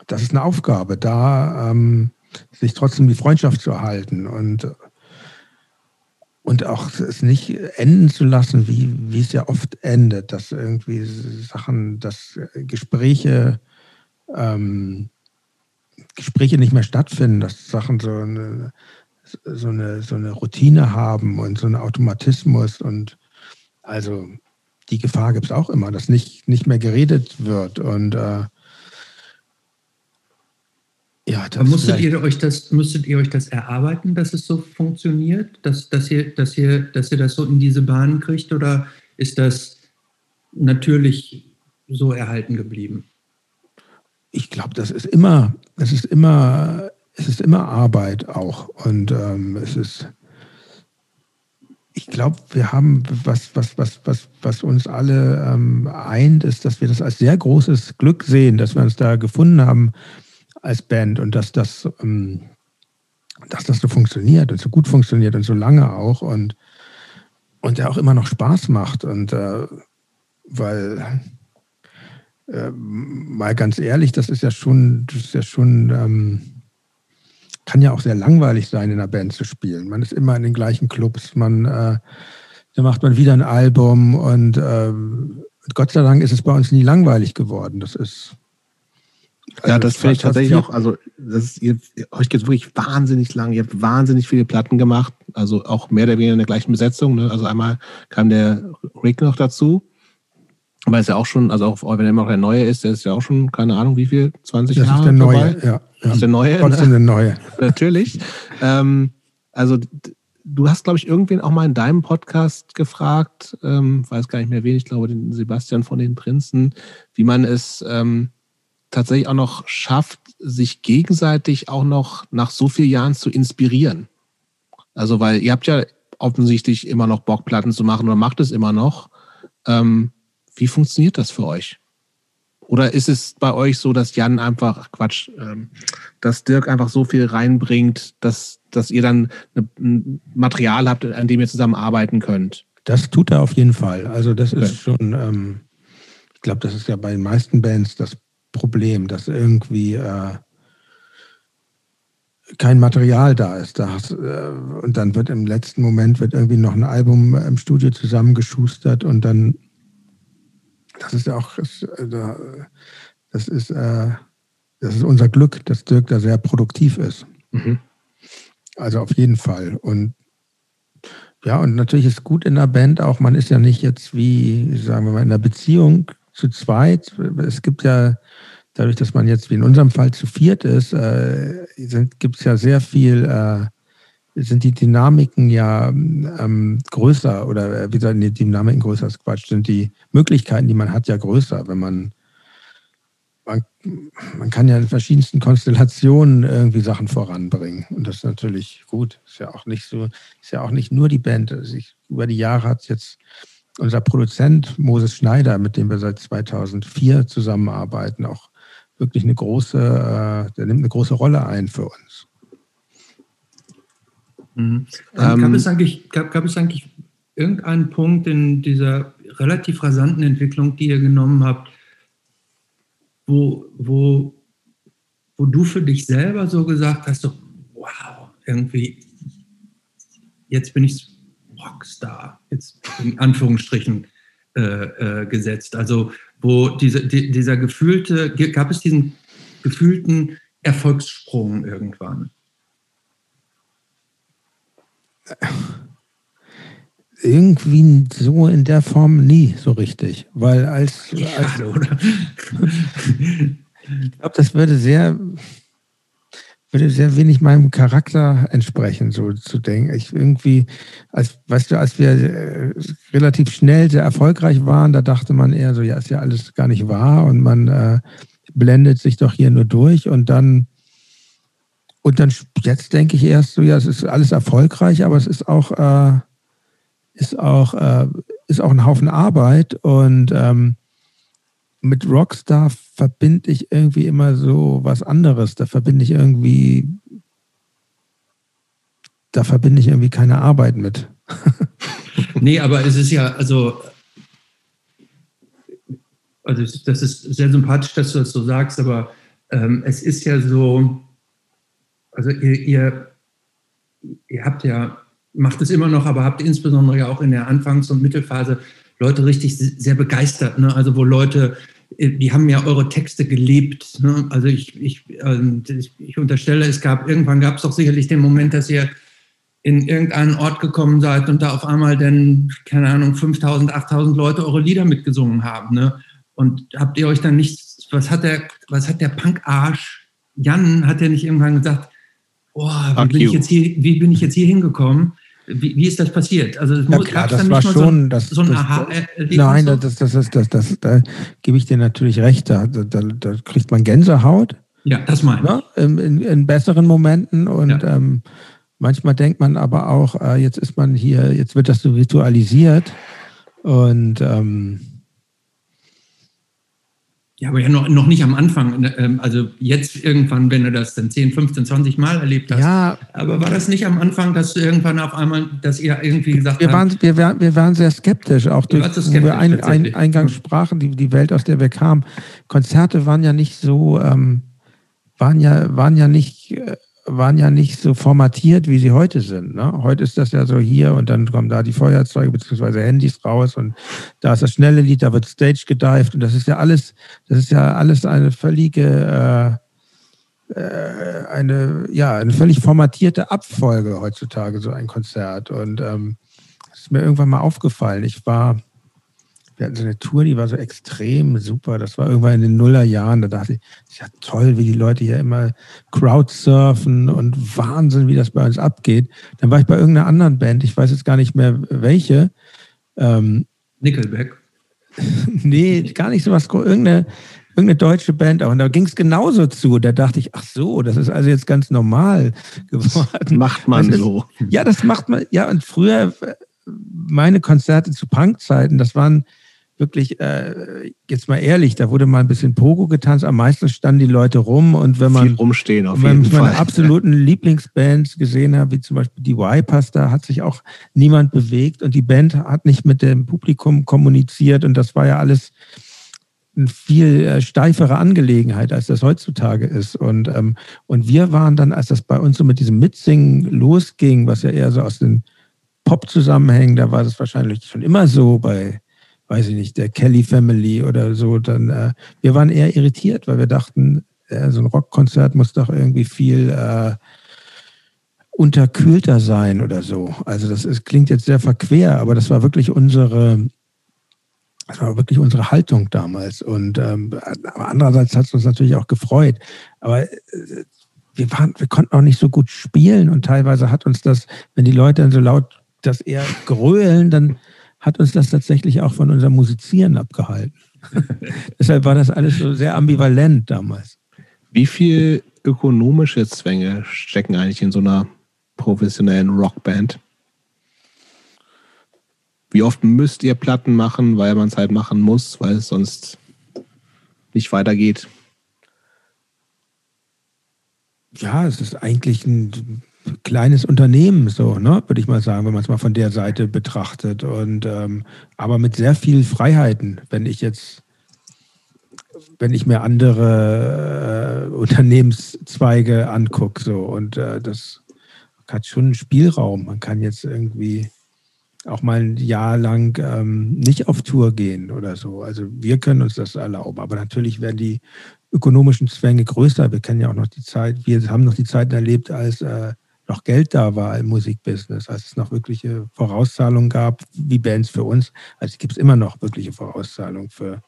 Speaker 3: das ist eine Aufgabe, da ähm, sich trotzdem die Freundschaft zu erhalten. Und und auch es nicht enden zu lassen, wie, wie es ja oft endet, dass irgendwie Sachen, dass Gespräche, ähm, Gespräche nicht mehr stattfinden, dass Sachen so eine, so eine, so eine Routine haben und so einen Automatismus. Und also die Gefahr gibt es auch immer, dass nicht, nicht mehr geredet wird. Und äh,
Speaker 2: ja, das musstet ihr euch das, musstet ihr euch das erarbeiten, dass es so funktioniert, dass, dass, ihr, dass, ihr, dass ihr das so in diese Bahnen kriegt? Oder ist das natürlich so erhalten geblieben?
Speaker 3: Ich glaube, das ist immer, es ist immer, es ist immer Arbeit auch. Und ähm, es ist, ich glaube, wir haben, was, was, was, was, was uns alle ähm, eint, ist, dass wir das als sehr großes Glück sehen, dass wir uns da gefunden haben als Band und dass das, ähm, dass das so funktioniert und so gut funktioniert und so lange auch und, und der auch immer noch Spaß macht. Und äh, weil äh, mal ganz ehrlich, das ist ja schon, das ist ja schon, ähm, kann ja auch sehr langweilig sein, in einer Band zu spielen. Man ist immer in den gleichen Clubs, man äh, da macht man wieder ein Album und äh, Gott sei Dank ist es bei uns nie langweilig geworden. Das ist
Speaker 1: also ja, das finde ich tatsächlich auch, also das ist, ihr, euch geht wirklich wahnsinnig lang, ihr habt wahnsinnig viele Platten gemacht, also auch mehr oder weniger in der gleichen Besetzung. Ne? Also einmal kam der Rick noch dazu, aber ist ja auch schon, also auch wenn er immer noch der Neue ist, der ist ja auch schon, keine Ahnung, wie viel, 20
Speaker 3: das
Speaker 1: Jahre
Speaker 3: ist der Neue, ja, ja.
Speaker 1: Das ist der Neue.
Speaker 3: Trotzdem
Speaker 1: ne?
Speaker 3: der Neue.
Speaker 1: Natürlich. ähm, also du hast, glaube ich, irgendwen auch mal in deinem Podcast gefragt, ähm, weiß gar nicht mehr wen, ich glaube den Sebastian von den Prinzen, wie man es ähm, tatsächlich auch noch schafft, sich gegenseitig auch noch nach so vielen Jahren zu inspirieren. Also, weil ihr habt ja offensichtlich immer noch Bock, Platten zu machen oder macht es immer noch. Ähm, wie funktioniert das für euch? Oder ist es bei euch so, dass Jan einfach, Quatsch, ähm, dass Dirk einfach so viel reinbringt, dass, dass ihr dann ein Material habt, an dem ihr zusammen arbeiten könnt?
Speaker 3: Das tut er auf jeden Fall. Also das okay. ist schon, ähm, ich glaube, das ist ja bei den meisten Bands das Problem, dass irgendwie äh, kein Material da ist. Das, äh, und dann wird im letzten Moment wird irgendwie noch ein Album im Studio zusammengeschustert und dann das ist ja auch, äh, das ist, äh, das ist unser Glück, dass Dirk da sehr produktiv ist. Mhm. Also auf jeden Fall. Und ja, und natürlich ist gut in der Band auch, man ist ja nicht jetzt wie, sagen wir mal, in einer Beziehung zu zweit. Es gibt ja, dadurch, dass man jetzt wie in unserem Fall zu viert ist, äh, gibt es ja sehr viel äh, sind die Dynamiken ja ähm, größer oder äh, wie gesagt, die Dynamiken größer ist Quatsch, sind die Möglichkeiten, die man hat, ja größer, wenn man, man, man kann ja in verschiedensten Konstellationen irgendwie Sachen voranbringen. Und das ist natürlich gut. Ist ja auch nicht so, ist ja auch nicht nur die Band. Also ich, über die Jahre hat jetzt unser Produzent Moses Schneider, mit dem wir seit 2004 zusammenarbeiten, auch wirklich eine große, äh, der nimmt eine große Rolle ein für uns.
Speaker 2: Mhm. Ähm, gab, es eigentlich, gab, gab es eigentlich irgendeinen Punkt in dieser relativ rasanten Entwicklung, die ihr genommen habt, wo, wo, wo du für dich selber so gesagt hast, so, wow, irgendwie, jetzt bin ich Rockstar, jetzt in Anführungsstrichen äh, äh, gesetzt. Also wo diese, die, dieser gefühlte, gab es diesen gefühlten Erfolgssprung irgendwann?
Speaker 3: irgendwie so in der Form nie so richtig. Weil als. Als oder? ich glaube, das würde sehr, würde sehr wenig meinem Charakter entsprechen, so zu denken. Ich irgendwie, als, weißt du, als wir äh, relativ schnell sehr erfolgreich waren, da dachte man eher so, ja, ist ja alles gar nicht wahr und man äh, blendet sich doch hier nur durch und dann und dann jetzt denke ich erst so, ja, es ist alles erfolgreich, aber es ist auch, äh, ist auch, äh, ist auch ein Haufen Arbeit und ähm, mit Rockstar verbinde ich irgendwie immer so was anderes. Da verbinde ich irgendwie, da verbinde ich irgendwie keine Arbeit mit.
Speaker 2: nee, aber es ist ja, also, also das ist sehr sympathisch, dass du das so sagst, aber ähm, es ist ja so, also ihr, ihr, ihr habt ja, macht es immer noch, aber habt insbesondere ja auch in der Anfangs- und Mittelphase Leute richtig sehr begeistert. Ne? Also wo Leute, die haben ja eure Texte gelebt. Ne? Also ich, ich, ähm, ich, ich unterstelle, es gab, irgendwann gab es doch sicherlich den Moment, dass ihr in irgendeinen Ort gekommen seid und da auf einmal dann, keine Ahnung, 5000, 8000 Leute eure Lieder mitgesungen haben. Ne? Und habt ihr euch dann nicht, was hat der, was hat der Punk-Arsch, Jan, hat ja nicht irgendwann gesagt, oh, wie, bin ich jetzt hier, wie bin ich jetzt hier hingekommen? Wie, wie ist das passiert? Also
Speaker 3: ja, klar, das war schon das,
Speaker 2: so ein aha
Speaker 3: Nein, das, das, das, das, das, da gebe ich dir natürlich recht. Da, da, da kriegt man Gänsehaut.
Speaker 2: Ja, das meine ich.
Speaker 3: Ne? In, in, in, besseren Momenten und ja. ähm, manchmal denkt man aber auch, äh, jetzt ist man hier, jetzt wird das so ritualisiert und ähm,
Speaker 2: ja, aber ja noch, noch nicht am Anfang. Ne, ähm, also jetzt irgendwann, wenn du das dann 10, 15, 20 Mal erlebt hast.
Speaker 3: Ja.
Speaker 2: Aber war das nicht am Anfang, dass du irgendwann auf einmal, dass ihr irgendwie gesagt
Speaker 3: wir waren, wir, waren, wir waren sehr skeptisch, auch durch, skeptisch, wir ein, ein, eingangs sprachen, die, die Welt, aus der wir kamen. Konzerte waren ja nicht so, ähm, waren ja, waren ja nicht äh, waren ja nicht so formatiert, wie sie heute sind. Ne? Heute ist das ja so hier und dann kommen da die Feuerzeuge bzw. Handys raus und da ist das schnelle Lied, da wird Stage gedived und das ist ja alles, das ist ja alles eine völlige, äh, äh, eine, ja, eine völlig formatierte Abfolge heutzutage, so ein Konzert. Und ähm, ist mir irgendwann mal aufgefallen. Ich war wir hatten so eine Tour, die war so extrem super. Das war irgendwann in den Nullerjahren. Da dachte ich, ist ja toll, wie die Leute hier immer Crowdsurfen und Wahnsinn, wie das bei uns abgeht. Dann war ich bei irgendeiner anderen Band, ich weiß jetzt gar nicht mehr welche.
Speaker 2: Ähm, Nickelback.
Speaker 3: nee, gar nicht so was. Irgendeine, irgendeine deutsche Band auch. Und da ging es genauso zu. Da dachte ich, ach so, das ist also jetzt ganz normal geworden.
Speaker 1: Macht man
Speaker 3: ist,
Speaker 1: so.
Speaker 3: Ja, das macht man. Ja, und früher, meine Konzerte zu Punkzeiten, das waren wirklich, äh, jetzt mal ehrlich, da wurde mal ein bisschen Pogo getanzt, am meisten standen die Leute rum und wenn man,
Speaker 1: Viel rumstehen auf
Speaker 3: wenn
Speaker 1: jeden
Speaker 3: man meine absoluten Lieblingsbands gesehen hat, wie zum Beispiel die Y-Pass, da hat sich auch niemand bewegt und die Band hat nicht mit dem Publikum kommuniziert und das war ja alles eine viel äh, steifere Angelegenheit, als das heutzutage ist. Und, ähm, und wir waren dann, als das bei uns so mit diesem Mitsingen losging, was ja eher so aus den Pop-Zusammenhängen, da war das wahrscheinlich schon immer so bei weiß ich nicht, der Kelly Family oder so, dann äh, wir waren eher irritiert, weil wir dachten, äh, so ein Rockkonzert muss doch irgendwie viel äh, unterkühlter sein oder so. Also das ist, klingt jetzt sehr verquer, aber das war wirklich unsere, das war wirklich unsere Haltung damals. Und ähm, andererseits hat es uns natürlich auch gefreut. Aber äh, wir, waren, wir konnten auch nicht so gut spielen und teilweise hat uns das, wenn die Leute dann so laut das eher grölen, dann hat uns das tatsächlich auch von unserem Musizieren abgehalten. Deshalb war das alles so sehr ambivalent damals.
Speaker 1: Wie viel ökonomische Zwänge stecken eigentlich in so einer professionellen Rockband? Wie oft müsst ihr Platten machen, weil man es halt machen muss, weil es sonst nicht weitergeht?
Speaker 3: Ja, es ist eigentlich ein kleines Unternehmen, so, ne, würde ich mal sagen, wenn man es mal von der Seite betrachtet. Und ähm, aber mit sehr vielen Freiheiten, wenn ich jetzt, wenn ich mir andere äh, Unternehmenszweige angucke, so und äh, das hat schon einen Spielraum. Man kann jetzt irgendwie auch mal ein Jahr lang ähm, nicht auf Tour gehen oder so. Also wir können uns das erlauben. Aber natürlich werden die ökonomischen Zwänge größer. Wir kennen ja auch noch die Zeit, wir haben noch die Zeiten erlebt, als äh, noch Geld da war im Musikbusiness, als es noch wirkliche Vorauszahlungen gab, wie Bands für uns. Also gibt es immer noch wirkliche Vorauszahlungen für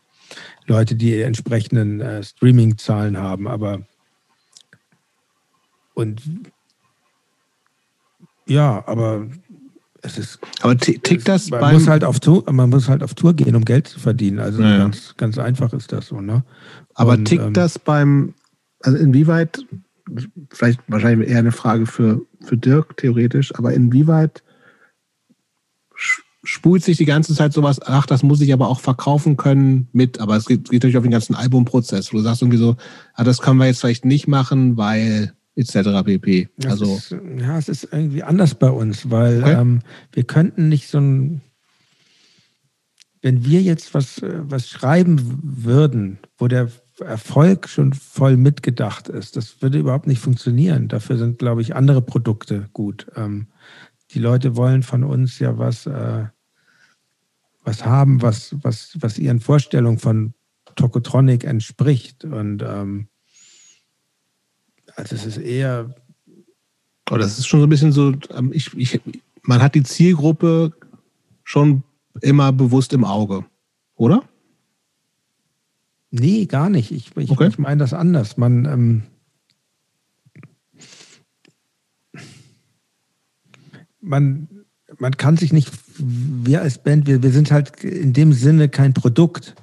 Speaker 3: Leute, die entsprechenden äh, Streaming-Zahlen haben. Aber und ja, aber es ist.
Speaker 1: Aber tickt das
Speaker 3: man muss halt auf Tour, Man muss halt auf Tour gehen, um Geld zu verdienen. Also ja. ganz, ganz einfach ist das so. Ne?
Speaker 1: Aber und, tickt ähm, das beim, also inwieweit vielleicht wahrscheinlich eher eine Frage für, für Dirk theoretisch, aber inwieweit spult sich die ganze Zeit sowas, ach, das muss ich aber auch verkaufen können mit, aber es geht, geht natürlich auf den ganzen Albumprozess, wo du sagst irgendwie so, ah, das können wir jetzt vielleicht nicht machen, weil etc. pp. Also,
Speaker 3: ist, ja, es ist irgendwie anders bei uns, weil okay. ähm, wir könnten nicht so ein, wenn wir jetzt was, äh, was schreiben würden, wo der Erfolg schon voll mitgedacht ist. Das würde überhaupt nicht funktionieren. Dafür sind, glaube ich, andere Produkte gut. Ähm, die Leute wollen von uns ja was, äh, was haben, was, was, was ihren Vorstellungen von Tokotronic entspricht. Und ähm, also es ist eher.
Speaker 1: Oh, das ist schon so ein bisschen so, ähm, ich, ich, man hat die Zielgruppe schon immer bewusst im Auge, oder?
Speaker 3: Nee, gar nicht. Ich, ich, okay. ich meine das anders. Man, ähm, man, man kann sich nicht, wir als Band, wir, wir sind halt in dem Sinne kein Produkt,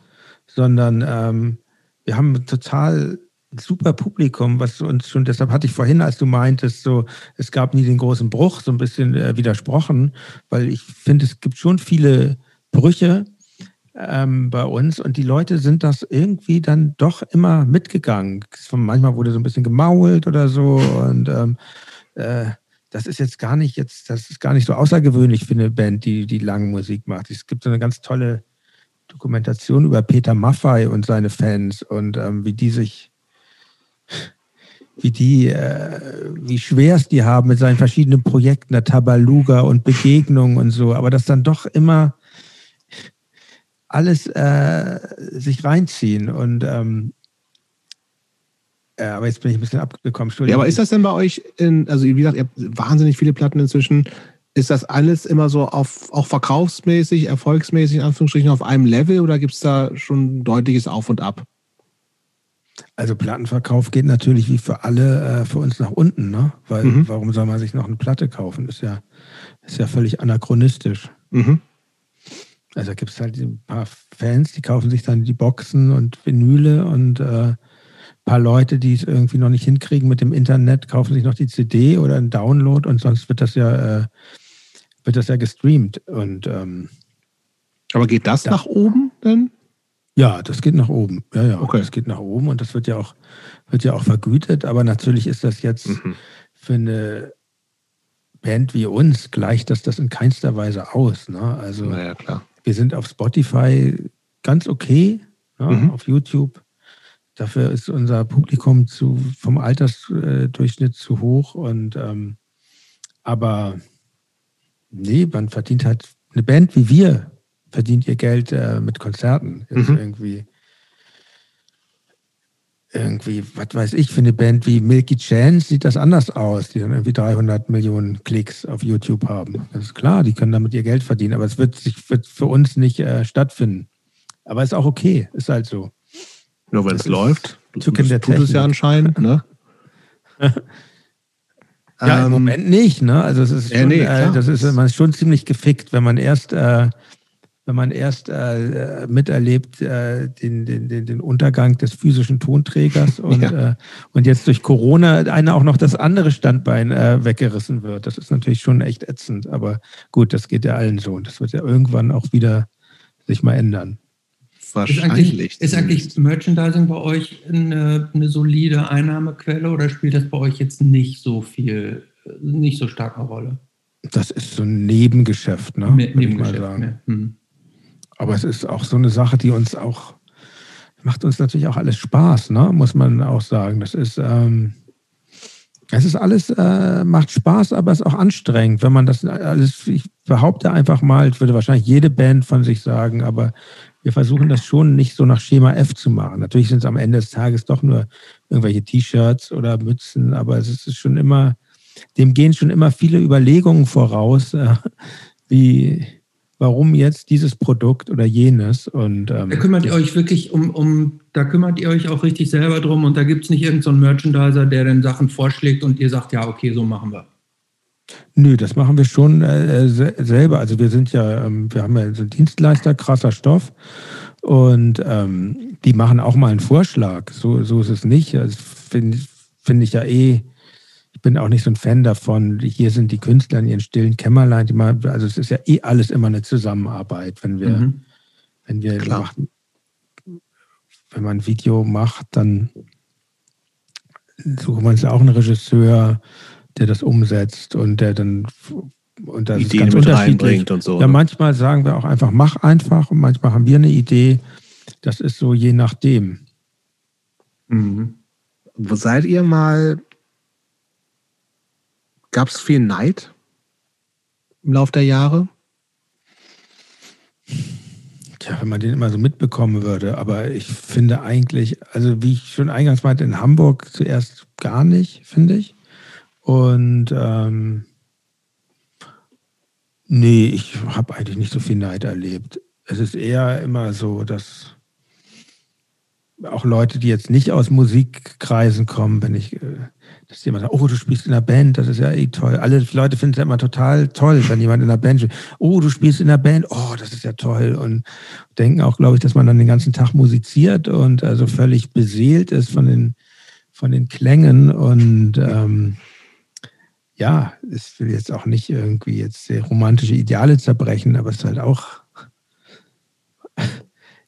Speaker 3: sondern ähm, wir haben total super Publikum, was uns schon, deshalb hatte ich vorhin, als du meintest, so, es gab nie den großen Bruch, so ein bisschen äh, widersprochen, weil ich finde, es gibt schon viele Brüche ähm, bei uns und die Leute sind das irgendwie dann doch immer mitgegangen. Manchmal wurde so ein bisschen gemault oder so und ähm, äh, das ist jetzt gar nicht jetzt, das ist gar nicht so außergewöhnlich für eine Band, die, die lange Musik macht. Es gibt so eine ganz tolle Dokumentation über Peter Maffei und seine Fans und ähm, wie die sich, wie die, äh, wie schwer es die haben mit seinen verschiedenen Projekten, der Tabaluga und Begegnungen und so, aber das dann doch immer alles äh, sich reinziehen und ähm, ja, aber jetzt bin ich ein bisschen abgekommen.
Speaker 1: Ja, aber ist das denn bei euch, in, also wie gesagt, ihr habt wahnsinnig viele Platten inzwischen. Ist das alles immer so auf, auch verkaufsmäßig, erfolgsmäßig, in Anführungsstrichen, auf einem Level oder gibt es da schon ein deutliches Auf und Ab?
Speaker 3: Also Plattenverkauf geht natürlich wie für alle äh, für uns nach unten, ne? Weil mhm. warum soll man sich noch eine Platte kaufen? Ist ja, ist ja völlig anachronistisch. Mhm. Also gibt es halt ein paar Fans, die kaufen sich dann die Boxen und Vinyle und äh, paar Leute, die es irgendwie noch nicht hinkriegen mit dem Internet, kaufen sich noch die CD oder einen Download und sonst wird das ja, äh, wird das ja gestreamt. Und, ähm,
Speaker 1: Aber geht das da, nach oben denn?
Speaker 3: Ja, das geht nach oben. Ja, ja, okay. das geht nach oben und das wird ja auch, wird ja auch vergütet. Aber natürlich ist das jetzt mhm. für eine Band wie uns gleicht das das in keinster Weise aus. Ne? Also
Speaker 1: naja, klar.
Speaker 3: Wir sind auf Spotify ganz okay, ne? mhm. auf YouTube Dafür ist unser Publikum zu, vom Altersdurchschnitt zu hoch. Und ähm, aber nee, man verdient halt eine Band wie wir verdient ihr Geld äh, mit Konzerten. Jetzt mhm. irgendwie irgendwie, was weiß ich, für eine Band wie Milky Chance sieht das anders aus, die dann irgendwie 300 Millionen Klicks auf YouTube haben. Das ist klar, die können damit ihr Geld verdienen, aber es wird, sich, wird für uns nicht äh, stattfinden. Aber ist auch okay, ist halt so.
Speaker 1: Nur wenn es läuft.
Speaker 3: Tut,
Speaker 1: es ja anscheinend, ne?
Speaker 3: ja, im ähm, Moment nicht, ne? Also es ist schon, nee, äh, das ist man ist schon ziemlich gefickt, wenn man erst, äh, wenn man erst äh, miterlebt äh, den, den, den, den Untergang des physischen Tonträgers und, ja. Äh, und jetzt durch Corona einer auch noch das andere Standbein äh, weggerissen wird. Das ist natürlich schon echt ätzend, aber gut, das geht ja allen so und das wird ja irgendwann auch wieder sich mal ändern.
Speaker 2: Wahrscheinlich. Ist eigentlich, ist eigentlich Merchandising bei euch eine, eine, solide Einnahmequelle oder spielt das bei euch jetzt nicht so viel, nicht so stark eine Rolle?
Speaker 3: Das ist so ein Nebengeschäft, ne?
Speaker 2: Ne Nebengeschäft, mal sagen.
Speaker 3: Hm. Aber es ist auch so eine Sache, die uns auch, macht uns natürlich auch alles Spaß, ne? Muss man auch sagen. Das ist, ähm, es ist alles, äh, macht Spaß, aber es ist auch anstrengend, wenn man das alles, ich behaupte einfach mal, ich würde wahrscheinlich jede Band von sich sagen, aber wir versuchen das schon nicht so nach Schema F zu machen. Natürlich sind es am Ende des Tages doch nur irgendwelche T-Shirts oder Mützen, aber es ist schon immer, dem gehen schon immer viele Überlegungen voraus, äh, wie, warum jetzt dieses Produkt oder jenes. Und,
Speaker 2: ähm, da kümmert ihr euch wirklich um, um, da kümmert ihr euch auch richtig selber drum und da gibt es nicht irgendeinen so Merchandiser, der dann Sachen vorschlägt und ihr sagt, ja, okay, so machen wir.
Speaker 3: Nö, das machen wir schon äh, selber. Also wir sind ja, ähm, wir haben ja so Dienstleister, krasser Stoff. Und ähm, die machen auch mal einen Vorschlag. So, so ist es nicht. Also Finde find ich ja eh, bin auch nicht so ein Fan davon, hier sind die Künstler in ihren stillen Kämmerlein. Machen, also es ist ja eh alles immer eine Zusammenarbeit. Wenn wir, mhm. wenn wir machen, wenn man ein Video macht, dann suchen wir uns ja auch einen Regisseur, der das umsetzt und der dann und das Ideen ist ganz reinbringt und so. Ja, manchmal sagen wir auch einfach, mach einfach und manchmal haben wir eine Idee. Das ist so je nachdem.
Speaker 1: Mhm. Wo seid ihr mal? Gab es viel Neid im Laufe der Jahre?
Speaker 3: Tja, wenn man den immer so mitbekommen würde. Aber ich finde eigentlich, also wie ich schon eingangs meinte, in Hamburg zuerst gar nicht, finde ich. Und ähm, nee, ich habe eigentlich nicht so viel Neid erlebt. Es ist eher immer so, dass auch Leute, die jetzt nicht aus Musikkreisen kommen, wenn ich, äh, dass jemand sagt, oh, du spielst in der Band, das ist ja eh toll. Alle Leute finden es ja immer total toll, wenn jemand in der Band spielt. Oh, du spielst in der Band, oh, das ist ja toll. Und denken auch, glaube ich, dass man dann den ganzen Tag musiziert und also völlig beseelt ist von den, von den Klängen und ähm, ja, ich will jetzt auch nicht irgendwie jetzt romantische Ideale zerbrechen, aber es ist halt auch,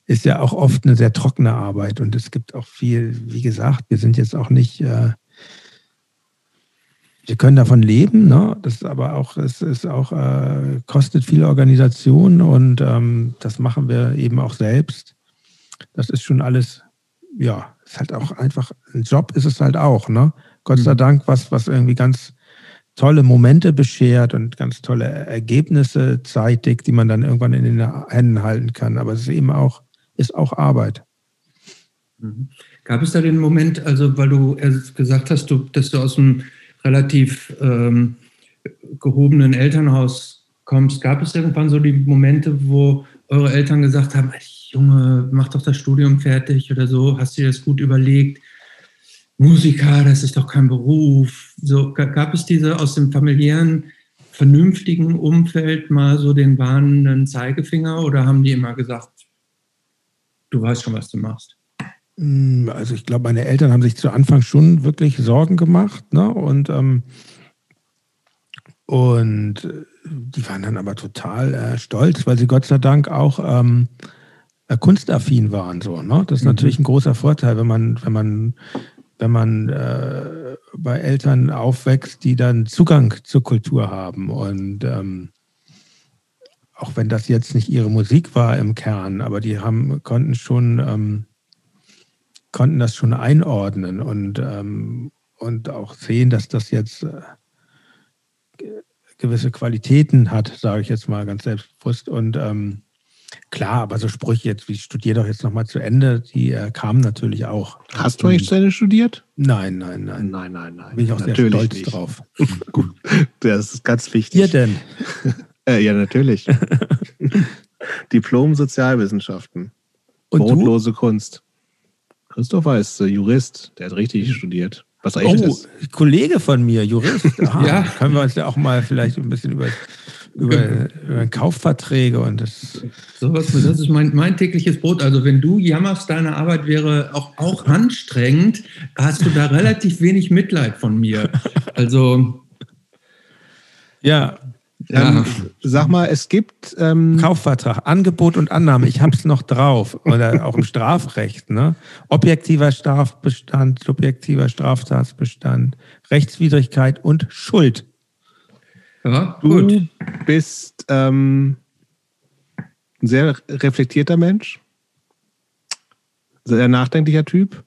Speaker 3: ist ja auch oft eine sehr trockene Arbeit und es gibt auch viel, wie gesagt, wir sind jetzt auch nicht, äh, wir können davon leben, ne? das ist aber auch, es ist auch, äh, kostet viel Organisation und ähm, das machen wir eben auch selbst. Das ist schon alles, ja, ist halt auch einfach, ein Job ist es halt auch, ne? Gott sei mhm. Dank, was, was irgendwie ganz tolle Momente beschert und ganz tolle Ergebnisse zeitigt, die man dann irgendwann in den Händen halten kann. Aber es ist eben auch, ist auch Arbeit.
Speaker 2: Mhm. Gab es da den Moment, also weil du gesagt hast, du, dass du aus einem relativ ähm, gehobenen Elternhaus kommst, gab es irgendwann so die Momente, wo eure Eltern gesagt haben, Junge, mach doch das Studium fertig oder so, hast du dir das gut überlegt? Musiker, das ist doch kein Beruf. So gab es diese aus dem familiären, vernünftigen Umfeld mal so den warnenden Zeigefinger oder haben die immer gesagt, du weißt schon, was du machst?
Speaker 3: Hm, also ich glaube, meine Eltern haben sich zu Anfang schon wirklich Sorgen gemacht, ne? Und ähm, und die waren dann aber total äh, stolz, weil sie Gott sei Dank auch ähm, äh, kunstaffin waren. So, ne? Das ist mhm. natürlich ein großer Vorteil, wenn man, wenn man wenn man äh, bei Eltern aufwächst, die dann Zugang zur Kultur haben. Und ähm, auch wenn das jetzt nicht ihre Musik war im Kern, aber die haben, konnten schon, ähm, konnten das schon einordnen und, ähm, und auch sehen, dass das jetzt äh, gewisse Qualitäten hat, sage ich jetzt mal ganz selbstbewusst. Und ähm, Klar, aber so Sprüche jetzt, wie studiere doch jetzt nochmal zu Ende, die äh, kamen natürlich auch.
Speaker 1: Hast du eigentlich zu Ende studiert?
Speaker 3: Nein, nein, nein.
Speaker 1: Nein, nein, nein.
Speaker 3: Bin ich auch natürlich sehr stolz nicht. drauf.
Speaker 1: Gut, das ist ganz wichtig.
Speaker 3: Ihr denn?
Speaker 1: äh, ja, natürlich. Diplom Sozialwissenschaften. Und Brotlose du? Kunst. Christopher ist äh, Jurist, der hat richtig studiert.
Speaker 3: Was eigentlich oh, ist. Kollege von mir, Jurist. Aha, ja. Können wir uns ja auch mal vielleicht ein bisschen über über, über Kaufverträge und das.
Speaker 2: Sowas, das ist mein, mein tägliches Brot. Also wenn du jammerst, deine Arbeit wäre auch, auch anstrengend, hast du da relativ wenig Mitleid von mir. Also.
Speaker 3: Ja.
Speaker 1: Ja. Ähm, sag mal, es gibt
Speaker 3: ähm Kaufvertrag, Angebot und Annahme. Ich habe es noch drauf oder auch im Strafrecht. Ne? Objektiver Strafbestand, subjektiver Straftatsbestand, Rechtswidrigkeit und Schuld.
Speaker 1: Ja, du gut. bist ähm, ein sehr reflektierter Mensch, sehr nachdenklicher Typ.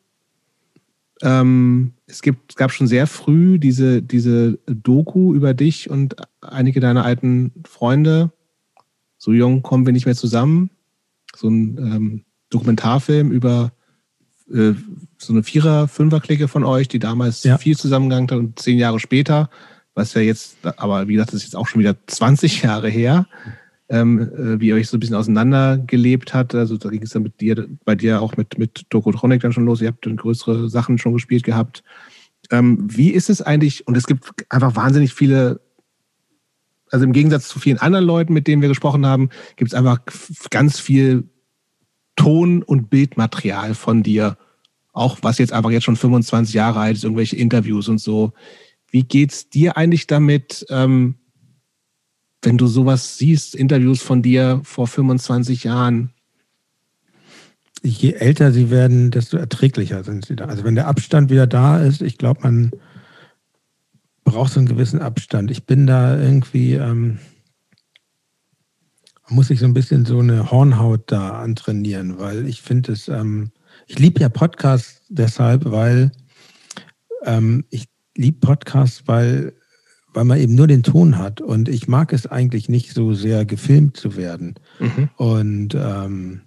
Speaker 1: Ähm, es, gibt, es gab schon sehr früh diese, diese Doku über dich und einige deiner alten Freunde. So jung kommen wir nicht mehr zusammen. So ein ähm, Dokumentarfilm über äh, so eine Vierer-, Fünfer-Clique von euch, die damals ja. viel zusammengegangen hat und zehn Jahre später was ja jetzt, aber wie gesagt, das ist jetzt auch schon wieder 20 Jahre her, ähm, äh, wie ihr euch so ein bisschen auseinandergelebt hat. Also da ging es dann mit dir, bei dir auch mit, mit Dokotronic dann schon los. Ihr habt dann größere Sachen schon gespielt gehabt. Ähm, wie ist es eigentlich, und es gibt einfach wahnsinnig viele, also im Gegensatz zu vielen anderen Leuten, mit denen wir gesprochen haben, gibt es einfach ganz viel Ton- und Bildmaterial von dir. Auch was jetzt einfach jetzt schon 25 Jahre alt ist, irgendwelche Interviews und so. Wie geht's dir eigentlich damit, ähm, wenn du sowas siehst, Interviews von dir vor 25 Jahren?
Speaker 3: Je älter sie werden, desto erträglicher sind sie da. Also wenn der Abstand wieder da ist, ich glaube, man braucht so einen gewissen Abstand. Ich bin da irgendwie, ähm, muss ich so ein bisschen so eine Hornhaut da antrainieren, weil ich finde es, ähm, ich liebe ja Podcasts deshalb, weil ähm, ich liebe Podcasts, weil, weil man eben nur den Ton hat. Und ich mag es eigentlich nicht so sehr gefilmt zu werden. Mhm. Und ähm,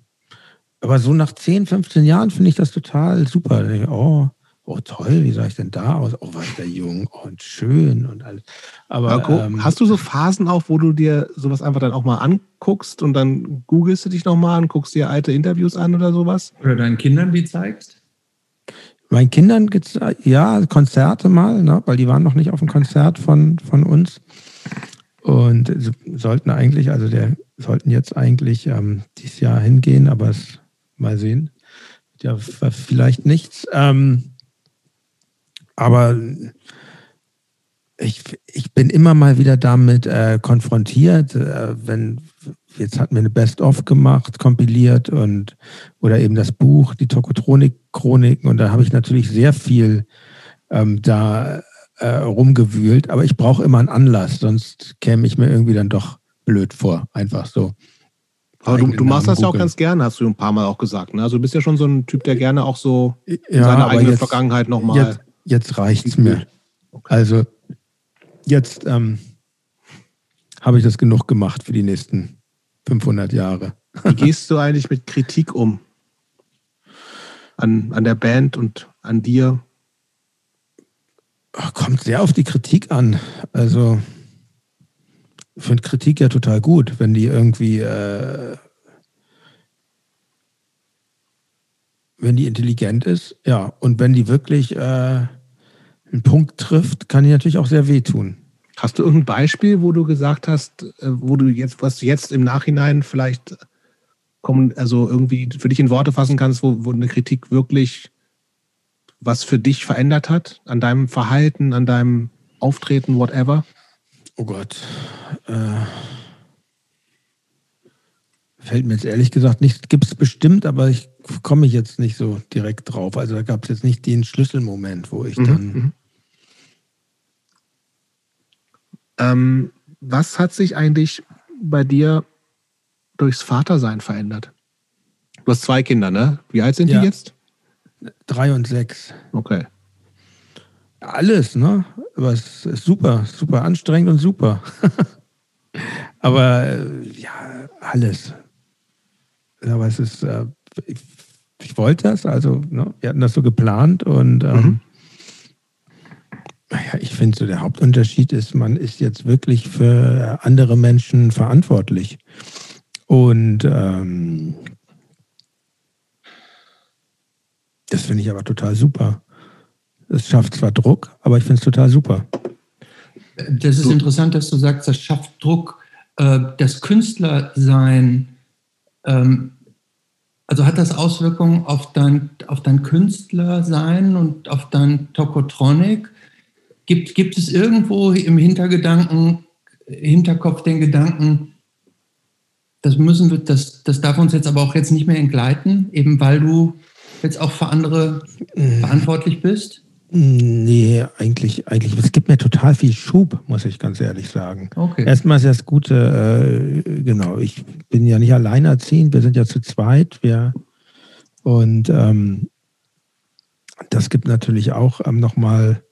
Speaker 3: aber so nach 10, 15 Jahren finde ich das total super. Oh, oh toll, wie sah ich denn da aus? Oh, war ich da jung und schön und alles. Aber
Speaker 1: Marco,
Speaker 3: ähm,
Speaker 1: hast du so Phasen auch, wo du dir sowas einfach dann auch mal anguckst und dann googelst du dich nochmal an, guckst dir alte Interviews an oder sowas?
Speaker 2: Oder deinen Kindern die zeigst?
Speaker 3: Meinen Kindern gibt's ja Konzerte mal, ne, weil die waren noch nicht auf dem Konzert von, von uns. Und sollten eigentlich, also der sollten jetzt eigentlich ähm, dieses Jahr hingehen, aber es mal sehen. Ja, vielleicht nichts. Ähm, aber ich, ich bin immer mal wieder damit äh, konfrontiert, äh, wenn jetzt hatten wir eine Best-of gemacht, kompiliert und oder eben das Buch, die Tokotronik-Chroniken und da habe ich natürlich sehr viel ähm, da äh, rumgewühlt, aber ich brauche immer einen Anlass, sonst käme ich mir irgendwie dann doch blöd vor, einfach so.
Speaker 1: Aber du, du machst das ja auch ganz gerne, hast du ein paar Mal auch gesagt. Ne? Also du bist ja schon so ein Typ, der gerne auch so
Speaker 3: ja,
Speaker 1: seine eigene
Speaker 3: jetzt,
Speaker 1: Vergangenheit nochmal.
Speaker 3: Jetzt, jetzt reicht es mir. Okay. Also jetzt ähm, habe ich das genug gemacht für die nächsten 500 Jahre.
Speaker 1: Wie gehst du eigentlich mit Kritik um? An, an der Band und an dir?
Speaker 3: Kommt sehr auf die Kritik an. Also ich finde Kritik ja total gut, wenn die irgendwie, äh, wenn die intelligent ist, ja, und wenn die wirklich äh, einen Punkt trifft, kann die natürlich auch sehr wehtun.
Speaker 1: Hast du irgendein Beispiel, wo du gesagt hast, äh, wo du jetzt, was du jetzt im Nachhinein vielleicht kommen, also irgendwie für dich in Worte fassen kannst, wo, wo eine Kritik wirklich was für dich verändert hat, an deinem Verhalten, an deinem Auftreten, whatever?
Speaker 3: Oh Gott. Äh, fällt mir jetzt ehrlich gesagt nicht, gibt es bestimmt, aber ich komme jetzt nicht so direkt drauf. Also da gab es jetzt nicht den Schlüsselmoment, wo ich mhm. dann. Mhm.
Speaker 1: Ähm, was hat sich eigentlich bei dir durchs Vatersein verändert? Du hast zwei Kinder, ne? Wie alt sind ja. die jetzt?
Speaker 3: Drei und sechs.
Speaker 1: Okay.
Speaker 3: Alles, ne? Aber es ist super, super anstrengend und super. Aber äh, ja, alles. Aber es ist, äh, ich, ich, wollte das, also ne? wir hatten das so geplant und ähm, mhm. ja, ich finde so der Hauptunterschied ist, man ist jetzt wirklich für andere Menschen verantwortlich. Und ähm, das finde ich aber total super. Es schafft zwar Druck, aber ich finde es total super.
Speaker 2: Das ist interessant, dass du sagst, das schafft Druck. Äh, das Künstlersein, ähm, also hat das Auswirkungen auf dein, auf dein Künstlersein und auf dein Tokotronik? Gibt, gibt es irgendwo im Hintergedanken, Hinterkopf den Gedanken, das müssen wir, das, das darf uns jetzt aber auch jetzt nicht mehr entgleiten, eben weil du jetzt auch für andere mhm. verantwortlich bist?
Speaker 3: Nee, eigentlich, eigentlich, es gibt mir total viel Schub, muss ich ganz ehrlich sagen.
Speaker 2: Okay.
Speaker 3: Erstmal ist das Gute, äh, genau, ich bin ja nicht alleinerziehend, wir sind ja zu zweit, wir und ähm, das gibt natürlich auch ähm, nochmal,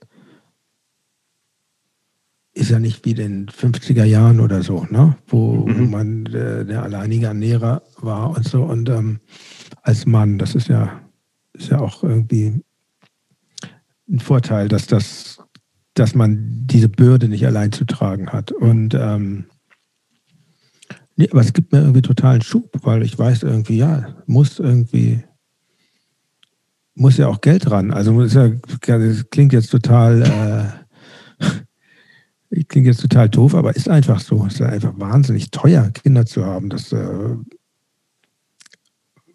Speaker 3: ist ja nicht wie in den 50er Jahren oder so, ne? wo mhm. man äh, der alleinige Ernährer war und so und ähm, als Mann, das ist ja, ist ja auch irgendwie ein Vorteil, dass das, dass man diese Bürde nicht allein zu tragen hat. Und ähm, nee, aber es gibt mir irgendwie totalen Schub, weil ich weiß irgendwie, ja, muss irgendwie, muss ja auch Geld ran. Also ja, das klingt jetzt total, äh, klingt jetzt total doof, aber ist einfach so. Es ist einfach wahnsinnig teuer, Kinder zu haben. Das äh,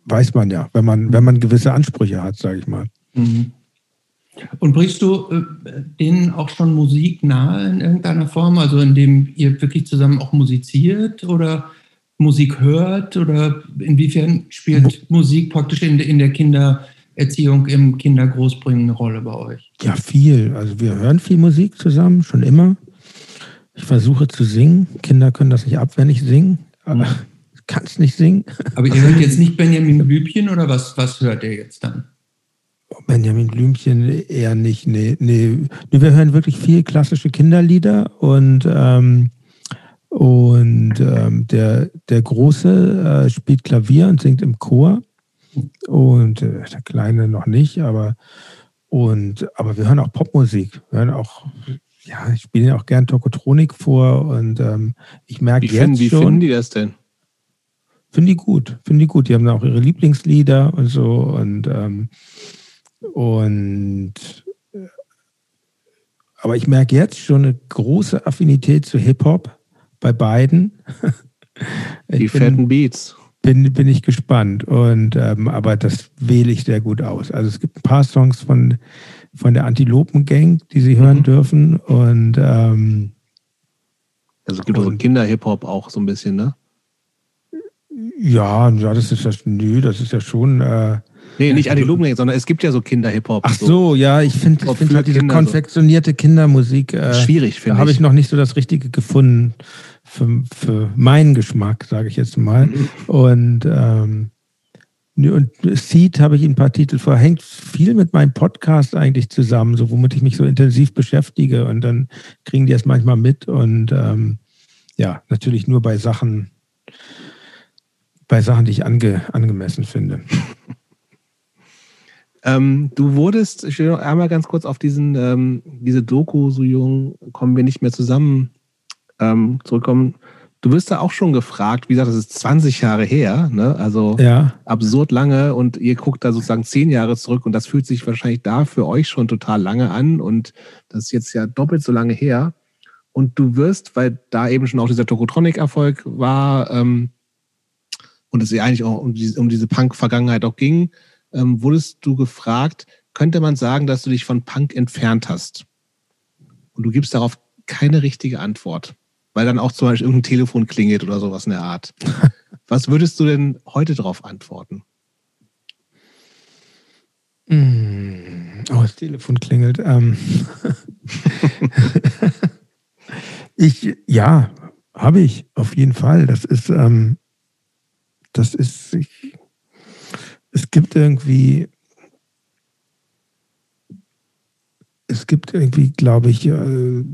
Speaker 3: weiß man ja, wenn man, wenn man gewisse Ansprüche hat, sage ich mal. Mhm.
Speaker 2: Und bringst du äh, denen auch schon Musik nahe in irgendeiner Form, also indem ihr wirklich zusammen auch musiziert oder Musik hört? Oder inwiefern spielt Mo Musik praktisch in, in der Kindererziehung, im Kindergroßbringen eine Rolle bei euch?
Speaker 3: Ja, viel. Also wir hören viel Musik zusammen, schon immer. Ich versuche zu singen. Kinder können das nicht ab, wenn ich singe. Aber ich kann es nicht singen.
Speaker 2: Aber ihr hört jetzt nicht Benjamin Blümchen oder was, was hört ihr jetzt dann?
Speaker 3: Benjamin Blümchen eher nicht. Nee. nee wir hören wirklich viel klassische Kinderlieder und, ähm, und ähm, der, der Große äh, spielt Klavier und singt im Chor und äh, der Kleine noch nicht, aber und, aber wir hören auch Popmusik. Wir hören auch, ja, ich spiele ja auch gern Tokotronik vor und ähm, ich merke jetzt
Speaker 1: finden, wie
Speaker 3: schon.
Speaker 1: Wie finden die das denn?
Speaker 3: Finde die gut, finde die gut. Die haben auch ihre Lieblingslieder und so und ähm, und äh, aber ich merke jetzt schon eine große Affinität zu Hip-Hop bei beiden.
Speaker 1: Die fetten Beats.
Speaker 3: Bin, bin ich gespannt. Und ähm, aber das wähle ich sehr gut aus. Also es gibt ein paar Songs von, von der Antilopen-Gang, die Sie hören mhm. dürfen. Und ähm,
Speaker 1: also es gibt auch so Kinder-Hip-Hop auch so ein bisschen, ne?
Speaker 3: Ja, ja, das ist das, nö, das ist ja schon. Äh,
Speaker 1: nee, nicht Antilopen, sondern es gibt ja so Kinder-Hip-Hop.
Speaker 3: Ach so, ja, ich finde ich find halt diese Kinder konfektionierte so. Kindermusik.
Speaker 1: Äh, schwierig, finde
Speaker 3: ich. Da habe ich noch nicht so das Richtige gefunden für, für meinen Geschmack, sage ich jetzt mal. Mhm. Und, ähm, und Seed habe ich ein paar Titel vor. Hängt viel mit meinem Podcast eigentlich zusammen, so womit ich mich so intensiv beschäftige. Und dann kriegen die es manchmal mit. Und ähm, ja, natürlich nur bei Sachen, bei Sachen, die ich ange, angemessen finde.
Speaker 1: Ähm, du wurdest, ich will noch einmal ganz kurz auf diesen, ähm, diese Doku, so jung, kommen wir nicht mehr zusammen, ähm, zurückkommen. Du wirst da auch schon gefragt, wie gesagt, das ist 20 Jahre her, ne? also
Speaker 3: ja.
Speaker 1: absurd lange und ihr guckt da sozusagen zehn Jahre zurück und das fühlt sich wahrscheinlich da für euch schon total lange an und das ist jetzt ja doppelt so lange her. Und du wirst, weil da eben schon auch dieser Tokotronic-Erfolg war ähm, und es ja eigentlich auch um diese, um diese Punk-Vergangenheit auch ging, ähm, wurdest du gefragt, könnte man sagen, dass du dich von Punk entfernt hast? Und du gibst darauf keine richtige Antwort weil dann auch zum Beispiel irgendein Telefon klingelt oder sowas in der Art. Was würdest du denn heute darauf antworten?
Speaker 3: Mm, oh, das Telefon klingelt. Ähm ich, ja, habe ich, auf jeden Fall. Das ist, ähm, das ist, ich, es gibt irgendwie, es gibt irgendwie, glaube ich, äh,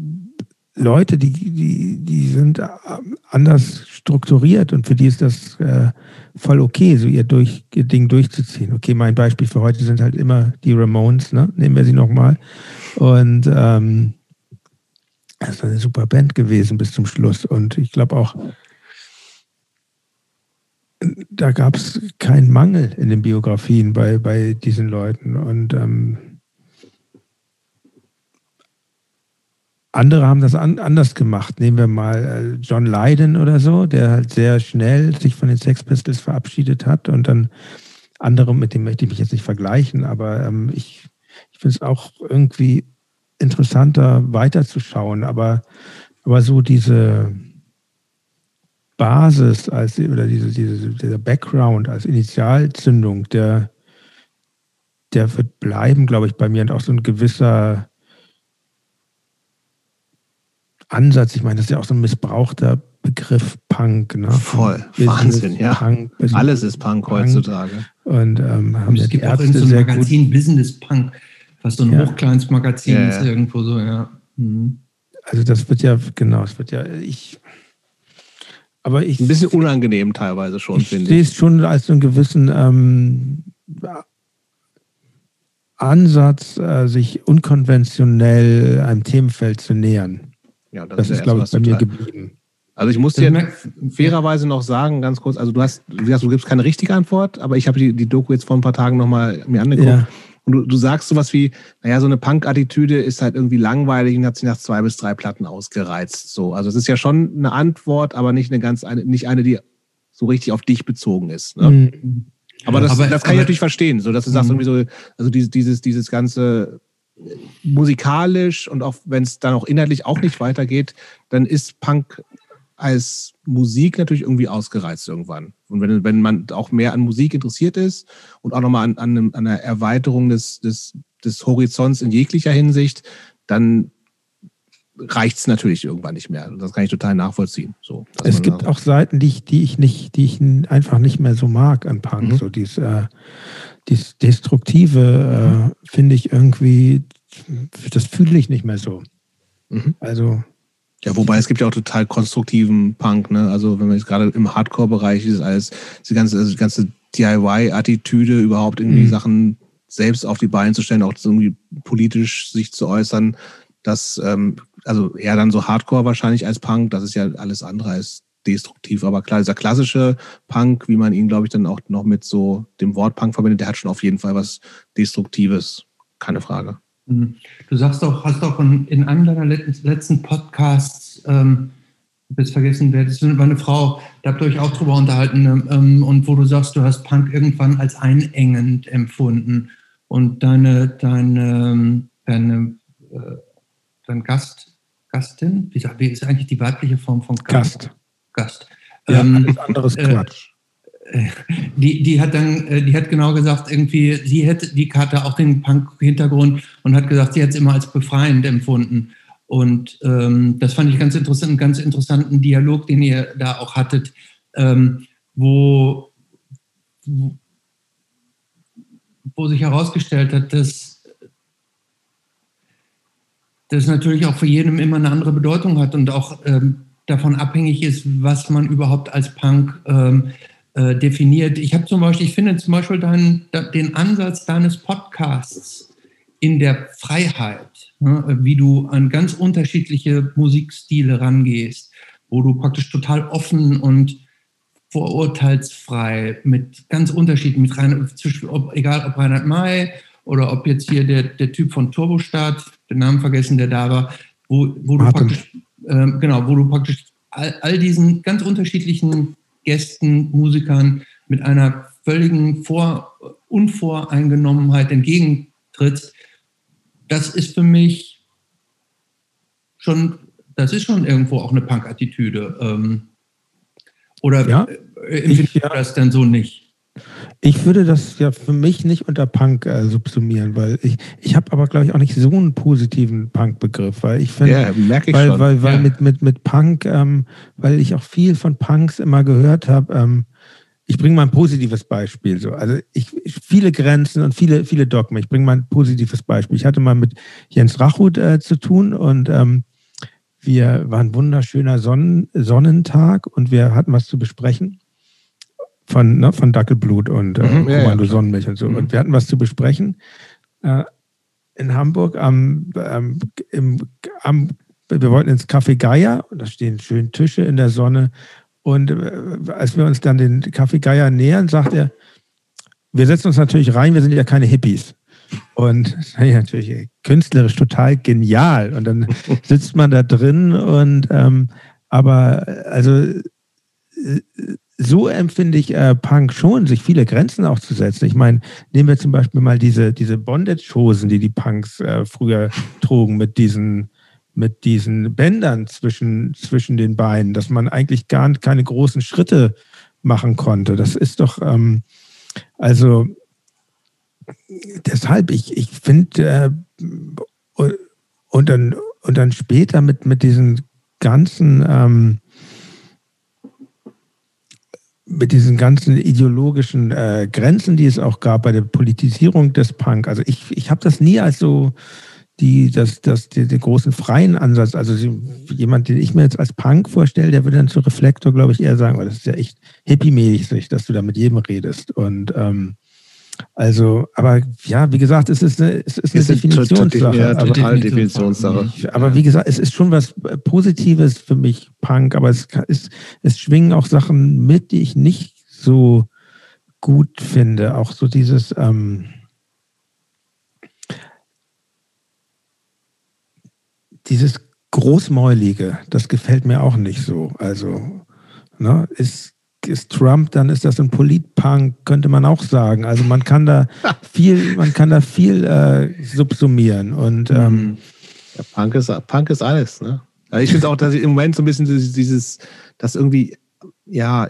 Speaker 3: Leute, die, die, die sind anders strukturiert und für die ist das äh, voll okay, so ihr, durch, ihr Ding durchzuziehen. Okay, mein Beispiel für heute sind halt immer die Ramones, ne? nehmen wir sie nochmal. Und ähm, das ist eine super Band gewesen bis zum Schluss. Und ich glaube auch, da gab es keinen Mangel in den Biografien bei, bei diesen Leuten. Und ähm, Andere haben das an, anders gemacht. Nehmen wir mal äh, John Lydon oder so, der halt sehr schnell sich von den Sex Pistols verabschiedet hat und dann andere, mit dem möchte ich mich jetzt nicht vergleichen, aber ähm, ich, ich finde es auch irgendwie interessanter weiterzuschauen. Aber, aber so diese Basis als oder diese, diese, dieser Background als Initialzündung, der, der wird bleiben, glaube ich, bei mir und auch so ein gewisser Ansatz. Ich meine, das ist ja auch so ein missbrauchter Begriff Punk. Ne?
Speaker 1: Voll, Wahnsinn, ja. Punk, Alles ist Punk, Punk, heutzutage.
Speaker 3: Und ähm, haben
Speaker 2: es gibt auch in so einem Magazin Business Punk, was so ein ja. Hochkleinstmagazin ja, ist irgendwo so, ja. Mhm.
Speaker 3: Also das wird ja, genau, es wird ja, ich, aber ich...
Speaker 1: Ein bisschen unangenehm teilweise schon,
Speaker 3: finde ich. sehe es schon als so einen gewissen ähm, Ansatz, äh, sich unkonventionell einem Themenfeld zu nähern.
Speaker 1: Ja, das, das ist, ist glaube ich, bei mir geblieben. Also ich muss dir fairerweise noch sagen, ganz kurz, also du hast, du, hast, du gibst keine richtige Antwort, aber ich habe die, die Doku jetzt vor ein paar Tagen nochmal mir angeguckt. Ja. Und du, du sagst sowas wie, naja, so eine Punk-Attitüde ist halt irgendwie langweilig und hat sich nach zwei bis drei Platten ausgereizt. So, also es ist ja schon eine Antwort, aber nicht eine ganz eine, nicht eine, die so richtig auf dich bezogen ist. Ne? Mhm. Aber das, aber, das kann aber, ich natürlich verstehen, so dass du sagst mhm. irgendwie so, also dieses, dieses, dieses ganze musikalisch und auch wenn es dann auch inhaltlich auch nicht weitergeht, dann ist Punk als Musik natürlich irgendwie ausgereizt irgendwann. Und wenn, wenn man auch mehr an Musik interessiert ist und auch nochmal an, an, an einer Erweiterung des, des, des Horizonts in jeglicher Hinsicht, dann reicht es natürlich irgendwann nicht mehr. Das kann ich total nachvollziehen. So,
Speaker 3: es gibt auch Seiten, die ich, die ich nicht, die ich einfach nicht mehr so mag an Punk. Mhm. So dies, äh, dies Destruktive äh, finde ich irgendwie, das fühle ich nicht mehr so. Mhm. Also.
Speaker 1: Ja, wobei es gibt ja auch total konstruktiven Punk, ne? Also wenn man jetzt gerade im Hardcore-Bereich ist, als die ganze, also die ganze DIY-Attitüde, überhaupt irgendwie mhm. Sachen selbst auf die Beine zu stellen, auch irgendwie politisch sich zu äußern, das, ähm, also eher dann so Hardcore wahrscheinlich als Punk, das ist ja alles andere als destruktiv. Aber klar, dieser klassische Punk, wie man ihn, glaube ich, dann auch noch mit so dem Wort Punk verbindet, der hat schon auf jeden Fall was Destruktives. Keine Frage.
Speaker 2: Mhm. Du sagst auch, hast auch in, in einem deiner letzten Podcasts, ähm, jetzt vergessen, wer das war eine Frau, da habt ihr euch auch drüber unterhalten, ähm, und wo du sagst, du hast Punk irgendwann als einengend empfunden und deine, deine, deine, äh, dein Gast, Gastin, wie, wie ist eigentlich die weibliche Form von
Speaker 3: Gast? Gast.
Speaker 2: Gast.
Speaker 3: Ja, ähm, anderes äh, Quatsch.
Speaker 2: Äh, die, die hat dann, äh, die hat genau gesagt, irgendwie, sie hätte die Karte auch den Punk-Hintergrund und hat gesagt, sie hat es immer als befreiend empfunden. Und ähm, das fand ich ganz interessant, einen ganz interessanten Dialog, den ihr da auch hattet, ähm, wo, wo sich herausgestellt hat, dass das natürlich auch für jeden immer eine andere Bedeutung hat und auch ähm, davon abhängig ist, was man überhaupt als Punk ähm, äh, definiert. Ich habe zum Beispiel, ich finde zum Beispiel dein, den Ansatz deines Podcasts in der Freiheit, ne, wie du an ganz unterschiedliche Musikstile rangehst, wo du praktisch total offen und vorurteilsfrei mit ganz Unterschieden, mit rein, ob, egal ob Reinhard May oder ob jetzt hier der, der Typ von Turbostart, den Namen vergessen, der da war, wo, wo du praktisch, äh, genau, wo du praktisch all, all diesen ganz unterschiedlichen Gästen, Musikern mit einer völligen Vor Unvoreingenommenheit entgegentrittst, das ist für mich schon, das ist schon irgendwo auch eine Punk-Attitüde. Ähm, oder ja, empfindest du das denn so nicht?
Speaker 3: Ich würde das ja für mich nicht unter Punk äh, subsumieren, weil ich, ich habe aber, glaube ich, auch nicht so einen positiven Punk-Begriff, weil ich finde, ja, merke ich weil, schon. weil, weil ja. mit, mit, mit Punk, ähm, weil ich auch viel von Punks immer gehört habe, ähm, ich bringe mal ein positives Beispiel. So. Also ich, viele Grenzen und viele, viele Dogmen. Ich bringe mal ein positives Beispiel. Ich hatte mal mit Jens Rachut äh, zu tun und ähm, wir waren wunderschöner Sonnen, Sonnentag und wir hatten was zu besprechen von, ne, von Dackelblut und äh, mhm, ja, Kommando ja, Sonnenmilch und so. Mhm. Und wir hatten was zu besprechen. Äh, in Hamburg am, ähm, im, am, wir wollten ins Café Geier und da stehen schön Tische in der Sonne. Und äh, als wir uns dann den Café Geier nähern, sagt er, wir setzen uns natürlich rein, wir sind ja keine Hippies. Und ja, natürlich künstlerisch total genial. Und dann sitzt man da drin und ähm, aber also äh, so empfinde ich äh, Punk schon, sich viele Grenzen auch zu setzen. Ich meine, nehmen wir zum Beispiel mal diese, diese Bondage-Hosen, die die Punks äh, früher trugen, mit diesen, mit diesen Bändern zwischen, zwischen den Beinen, dass man eigentlich gar keine großen Schritte machen konnte. Das ist doch, ähm, also deshalb, ich, ich finde, äh, und, dann, und dann später mit, mit diesen ganzen, ähm, mit diesen ganzen ideologischen äh, Grenzen, die es auch gab bei der Politisierung des Punk. Also ich, ich habe das nie als so die, das, das, die, den großen freien Ansatz, also jemand, den ich mir jetzt als Punk vorstelle, der würde dann zu Reflektor, glaube ich, eher sagen, weil das ist ja echt hippie-mäßig, dass du da mit jedem redest. Und ähm, also, aber ja, wie gesagt, es ist eine, es ist eine Definitionssache. Ja,
Speaker 1: total Definitionssache.
Speaker 3: Aber wie gesagt, es ist schon was Positives für mich, Punk, aber es, ist, es schwingen auch Sachen mit, die ich nicht so gut finde. Auch so dieses, ähm, dieses Großmäulige, das gefällt mir auch nicht so. Also, ne, ist ist Trump, dann ist das ein Politpunk, könnte man auch sagen. Also man kann da viel, man kann da viel äh, subsumieren. Und ähm, mhm.
Speaker 1: ja, Punk, ist, Punk ist alles, ne? Also ich finde auch, dass im Moment so ein bisschen dieses, dass irgendwie, ja,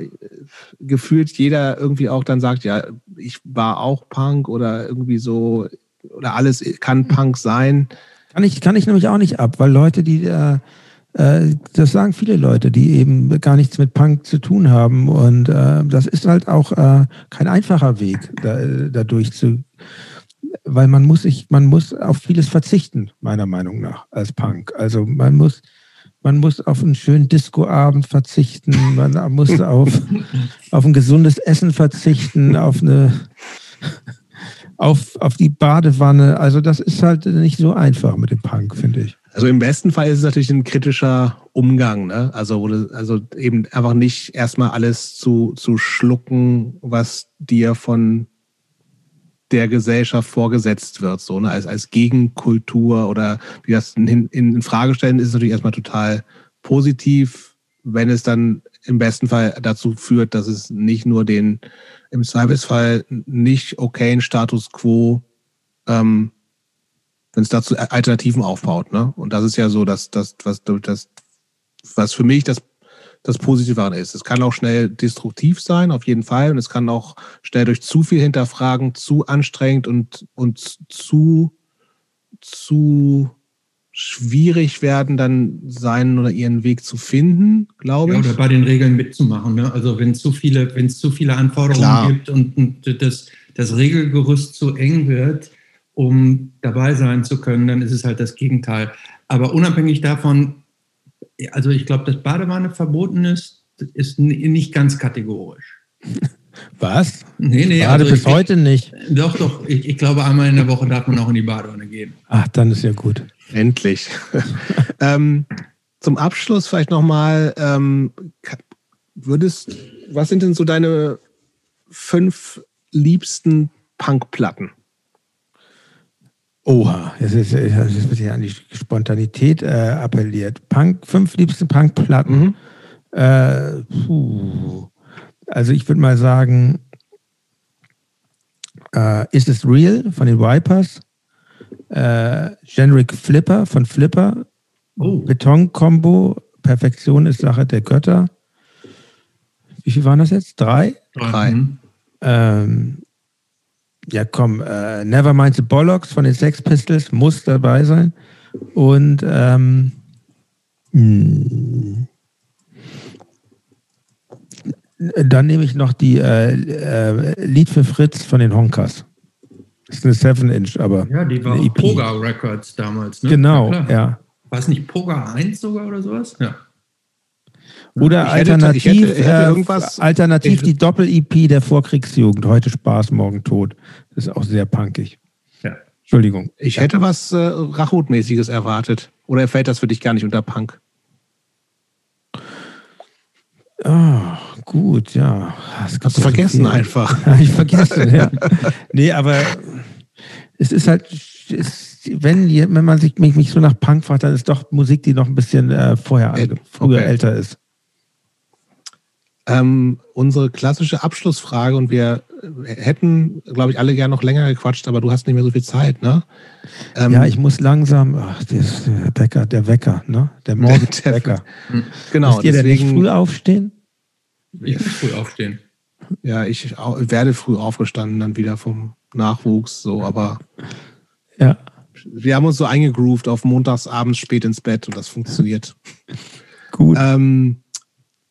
Speaker 1: gefühlt jeder irgendwie auch dann sagt, ja, ich war auch Punk oder irgendwie so, oder alles kann Punk sein.
Speaker 3: Kann ich, kann ich nämlich auch nicht ab, weil Leute, die äh, das sagen viele Leute, die eben gar nichts mit Punk zu tun haben. Und äh, das ist halt auch äh, kein einfacher Weg, da, dadurch zu, weil man muss sich, man muss auf vieles verzichten, meiner Meinung nach, als Punk. Also man muss, man muss auf einen schönen Discoabend verzichten, man muss auf, auf ein gesundes Essen verzichten, auf eine auf, auf die Badewanne. Also das ist halt nicht so einfach mit dem Punk, finde ich.
Speaker 1: Also im besten Fall ist es natürlich ein kritischer Umgang, ne? Also, also eben einfach nicht erstmal alles zu, zu schlucken, was dir von der Gesellschaft vorgesetzt wird, so ne? als, als Gegenkultur oder wie das in, in Frage stellen, ist es natürlich erstmal total positiv, wenn es dann im besten Fall dazu führt, dass es nicht nur den im Zweifelsfall nicht okayen Status quo, ähm, wenn es dazu Alternativen aufbaut. Ne? Und das ist ja so, dass das, was, das, was für mich das, das Positive daran ist. Es kann auch schnell destruktiv sein, auf jeden Fall. Und es kann auch schnell durch zu viel hinterfragen, zu anstrengend und, und zu, zu schwierig werden, dann seinen oder ihren Weg zu finden, glaube ich.
Speaker 2: Ja, oder bei den Regeln mitzumachen. Ne? Also wenn es zu viele, wenn es zu viele Anforderungen Klar. gibt und, und das, das Regelgerüst zu eng wird, um dabei sein zu können, dann ist es halt das Gegenteil. Aber unabhängig davon, also ich glaube, dass Badewanne verboten ist, ist nicht ganz kategorisch.
Speaker 3: Was?
Speaker 2: Nee, nee.
Speaker 3: Bade also bis ich, heute nicht.
Speaker 2: Doch, doch. Ich, ich, glaube, einmal in der Woche darf man auch in die Badewanne gehen.
Speaker 3: Ach, dann ist ja gut.
Speaker 1: Endlich. ähm, zum Abschluss vielleicht nochmal, ähm, würdest, was sind denn so deine fünf liebsten Punkplatten?
Speaker 3: Oha, jetzt, ist, jetzt wird hier an die Spontanität äh, appelliert. Punk, fünf liebste Punkplatten. Mhm. Äh, also ich würde mal sagen, äh, Is It Real von den Vipers, äh, Generic Flipper von Flipper, oh. Beton-Combo, Perfektion ist Sache der Götter. Wie viel waren das jetzt? Drei?
Speaker 1: Drei. Mhm.
Speaker 3: Ähm, ja, komm, äh, Nevermind the Bollocks von den Sex Pistols muss dabei sein. Und ähm, hm. dann nehme ich noch die äh, äh, Lied für Fritz von den Honkers. Das ist eine 7-Inch, aber.
Speaker 2: Ja, die war auch Poga Records damals, ne?
Speaker 3: Genau, ja. ja.
Speaker 2: War es nicht Poga 1 sogar oder sowas? Ja.
Speaker 3: Oder ich alternativ, hätte, hätte, hätte äh, alternativ die Doppel-EP der Vorkriegsjugend. Heute Spaß, morgen tot. Das ist auch sehr punkig.
Speaker 1: Ja. Entschuldigung. Ich hätte was äh, Rachut-mäßiges erwartet. Oder fällt das für dich gar nicht unter Punk?
Speaker 3: Oh, gut, ja.
Speaker 1: Das Hast du vergessen viel. einfach.
Speaker 3: ich vergesse, ja. nee, aber es ist halt, es, wenn, wenn man sich mich, mich so nach Punk fragt, dann ist doch Musik, die noch ein bisschen äh, vorher, äh, früher okay. älter ist
Speaker 1: ähm, unsere klassische Abschlussfrage und wir hätten, glaube ich, alle gern noch länger gequatscht, aber du hast nicht mehr so viel Zeit, ne?
Speaker 3: Ähm, ja, ich muss langsam, ach, der Wecker, der Wecker, ne? Der Morgenwecker.
Speaker 1: genau. Müsst
Speaker 3: ihr deswegen, denn nicht früh aufstehen?
Speaker 2: Ich will früh aufstehen.
Speaker 1: Ja, ich werde früh aufgestanden, dann wieder vom Nachwuchs, so, aber
Speaker 3: ja.
Speaker 1: wir haben uns so eingegroovt auf montagsabends spät ins Bett und das funktioniert.
Speaker 3: Gut.
Speaker 1: Ähm,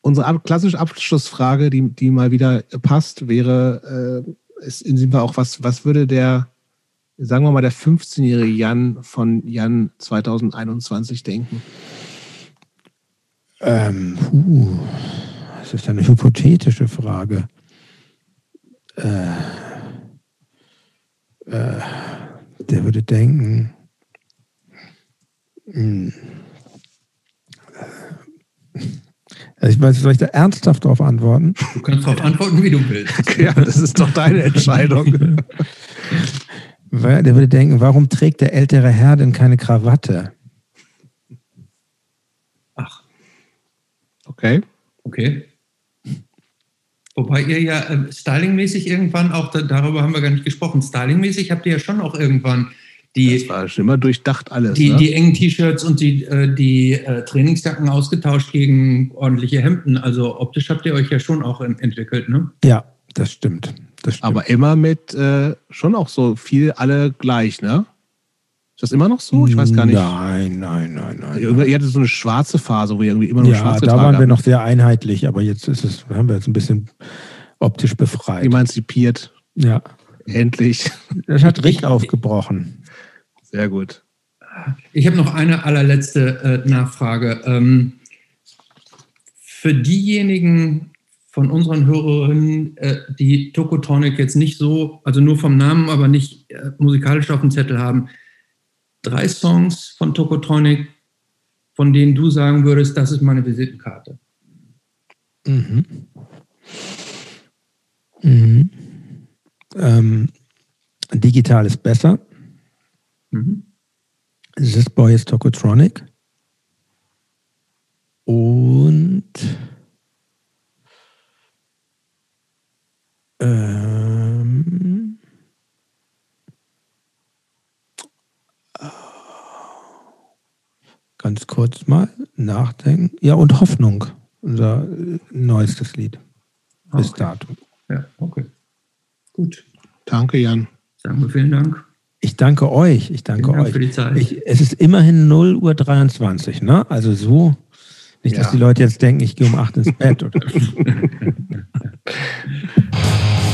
Speaker 1: Unsere klassische Abschlussfrage, die, die mal wieder passt, wäre, äh, ist in dem Fall auch, was, was würde der, sagen wir mal, der 15-jährige Jan von Jan 2021 denken?
Speaker 3: Ähm, uh, das ist eine hypothetische Frage. Äh, äh, der würde denken, mh, hm, also ich weiß, soll ich da ernsthaft darauf antworten?
Speaker 2: Du kannst darauf antworten, wie du willst.
Speaker 1: ja, das ist doch deine Entscheidung.
Speaker 3: der würde denken, warum trägt der ältere Herr denn keine Krawatte?
Speaker 2: Ach.
Speaker 1: Okay.
Speaker 2: Okay. Wobei ihr ja äh, stylingmäßig irgendwann auch, darüber haben wir gar nicht gesprochen, stylingmäßig habt ihr ja schon auch irgendwann die,
Speaker 1: das war schon immer durchdacht alles.
Speaker 2: Die, ne? die engen T-Shirts und die, äh, die äh, Trainingsjacken ausgetauscht gegen ordentliche Hemden. Also optisch habt ihr euch ja schon auch entwickelt, ne?
Speaker 3: Ja, das stimmt. Das stimmt.
Speaker 1: Aber immer mit äh, schon auch so viel alle gleich, ne? Ist das immer noch so? Ich weiß gar nicht.
Speaker 3: Nein, nein, nein, nein.
Speaker 1: Ihr hattet so eine schwarze Phase, wo ihr irgendwie immer nur ja, schwarze
Speaker 3: Ja, da waren wir noch sehr einheitlich, aber jetzt ist es, haben wir jetzt ein bisschen optisch befreit.
Speaker 1: Emanzipiert.
Speaker 3: Ja.
Speaker 1: Endlich.
Speaker 3: Das hat Richt aufgebrochen.
Speaker 1: Sehr gut.
Speaker 2: Ich habe noch eine allerletzte äh, Nachfrage. Ähm, für diejenigen von unseren Hörerinnen, äh, die Tokotronic jetzt nicht so, also nur vom Namen, aber nicht äh, musikalisch auf dem Zettel haben, drei Songs von Tokotronic, von denen du sagen würdest, das ist meine Visitenkarte?
Speaker 3: Mhm. Mhm. Ähm, digital ist besser. Mhm. This Boy is Tokotronic. Und ähm, ganz kurz mal nachdenken. Ja, und Hoffnung, unser neuestes Lied bis okay. dato.
Speaker 2: Ja, okay. Gut.
Speaker 1: Danke, Jan.
Speaker 2: Sagen wir vielen Dank.
Speaker 3: Ich danke euch. Ich danke
Speaker 2: Dank
Speaker 3: euch.
Speaker 2: Für die Zeit.
Speaker 3: Ich, es ist immerhin 0 Uhr 23, ne? Also so. Nicht, ja. dass die Leute jetzt denken, ich gehe um 8 ins Bett. Oder?